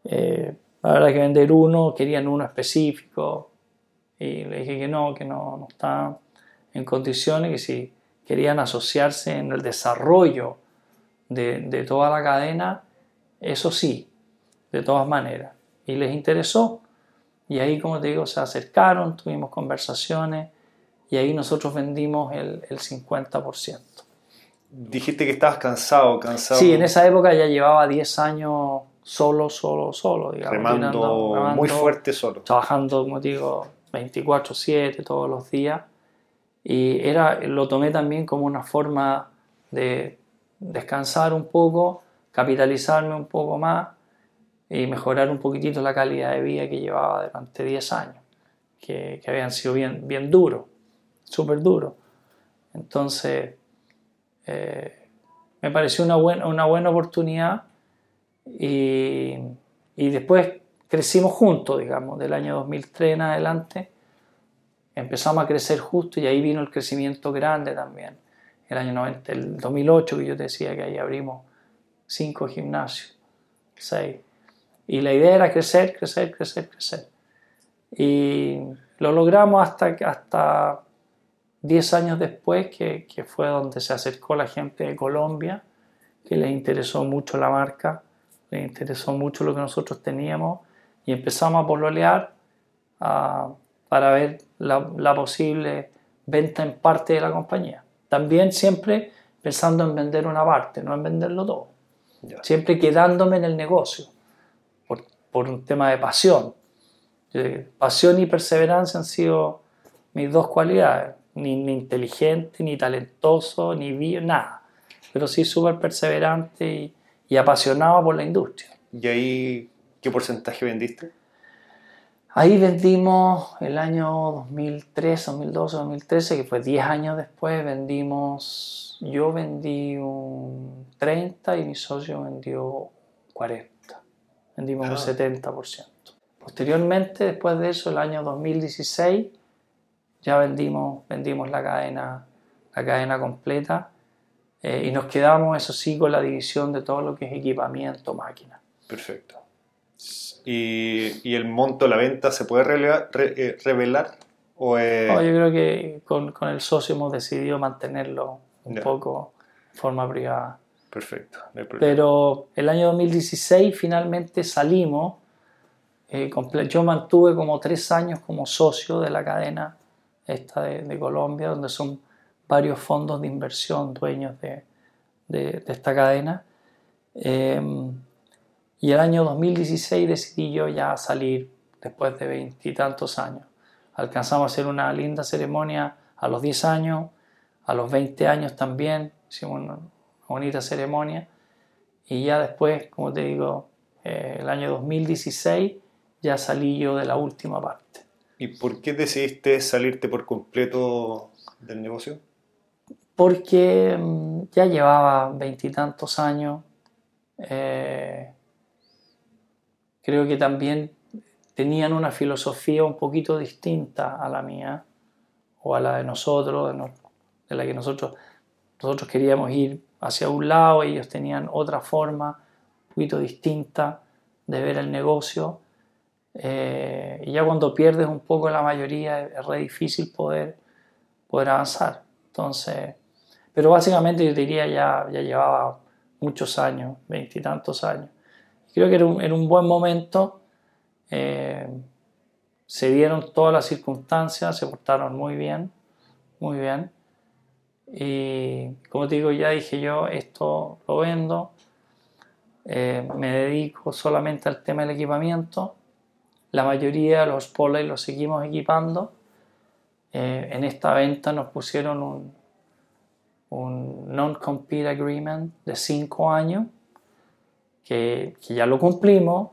eh, la verdad que vender uno, querían uno específico, y le dije que no, que no, no está en condiciones, que si querían asociarse en el desarrollo de, de toda la cadena, eso sí, de todas maneras. y les interesó. Y ahí, como te digo, se acercaron, tuvimos conversaciones y ahí nosotros vendimos el, el 50%. Dijiste que estabas cansado, cansado. Sí, en esa época ya llevaba 10 años solo, solo, solo. Digamos, remando, muy fuerte solo. Trabajando, como digo, 24/7 todos los días. Y era, lo tomé también como una forma de descansar un poco, capitalizarme un poco más y mejorar un poquitito la calidad de vida que llevaba durante 10 años, que, que habían sido bien, bien duros, súper duros. Entonces, eh, me pareció una, buena, una buena oportunidad y, y después crecimos juntos, digamos, del año 2003 en adelante empezamos a crecer justo y ahí vino el crecimiento grande también. El año 90, el 2008 que yo te decía que ahí abrimos cinco gimnasios, seis. Y la idea era crecer, crecer, crecer, crecer. Y lo logramos hasta, hasta 10 años después, que, que fue donde se acercó la gente de Colombia, que les interesó mucho la marca, les interesó mucho lo que nosotros teníamos y empezamos a pololear, a, para ver la, posible venta en parte de la compañía. También siempre pensando en vender una parte, no en venderlo todo. Siempre quedándome en el negocio, por, por, un tema de pasión. Pasión y perseverancia han sido mis dos cualidades. Ni, inteligente, ni talentoso, ni bio, nada. Pero sí súper perseverante y, y apasionado por la industria. ¿Y ahí qué porcentaje vendiste? Ahí vendimos el año 2003, 2012, 2013, que fue 10 años después, vendimos, yo vendí un 30 y mi socio vendió 40. Vendimos un 70%. Ah. Posteriormente, después de eso, el año 2016, ya vendimos, vendimos la, cadena, la cadena completa eh, y nos quedamos, eso sí, con la división de todo lo que es equipamiento, máquina. Perfecto y, el monto de la venta se puede eh, revelar? o, yo creo que con, con, el socio hemos decidido mantenerlo un poco de forma privada. Perfecto. Pero el año 2016 finalmente salimos. Eh, yo mantuve como tres años como socio de la cadena esta de, de Colombia, donde son varios fondos de inversión dueños de, de, de esta cadena. Eh, y el año 2016 decidí yo ya salir después de veintitantos años. Alcanzamos a hacer una linda ceremonia a los 10 años, a los 20 años también, hicimos una bonita ceremonia. Y ya después, como te digo, eh, el año 2016 ya salí yo de la última parte. ¿Y por qué decidiste salirte por completo del negocio? Porque mm, ya llevaba veintitantos años. Eh, creo que también tenían una filosofía un poquito distinta a la mía o a la de nosotros, de, la que nosotros, nosotros queríamos ir hacia un lado, ellos tenían otra forma un poquito distinta de ver el negocio. Eh, y ya cuando pierdes un poco la mayoría es re difícil poder, poder avanzar. Entonces, pero básicamente yo diría ya, ya llevaba muchos años, veintitantos años, Creo que era un, buen momento. Eh, se dieron todas las circunstancias, se portaron muy bien, muy bien. Y como te digo, ya dije yo, esto lo vendo, eh, me dedico solamente al tema del equipamiento. La mayoría de los poles los seguimos equipando. Eh, en esta venta nos pusieron un, un non-compete agreement de 5 años que, ya lo cumplimos,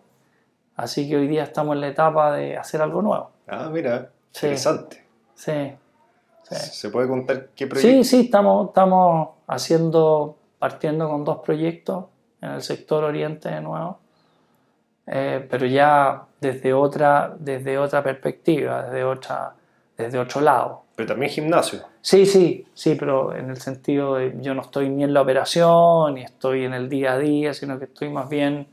así que hoy día estamos en la etapa de hacer algo nuevo. Ah, mira, interesante. Sí, ¿Se puede contar qué proyecto? Sí, sí, estamos, estamos haciendo, partiendo con dos proyectos en el sector oriente de nuevo, eh, pero ya desde otra, desde otra perspectiva, desde, otra, desde otro lado. Pero también gimnasio. Sí, sí, sí, pero en el sentido de yo no estoy ni en la operación, ni estoy en el día a día, sino que estoy más bien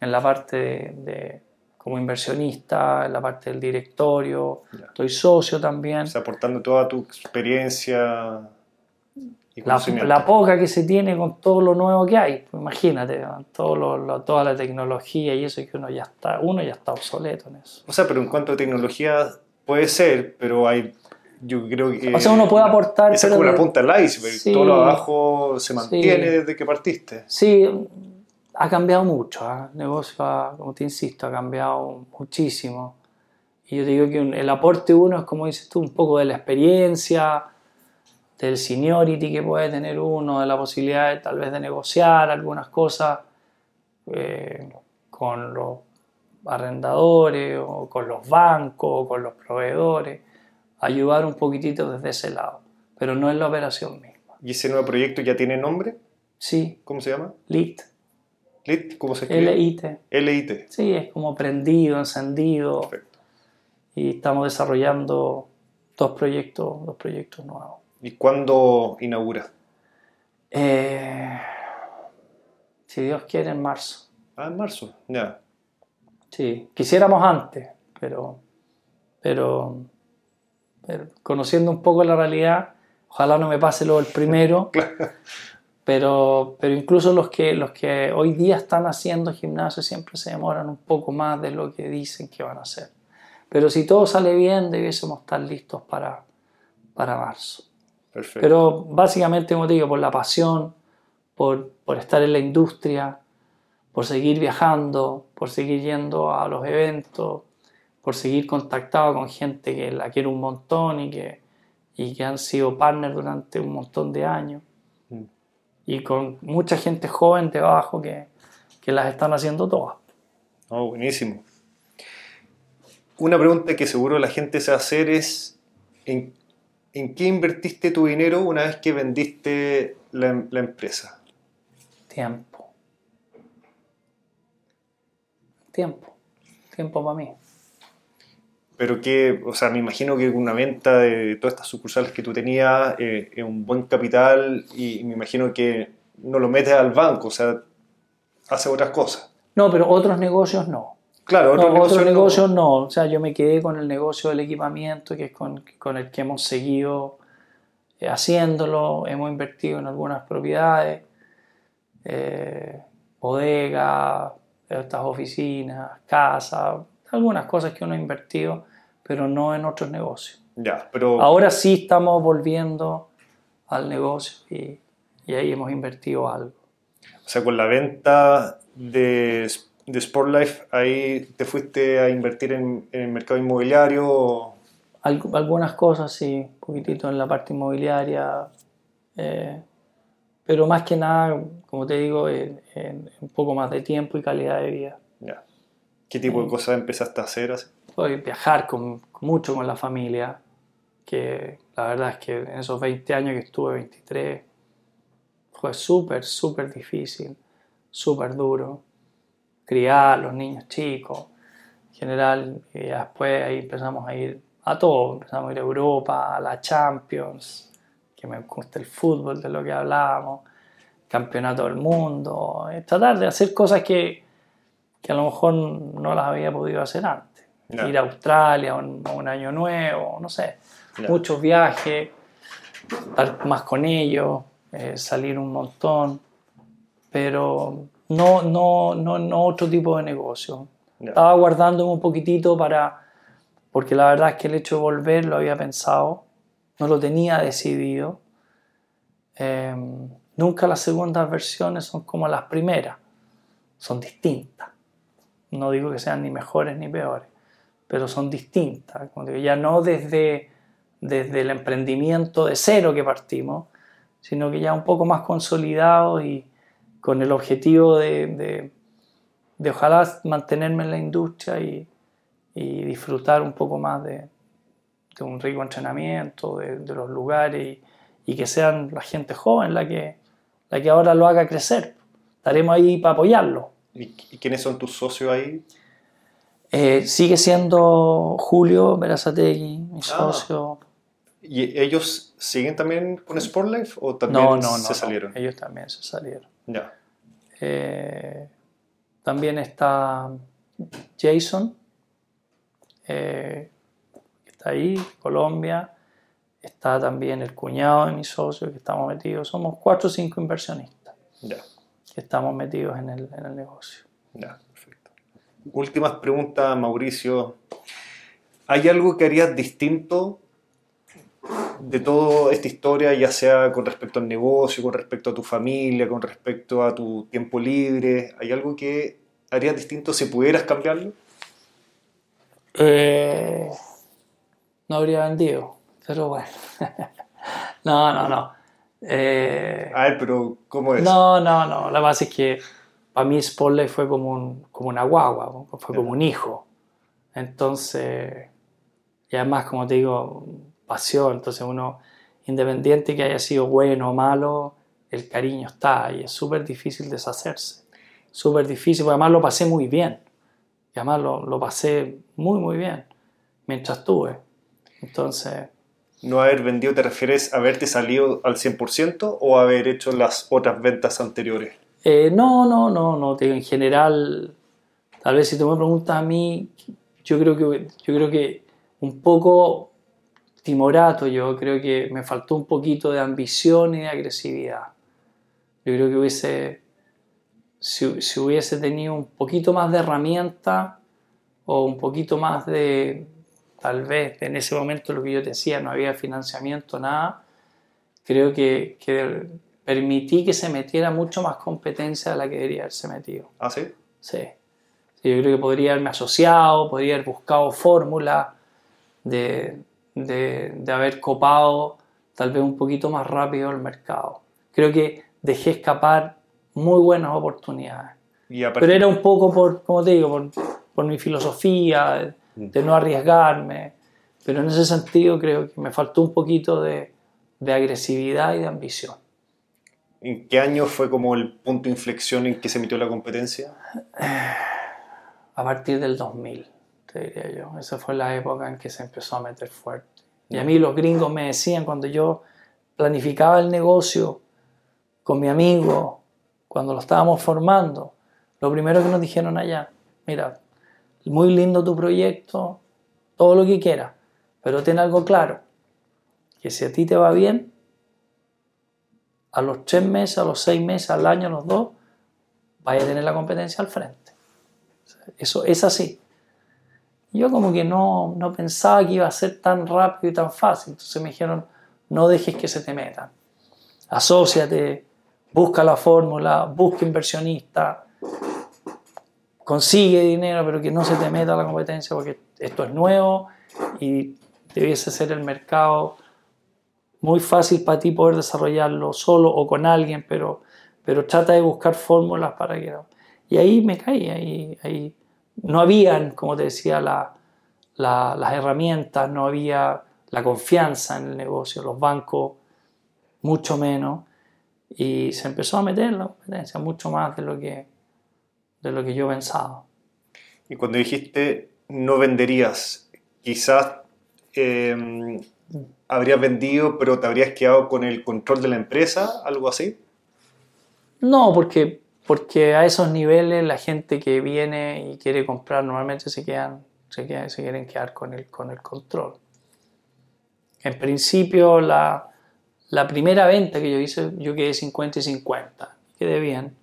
en la parte de, como inversionista, en la parte del directorio, estoy socio también. O sea, aportando toda tu experiencia. la, poca que se tiene con todo lo nuevo que hay. Pues imagínate, todo toda la tecnología y eso que uno ya está, uno ya está obsoleto en eso. O sea, pero en cuanto a tecnología puede ser, pero hay yo creo que... O sea, uno puede aportar... Esa es como la punta del iceberg, todo lo abajo se mantiene desde que partiste. Sí, ha cambiado mucho, ¿eh? el negocio, como te insisto, ha cambiado muchísimo. Y yo digo que el aporte uno es, como dices tú, un poco de la experiencia, del seniority que puede tener uno, de la posibilidad de, tal vez de negociar algunas cosas eh, con los arrendadores o con los bancos o con los proveedores ayudar un poquitito desde ese lado, pero no es la operación misma. ¿Y ese nuevo proyecto ya tiene nombre? Sí. ¿Cómo se llama? LIT. ¿LIT? ¿Cómo se escribe? L-I-T. L-I-T. Sí, es como prendido, encendido. Perfecto. Y estamos desarrollando dos proyectos, dos proyectos nuevos. ¿Y cuándo inaugura? Eh, si Dios quiere, en marzo. Ah, en marzo, ya. Sí, quisiéramos antes, pero, pero conociendo un poco la realidad, ojalá no me pase lo del primero, pero, pero incluso los que, los que hoy día están haciendo gimnasio siempre se demoran un poco más de lo que dicen que van a hacer. Pero si todo sale bien, debiésemos estar listos para, para marzo. Perfecto. Pero básicamente, como te digo, por la pasión, por, por estar en la industria, por seguir viajando, por seguir yendo a los eventos, por seguir contactado con gente que la quiere un montón y que, y que han sido partners durante un montón de años. Mm. Y con mucha gente joven debajo que, que las están haciendo todas. Oh, buenísimo. Una pregunta que seguro la gente se va a hacer es, ¿en, ¿en qué invertiste tu dinero una vez que vendiste la, la empresa? Tiempo. Tiempo. Tiempo para mí. Pero que, o sea, me imagino que una venta de todas estas sucursales que tú tenías eh, es un buen capital y me imagino que no lo metes al banco, o sea, hace otras cosas. No, pero otros negocios no. Claro, otros, negocios, no. O sea, yo me quedé con el negocio del equipamiento, que es con, con el que hemos seguido eh, haciéndolo. Hemos invertido en algunas propiedades, eh, bodegas, estas oficinas, casas, algunas cosas que uno ha invertido pero no en otros negocios. Ya, pero... Ahora sí estamos volviendo al negocio y, y ahí hemos invertido algo. O sea, con la venta de, de Sportlife, ahí te fuiste a invertir en, en el mercado inmobiliario. algunas cosas sí, un poquitito en la parte inmobiliaria, eh, pero más que nada, como te digo, en, un poco más de tiempo y calidad de vida. Ya. ¿Qué tipo de eh. cosas empezaste a hacer? Así? viajar con, mucho con la familia, que la verdad es que en esos 20 años que estuve, 23, fue súper, súper difícil, súper duro. Criar los niños chicos, en general, y después ahí empezamos a ir a todo, empezamos a ir a Europa, a la Champions, que me gusta el fútbol de lo que hablábamos, campeonato del mundo, tratar de hacer cosas que, que a lo mejor no las había podido hacer antes ir a Australia un, un año nuevo, no sé, muchos viajes, estar más con ellos, eh, salir un montón, pero no, no, no, no otro tipo de negocio. Estaba guardándome un poquitito para, porque la verdad es que el hecho de volver lo había pensado, no lo tenía decidido. Em, nunca las segundas versiones son como las primeras, son distintas. No digo que sean ni mejores ni peores pero son distintas. ya no desde, desde el emprendimiento de cero que partimos, sino que ya un poco más consolidado y con el objetivo de, de, ojalá mantenerme en la industria y, y disfrutar un poco más de, de un rico entrenamiento, de, los lugares y, y, que sean la gente joven la que, la que ahora lo haga crecer. Estaremos ahí para apoyarlo. ¿Y quiénes son tus socios ahí? Eh, sigue siendo Julio Berazategui, mi ah. socio. ¿Y ellos siguen también con Sportlife o también no, no, se salieron? ellos también se salieron. Ya. Eh, también está Jason, eh, que está ahí, Colombia. está también el cuñado de mi socio que estamos metidos, somos cuatro o cinco inversionistas que estamos metidos en el, en el negocio. Ya, perfecto. Últimas preguntas, Mauricio. ¿Hay algo que harías distinto de toda esta historia, ya sea con respecto al negocio, con respecto a tu familia, con respecto a tu tiempo libre? ¿Hay algo que harías distinto si pudieras cambiarlo? Eh, no habría vendido, pero bueno. no, no, no. Eh, a ver, pero ¿cómo es? No, no, no. La base es que para mí Spotlight fue como, un, como una guagua, fue como un hijo. Entonces, y además, como te digo, pasión. Entonces, uno, independiente que haya sido bueno o malo, el cariño está y es súper difícil deshacerse. Súper difícil, porque además lo pasé muy bien. Y además lo, lo pasé muy, muy bien mientras estuve. Entonces... ¿No haber vendido te refieres a haberte salido al 100% o haber hecho las otras ventas anteriores? Eh, no, no, no, no. En general, tal vez si tú me preguntas a mí, yo creo que, yo creo que un poco timorato, yo creo que me faltó un poquito de ambición y de agresividad. Yo creo que hubiese, si, si hubiese tenido un poquito más de herramienta o un poquito más de, tal vez en ese momento lo que yo te decía, no había financiamiento, nada, creo que, que permití que se metiera mucho más competencia de la que debería haberse metido. ¿Ah, sí? Sí. Yo creo que podría haberme asociado, podría haber buscado fórmulas de, de, de, haber copado tal vez un poquito más rápido el mercado. Creo que dejé escapar muy buenas oportunidades. Pero era un poco por, como te digo, por, por mi filosofía, de no arriesgarme. Pero en ese sentido creo que me faltó un poquito de, de agresividad y de ambición. ¿En qué año fue como el punto de inflexión en que se emitió la competencia? A partir del 2000, te diría yo. Esa fue la época en que se empezó a meter fuerte. Y a mí los gringos me decían cuando yo planificaba el negocio con mi amigo, cuando lo estábamos formando, lo primero que nos dijeron allá, mira, muy lindo tu proyecto, todo lo que quieras, pero ten algo claro, que si a ti te va bien, a los tres meses, a los seis meses, al año, a los dos, vaya a tener la competencia al frente. Eso es así. Yo como que no, no pensaba que iba a ser tan rápido y tan fácil. Entonces me dijeron, no dejes que se te metan. Asociate, busca la fórmula, busca inversionista, consigue dinero, pero que no se te meta la competencia porque esto es nuevo y debiese ser el mercado muy fácil para ti poder desarrollarlo solo o con alguien, pero, pero trata de buscar fórmulas para que... Y ahí me caí, ahí, ahí no habían, como te decía, la, las herramientas, no había la confianza en el negocio, los bancos mucho menos, y se empezó a meter la competencia mucho más de lo que, de lo que yo pensaba. Y cuando dijiste no venderías, quizás eh, habrías vendido, pero te habrías quedado con el control de la empresa, algo así. No, porque, porque a esos niveles la gente que viene y quiere comprar normalmente se, quedan, se, quedan, se quieren quedar con el, con el control. En principio, la, la primera venta que yo hice, yo quedé 50 y 50, quedé bien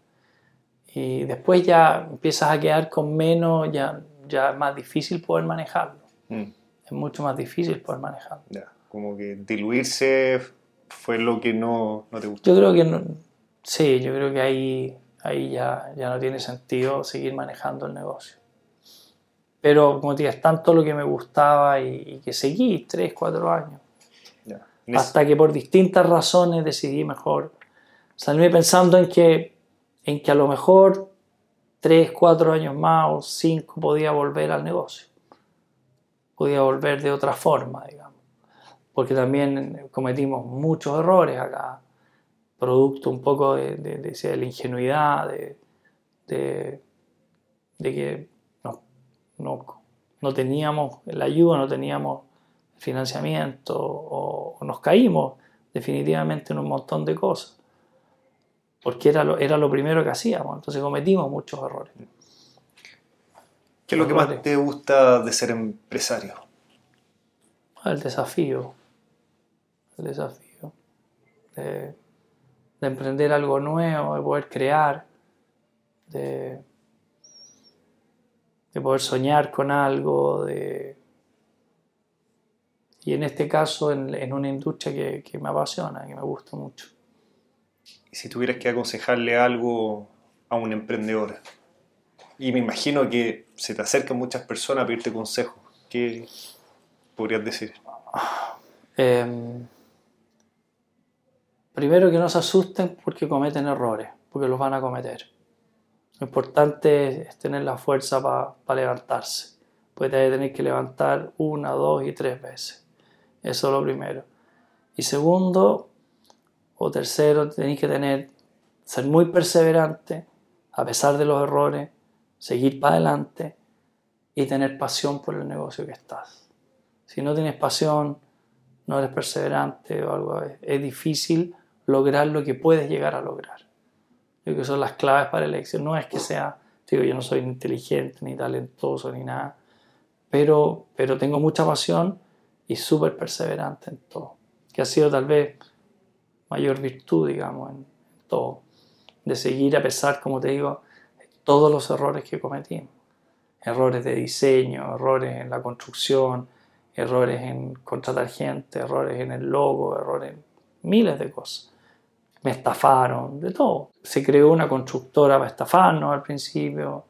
y después ya empiezas a quedar con menos, ya, ya es más difícil poder manejarlo. Mm. Es mucho más difícil poder manejarlo. como que diluirse fue lo que no, no te gustó. Yo creo que no, sí, yo creo que ahí, ahí ya, ya no tiene sentido seguir manejando el negocio. Pero como te digo, es tanto lo que me gustaba y, que seguí tres, cuatro años. Hasta que por distintas razones decidí mejor salirme pensando en que en que a lo mejor tres, cuatro años más o cinco podía volver al negocio. Podía volver de otra forma, digamos. Porque también cometimos muchos errores acá, producto un poco de, de, la ingenuidad, de, de, que no, no, no, teníamos la ayuda, no teníamos financiamiento o nos caímos definitivamente en un montón de cosas porque era lo, era lo primero que hacíamos, entonces cometimos muchos errores. ¿Qué es lo que más te gusta de ser empresario? El desafío. el desafío. De, de emprender algo nuevo, de poder crear, de, de poder soñar con algo, de, y en este caso en, en una industria que, que, me apasiona, que me gusta mucho. Si tuvieras que aconsejarle algo a un emprendedor, y me imagino que se te acercan muchas personas a pedirte consejos, ¿qué podrías decir? Eh, primero que no se asusten porque cometen errores, porque los van a cometer. Lo importante es tener la fuerza para pa levantarse. Puede tener que levantar una, dos y tres veces. Eso es lo primero. Y segundo o tercero, tenéis que tener, ser muy perseverante a pesar de los errores, seguir para adelante y tener pasión por el negocio que estás. Si no tienes pasión, no eres perseverante o algo, es difícil lograr lo que puedes llegar a lograr. Yo creo que son las claves para el éxito. No es que sea, digo, yo no soy inteligente, ni talentoso, ni nada, pero, pero tengo mucha pasión y súper perseverante en todo, que ha sido tal vez mayor virtud, digamos, en todo, de seguir a pesar, como te digo, de todos los errores que cometimos. Errores de diseño, errores en la construcción, errores en contratar gente, errores en el logo, errores en miles de cosas. Me estafaron, de todo. Se creó una constructora para estafarnos al principio,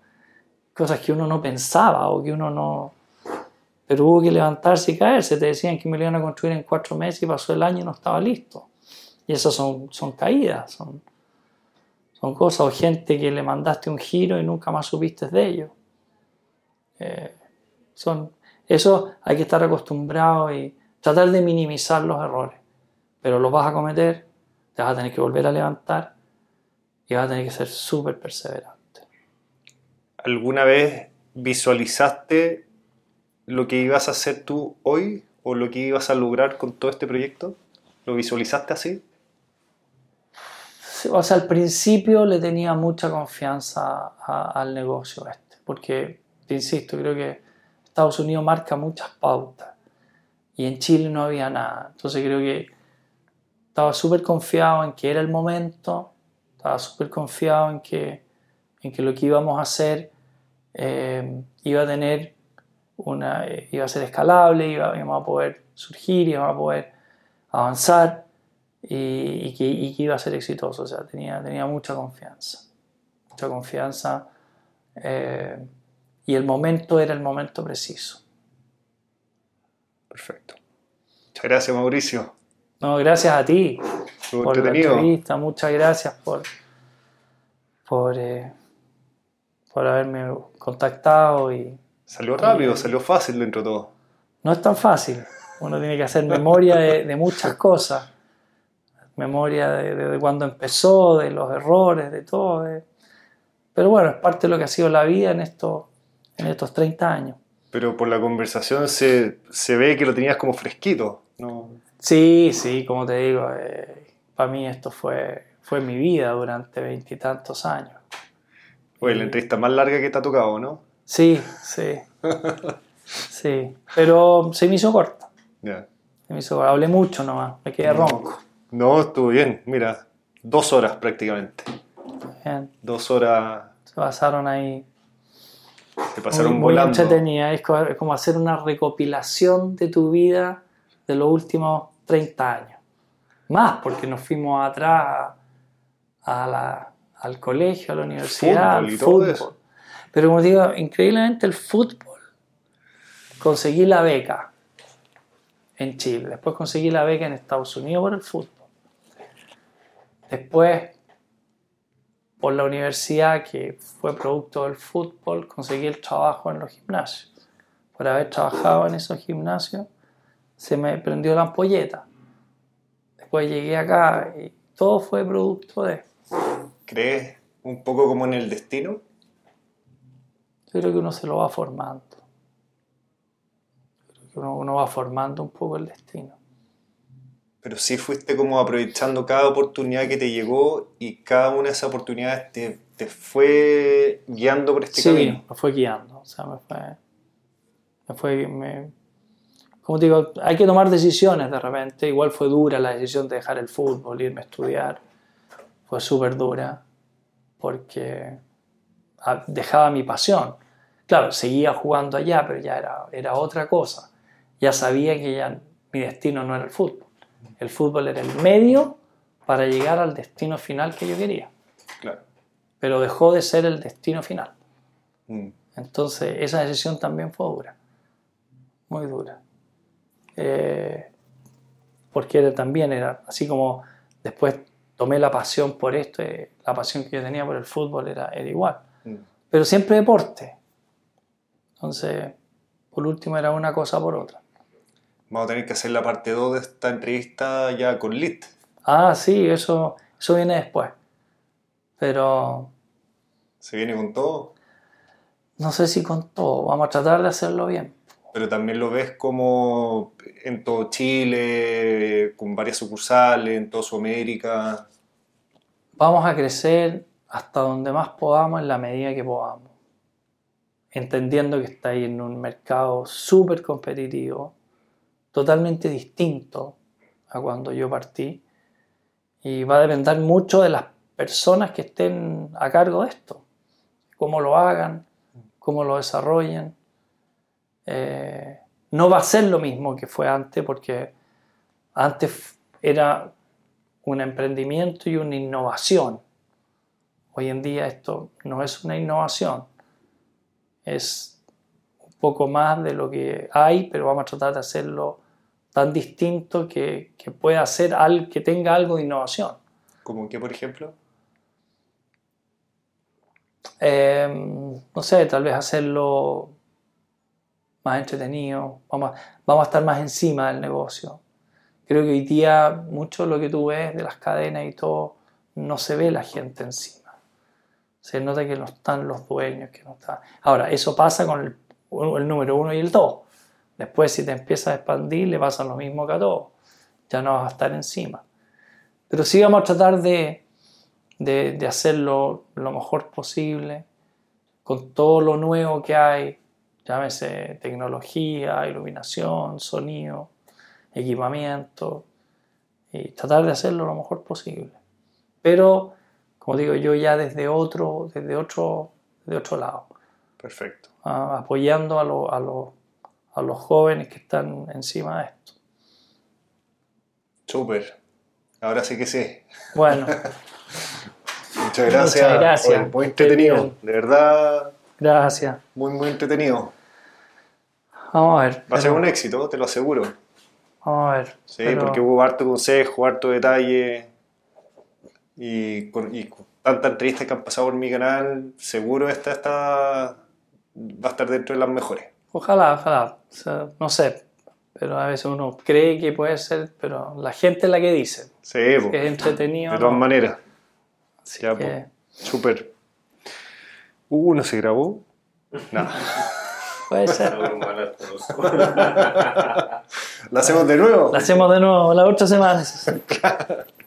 cosas que uno no pensaba o que uno no, pero hubo que levantarse y caerse. Te decían que me lo iban a construir en cuatro meses y pasó el año y no estaba listo. Y esas son, son caídas, son, son cosas, o gente que le mandaste un giro y nunca más supiste de ellos. Eh, son, eso hay que estar acostumbrado y tratar de minimizar los errores, pero los vas a cometer, te vas a tener que volver a levantar y vas a tener que ser súper perseverante. ¿Alguna vez visualizaste lo que ibas a hacer tú hoy o lo que ibas a lograr con todo este proyecto? ¿Lo visualizaste así? O sea, al principio le tenía mucha confianza al negocio este, porque, te insisto, creo que Estados Unidos marca muchas pautas y en Chile no había nada. Entonces creo que estaba súper confiado en que era el momento, estaba súper confiado en que, en que lo que íbamos a hacer eh, iba a tener una, eh, iba a ser escalable, iba, íbamos a poder surgir, íbamos a poder avanzar y, y, que, y, que, iba a ser exitoso. O sea, tenía, tenía mucha confianza, mucha confianza eh, y el momento era el momento preciso. Perfecto. Muchas gracias, Mauricio. No, gracias a ti por la entrevista. Muchas gracias por, por, eh, por haberme contactado y Salió rápido, salió fácil dentro de todo. No es tan fácil. Uno tiene que hacer memoria de, de muchas cosas. Memoria de, de, de, cuando empezó, de los errores, de todo. Pero bueno, es parte de lo que ha sido la vida en estos, en estos 30 años. Pero por la conversación se, se ve que lo tenías como fresquito, ¿no? Sí, sí, como te digo, eh, para mí esto fue, fue mi vida durante veintitantos años. Oye, la entrevista más larga que te ha tocado, ¿no? Sí, sí. Sí, pero se me hizo corta. Yeah. Se me hizo corta. Hablé mucho nomás, me quedé ronco. No, estuvo bien. Mira, dos horas prácticamente. Bien. Dos horas. Se pasaron ahí. Se pasaron muy, volando. Muy entretenida. Es como, hacer una recopilación de tu vida de los últimos 30 años. Más, porque nos fuimos atrás a, la, al colegio, a la universidad, Fútbol y al todo fútbol. eso. Pero como digo, increíblemente el fútbol, conseguí la beca en Chile, después conseguí la beca en Estados Unidos por el fútbol. Después, por la universidad que fue producto del fútbol, conseguí el trabajo en los gimnasios. Por haber trabajado en esos gimnasios, se me prendió la ampolleta. Después llegué acá y todo fue producto de... ¿Crees un poco como en el destino? Yo creo que uno se lo va formando. Yo creo que uno, uno, va formando un poco el destino. Pero sí fuiste como aprovechando cada oportunidad que te llegó y cada una de esas oportunidades te, te fue guiando por este sí, camino. me fue guiando. O sea, me fue. Me fue me, como te digo, hay que tomar decisiones de repente. Igual fue dura la decisión de dejar el fútbol, irme a estudiar. Fue súper dura porque ah, dejaba mi pasión. Claro, seguía jugando allá, pero ya era, era otra cosa. Ya sabía que ya mi destino no era el fútbol. El fútbol era el medio para llegar al destino final que yo quería. Claro. Pero dejó de ser el destino final. Mm. Entonces esa decisión también fue dura, muy dura. Eh, porque era, también era, así como después tomé la pasión por esto, eh, la pasión que yo tenía por el fútbol era, era igual. Mm. Pero siempre deporte. Entonces, por último era una cosa por otra. Vamos a tener que hacer la parte 2 de esta entrevista ya con Lit. Ah, sí, eso, eso viene después. Pero ¿Se viene con todo? no sé si con todo, vamos a tratar de hacerlo bien. Pero también lo ves como en todo Chile, con varias sucursales, en toda Sudamérica. Vamos a crecer hasta donde más podamos en la medida que podamos. Entendiendo que está ahí en un mercado súper competitivo, totalmente distinto a cuando yo partí. Y va a depender mucho de las personas que estén a cargo de esto. Cómo lo hagan, cómo lo desarrollen. Eh, no va a ser lo mismo que fue antes porque antes era un emprendimiento y una innovación. Hoy en día esto no es una innovación, es poco más de lo que hay, pero vamos a tratar de hacerlo tan distinto que, que pueda ser algo, que tenga algo de innovación. ¿Como qué, por ejemplo? Eh, no sé, tal vez hacerlo más entretenido, vamos a, vamos a estar más encima del negocio. Creo que hoy día mucho de lo que tú ves de las cadenas y todo, no se ve la gente encima. Se nota que no están los dueños, que no está. Ahora, eso pasa con el, el número uno y el dos. Después, si te empiezas a expandir, le pasa lo mismo que a todos. Ya no vas a estar encima. Pero sí vamos a tratar de, de, de hacerlo lo mejor posible, con todo lo nuevo que hay, llámese tecnología, iluminación, sonido, equipamiento, y tratar de hacerlo lo mejor posible. Pero, como digo, yo ya desde otro, desde otro, de otro lado, Perfecto. apoyando a, lo- a, lo- a los jóvenes que están encima de esto. Súper. Ahora sí que sí. Bueno, Muchas gracias. Muchas gracias. Oye, muy entretenido. Bien. De verdad, gracias. muy, muy entretenido. Vamos a ver. Va a ser un éxito, te lo aseguro. Vamos a ver. Sí, pero- porque hubo harto consejo, harto detalle. Y con, y con tantas entrevistas que han pasado por mi canal, seguro esta, esta va a estar dentro de las mejores. Ojalá, ojalá. O sea, no sé. Pero a veces uno cree que puede ser, pero la gente es la que dice. Sí, po. Que es entretenido. de todas ¿no? maneras. Así Ya, que- Súper. Uh, ¿no se grabó? No. Puede ser. ¿La hacemos de nuevo? La hacemos de nuevo la otra semana.